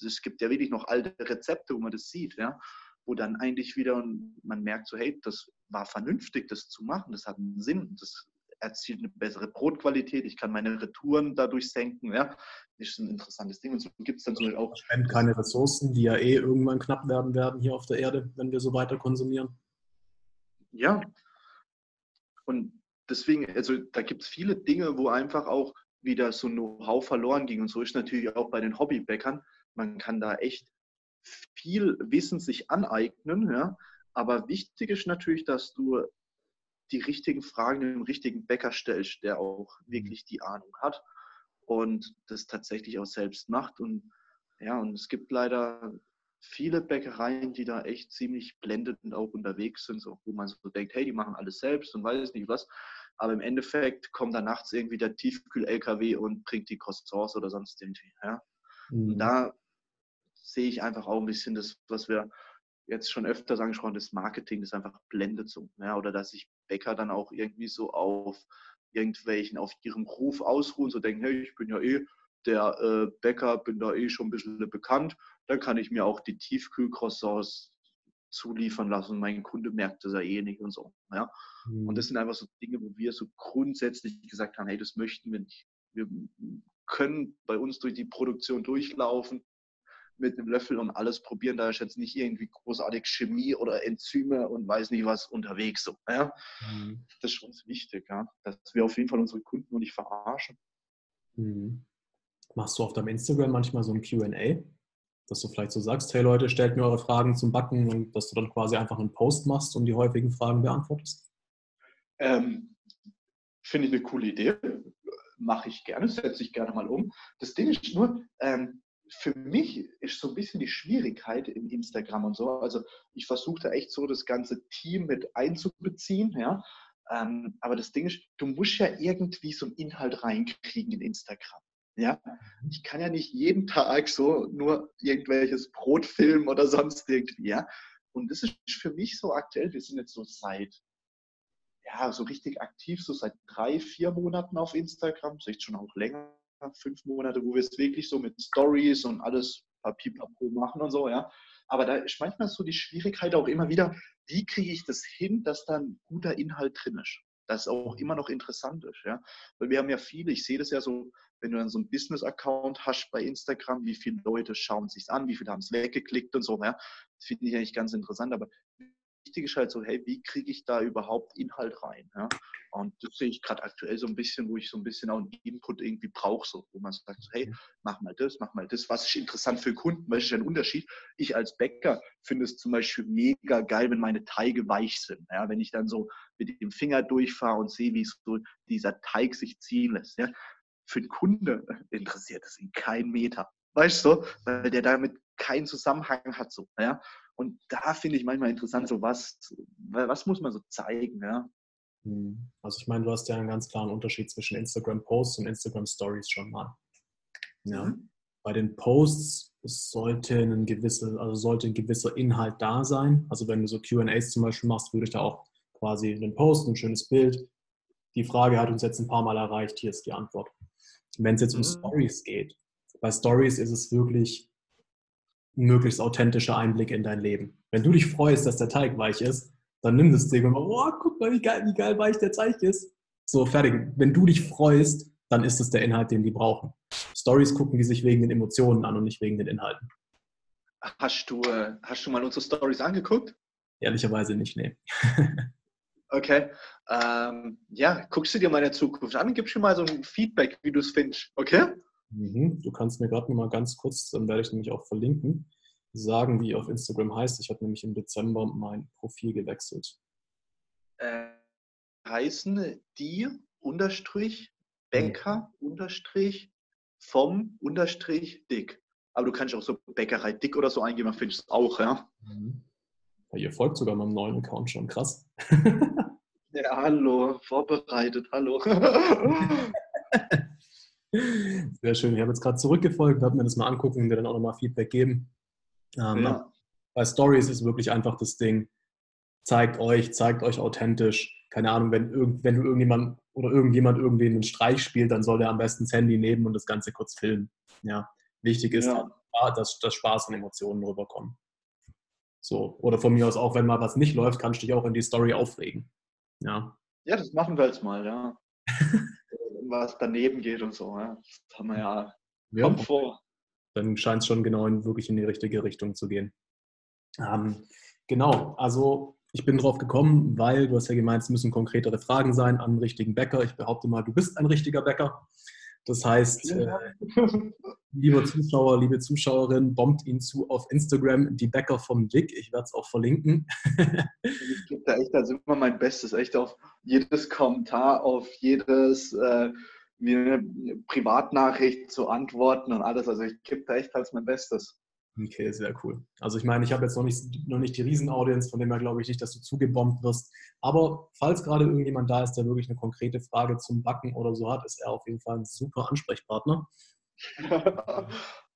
es gibt ja wirklich noch alte Rezepte, wo man das sieht, ja wo dann eigentlich wieder man merkt so, hey, das war vernünftig, das zu machen, das hat einen Sinn, das erzielt eine bessere Brotqualität, ich kann meine Retouren dadurch senken, ja, ist ein interessantes Ding und so gibt es dann so auch. Spend keine Ressourcen, die ja eh irgendwann knapp werden werden hier auf der Erde, wenn wir so weiter konsumieren. Ja, und deswegen, also da gibt es viele Dinge, wo einfach auch wieder so Know-how verloren ging und so ist natürlich auch bei den Hobbybäckern. Man kann da echt viel Wissen sich aneignen, ja. Aber wichtig ist natürlich, dass du die richtigen Fragen dem richtigen Bäcker stellst, der auch mhm. wirklich die Ahnung hat und das tatsächlich auch selbst macht. Und ja, und es gibt leider viele Bäckereien, die da echt ziemlich blendend auch unterwegs sind, so, wo man so denkt, hey, die machen alles selbst und weiß nicht was. Aber im Endeffekt kommt da nachts irgendwie der Tiefkühl-LKW und bringt die Croissants oder sonst irgendwie. Ja? Mhm. Und da sehe ich einfach auch ein bisschen das, was wir jetzt schon öfters angesprochen, das Marketing, das einfach blendet so. Ja, oder dass sich Bäcker dann auch irgendwie so auf irgendwelchen, auf ihrem Ruf ausruhen, so denken, hey, ich bin ja eh der äh, Bäcker, bin da eh schon ein bisschen bekannt, dann kann ich mir auch die Tiefkühlcroissants zuliefern lassen. Mein Kunde merkt das ja eh nicht und so. Ja? Mhm. Und das sind einfach so Dinge, wo wir so grundsätzlich gesagt haben, hey, das möchten wir nicht. Wir können bei uns durch die Produktion durchlaufen mit einem Löffel und alles probieren. Da ist jetzt nicht irgendwie großartig Chemie oder Enzyme und weiß nicht was unterwegs. So, ja? Mhm. Das ist uns wichtig, ja? dass wir auf jeden Fall unsere Kunden nicht verarschen. Mhm. Machst du auf deinem Instagram manchmal so ein QA? Dass du vielleicht so sagst, hey Leute, stellt mir eure Fragen zum Backen und dass du dann quasi einfach einen Post machst und die häufigen Fragen beantwortest? Ähm, Finde ich eine coole Idee. Mache ich gerne, setze ich gerne mal um. Das Ding ist nur, ähm, für mich ist so ein bisschen die Schwierigkeit im Instagram und so. Also ich versuche da echt so das ganze Team mit einzubeziehen, ja. Ähm, aber das Ding ist, du musst ja irgendwie so einen Inhalt reinkriegen in Instagram. Ja, ich kann ja nicht jeden Tag so nur irgendwelches Brot filmen oder sonst irgendwie, ja. Und das ist für mich so aktuell, wir sind jetzt so seit, ja, so richtig aktiv, so seit drei, vier Monaten auf Instagram, vielleicht schon auch länger, fünf Monate, wo wir es wirklich so mit Stories und alles Papier machen und so, ja. Aber da ist manchmal so die Schwierigkeit auch immer wieder, wie kriege ich das hin, dass da ein guter Inhalt drin ist? Das auch immer noch interessant ist, ja. Weil wir haben ja viele, ich sehe das ja so, wenn du dann so einen Business-Account hast bei Instagram, wie viele Leute schauen es sich an, wie viele haben es weggeklickt und so, ja. Das finde ich eigentlich ganz interessant, aber wichtig ist halt so, hey, wie kriege ich da überhaupt Inhalt rein? Ja? Und das sehe ich gerade aktuell so ein bisschen, wo ich so ein bisschen auch einen Input irgendwie brauche, so, wo man sagt, so, hey, mhm. mach mal das, mach mal das, was ist interessant für Kunden, es ist ein Unterschied. Ich als Bäcker finde es zum Beispiel mega geil, wenn meine Teige weich sind. Ja? Wenn ich dann so mit dem Finger durchfahre und sehe, wie so dieser Teig sich ziehen lässt. Ja? Für den Kunde interessiert es ihn kein Meter. Weißt du, weil der damit keinen Zusammenhang hat. So, ja? Und da finde ich manchmal interessant, so was, was muss man so zeigen, ja. Hm. Also ich meine, du hast ja einen ganz klaren Unterschied zwischen Instagram Posts und Instagram Stories schon mal. Ja. Mhm. Bei den Posts sollte ein gewisser, also sollte ein gewisser Inhalt da sein. Also wenn du so QAs zum Beispiel machst, würde ich da auch quasi einen Post, ein schönes Bild. Die Frage hat uns jetzt ein paar Mal erreicht, hier ist die Antwort. Wenn es jetzt um mhm. Stories geht, bei Stories ist es wirklich möglichst authentischer Einblick in dein Leben. Wenn du dich freust, dass der Teig weich ist, dann nimm das Ding und oh, guck mal, wie geil, wie geil weich der Zeich ist. So, fertig. Wenn du dich freust, dann ist es der Inhalt, den die brauchen. Stories gucken die sich wegen den Emotionen an und nicht wegen den Inhalten. Hast du, äh, hast du mal unsere Stories angeguckt? Ehrlicherweise nicht, nee. okay. Ähm, ja, guckst du dir mal in der Zukunft an und gibst mir mal so ein Feedback, wie du es findest. Okay? Mhm. Du kannst mir gerade mal ganz kurz, dann werde ich nämlich auch verlinken, sagen, wie auf Instagram heißt. Ich habe nämlich im Dezember mein Profil gewechselt. Äh, heißen die unterstrich Bäcker unterstrich vom unterstrich dick. Aber du kannst auch so Bäckerei dick oder so eingeben, dann findest du es auch, ja. Mhm. Ihr folgt sogar meinem neuen Account schon, krass. ja, hallo, vorbereitet, hallo. Sehr schön. Ich habe jetzt gerade zurückgefolgt, werde mir das mal angucken und dir dann auch nochmal Feedback geben. Ähm, ja. Bei Stories ist wirklich einfach das Ding, zeigt euch, zeigt euch authentisch. Keine Ahnung, wenn, irgend, wenn du irgendjemand oder irgendjemand irgendwie einen Streich spielt, dann soll der am besten das Handy nehmen und das Ganze kurz filmen. Ja, wichtig ist, ja. dass, dass Spaß und Emotionen rüberkommen. So, oder von mir aus auch, wenn mal was nicht läuft, kannst du dich auch in die Story aufregen. Ja, ja das machen wir jetzt mal, ja. was daneben geht und so. Ja. Das haben wir ja, ja kommt vor. Dann scheint es schon genau in, wirklich in die richtige Richtung zu gehen. Ähm, genau, also ich bin drauf gekommen, weil du hast ja gemeint, es müssen konkretere Fragen sein an einen richtigen Bäcker. Ich behaupte mal, du bist ein richtiger Bäcker. Das heißt, äh, lieber Zuschauer, liebe Zuschauerin, bombt ihn zu auf Instagram, die Bäcker vom Dick. Ich werde es auch verlinken. ich gebe da echt also immer mein Bestes, echt auf jedes Kommentar, auf jedes äh, wie eine Privatnachricht zu antworten und alles. Also ich gebe da echt als mein Bestes. Okay, sehr cool. Also ich meine, ich habe jetzt noch nicht, noch nicht die Riesenaudience, von dem her glaube ich nicht, dass du zugebombt wirst. Aber falls gerade irgendjemand da ist, der wirklich eine konkrete Frage zum Backen oder so hat, ist er auf jeden Fall ein super Ansprechpartner. ja.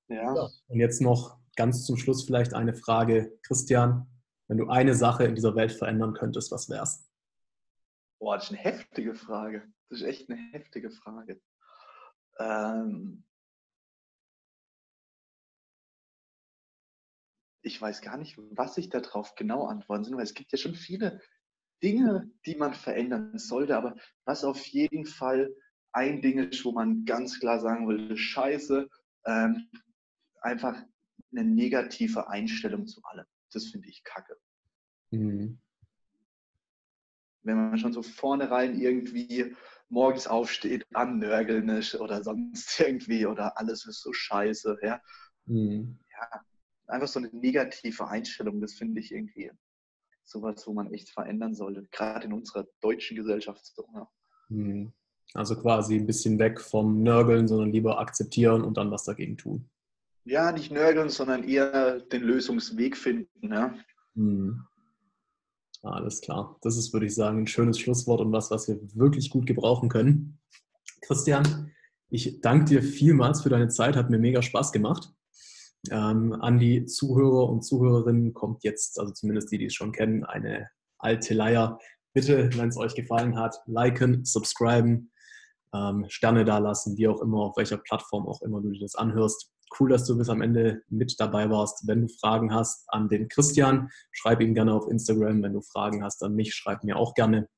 ja. Und jetzt noch ganz zum Schluss vielleicht eine Frage. Christian, wenn du eine Sache in dieser Welt verändern könntest, was wär's? Boah, das ist eine heftige Frage. Das ist echt eine heftige Frage. Ähm, ich weiß gar nicht, was ich darauf genau antworten soll, weil es gibt ja schon viele Dinge, die man verändern sollte, aber was auf jeden Fall ein Ding ist, wo man ganz klar sagen würde, scheiße, ähm, einfach eine negative Einstellung zu allem. Das finde ich kacke. Mhm. Wenn man schon so vornherein irgendwie morgens aufsteht, annörgeln ist oder sonst irgendwie oder alles ist so scheiße, ja. Mhm. Ja, einfach so eine negative Einstellung, das finde ich irgendwie sowas, wo man echt verändern sollte, gerade in unserer deutschen Gesellschaft. So, ja. Hm. Also quasi ein bisschen weg vom Nörgeln, sondern lieber akzeptieren und dann was dagegen tun. Ja, nicht nörgeln, sondern eher den Lösungsweg finden. Ja. Hm. Alles klar. Das ist, würde ich sagen, ein schönes Schlusswort und was, was wir wirklich gut gebrauchen können. Christian, ich danke dir vielmals für deine Zeit, hat mir mega Spaß gemacht. Ähm, an die Zuhörer und Zuhörerinnen kommt jetzt, also zumindest die, die es schon kennen, eine alte Leier. Bitte, wenn es euch gefallen hat, liken, subscriben, ähm, Sterne dalassen, wie auch immer, auf welcher Plattform auch immer du dir das anhörst. Cool, dass du bis am Ende mit dabei warst. Wenn du Fragen hast an den Christian, schreib ihn gerne auf Instagram. Wenn du Fragen hast an mich, schreib mir auch gerne.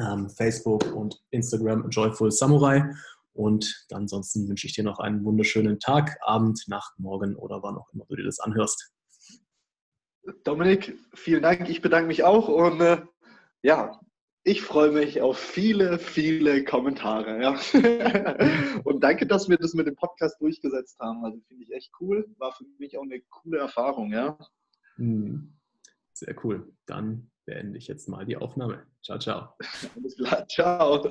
Ähm, Facebook und Instagram Joyful Samurai. Und ansonsten wünsche ich dir noch einen wunderschönen Tag, Abend, Nacht, Morgen oder wann auch immer du dir das anhörst. Dominik, vielen Dank. Ich bedanke mich auch und äh, ja, ich freue mich auf viele, viele Kommentare. Ja. und danke, dass wir das mit dem Podcast durchgesetzt haben. Also finde ich echt cool. War für mich auch eine coole Erfahrung, ja. Hm. Sehr cool. Dann beende ich jetzt mal die Aufnahme. Ciao, ciao. Alles klar. Ciao.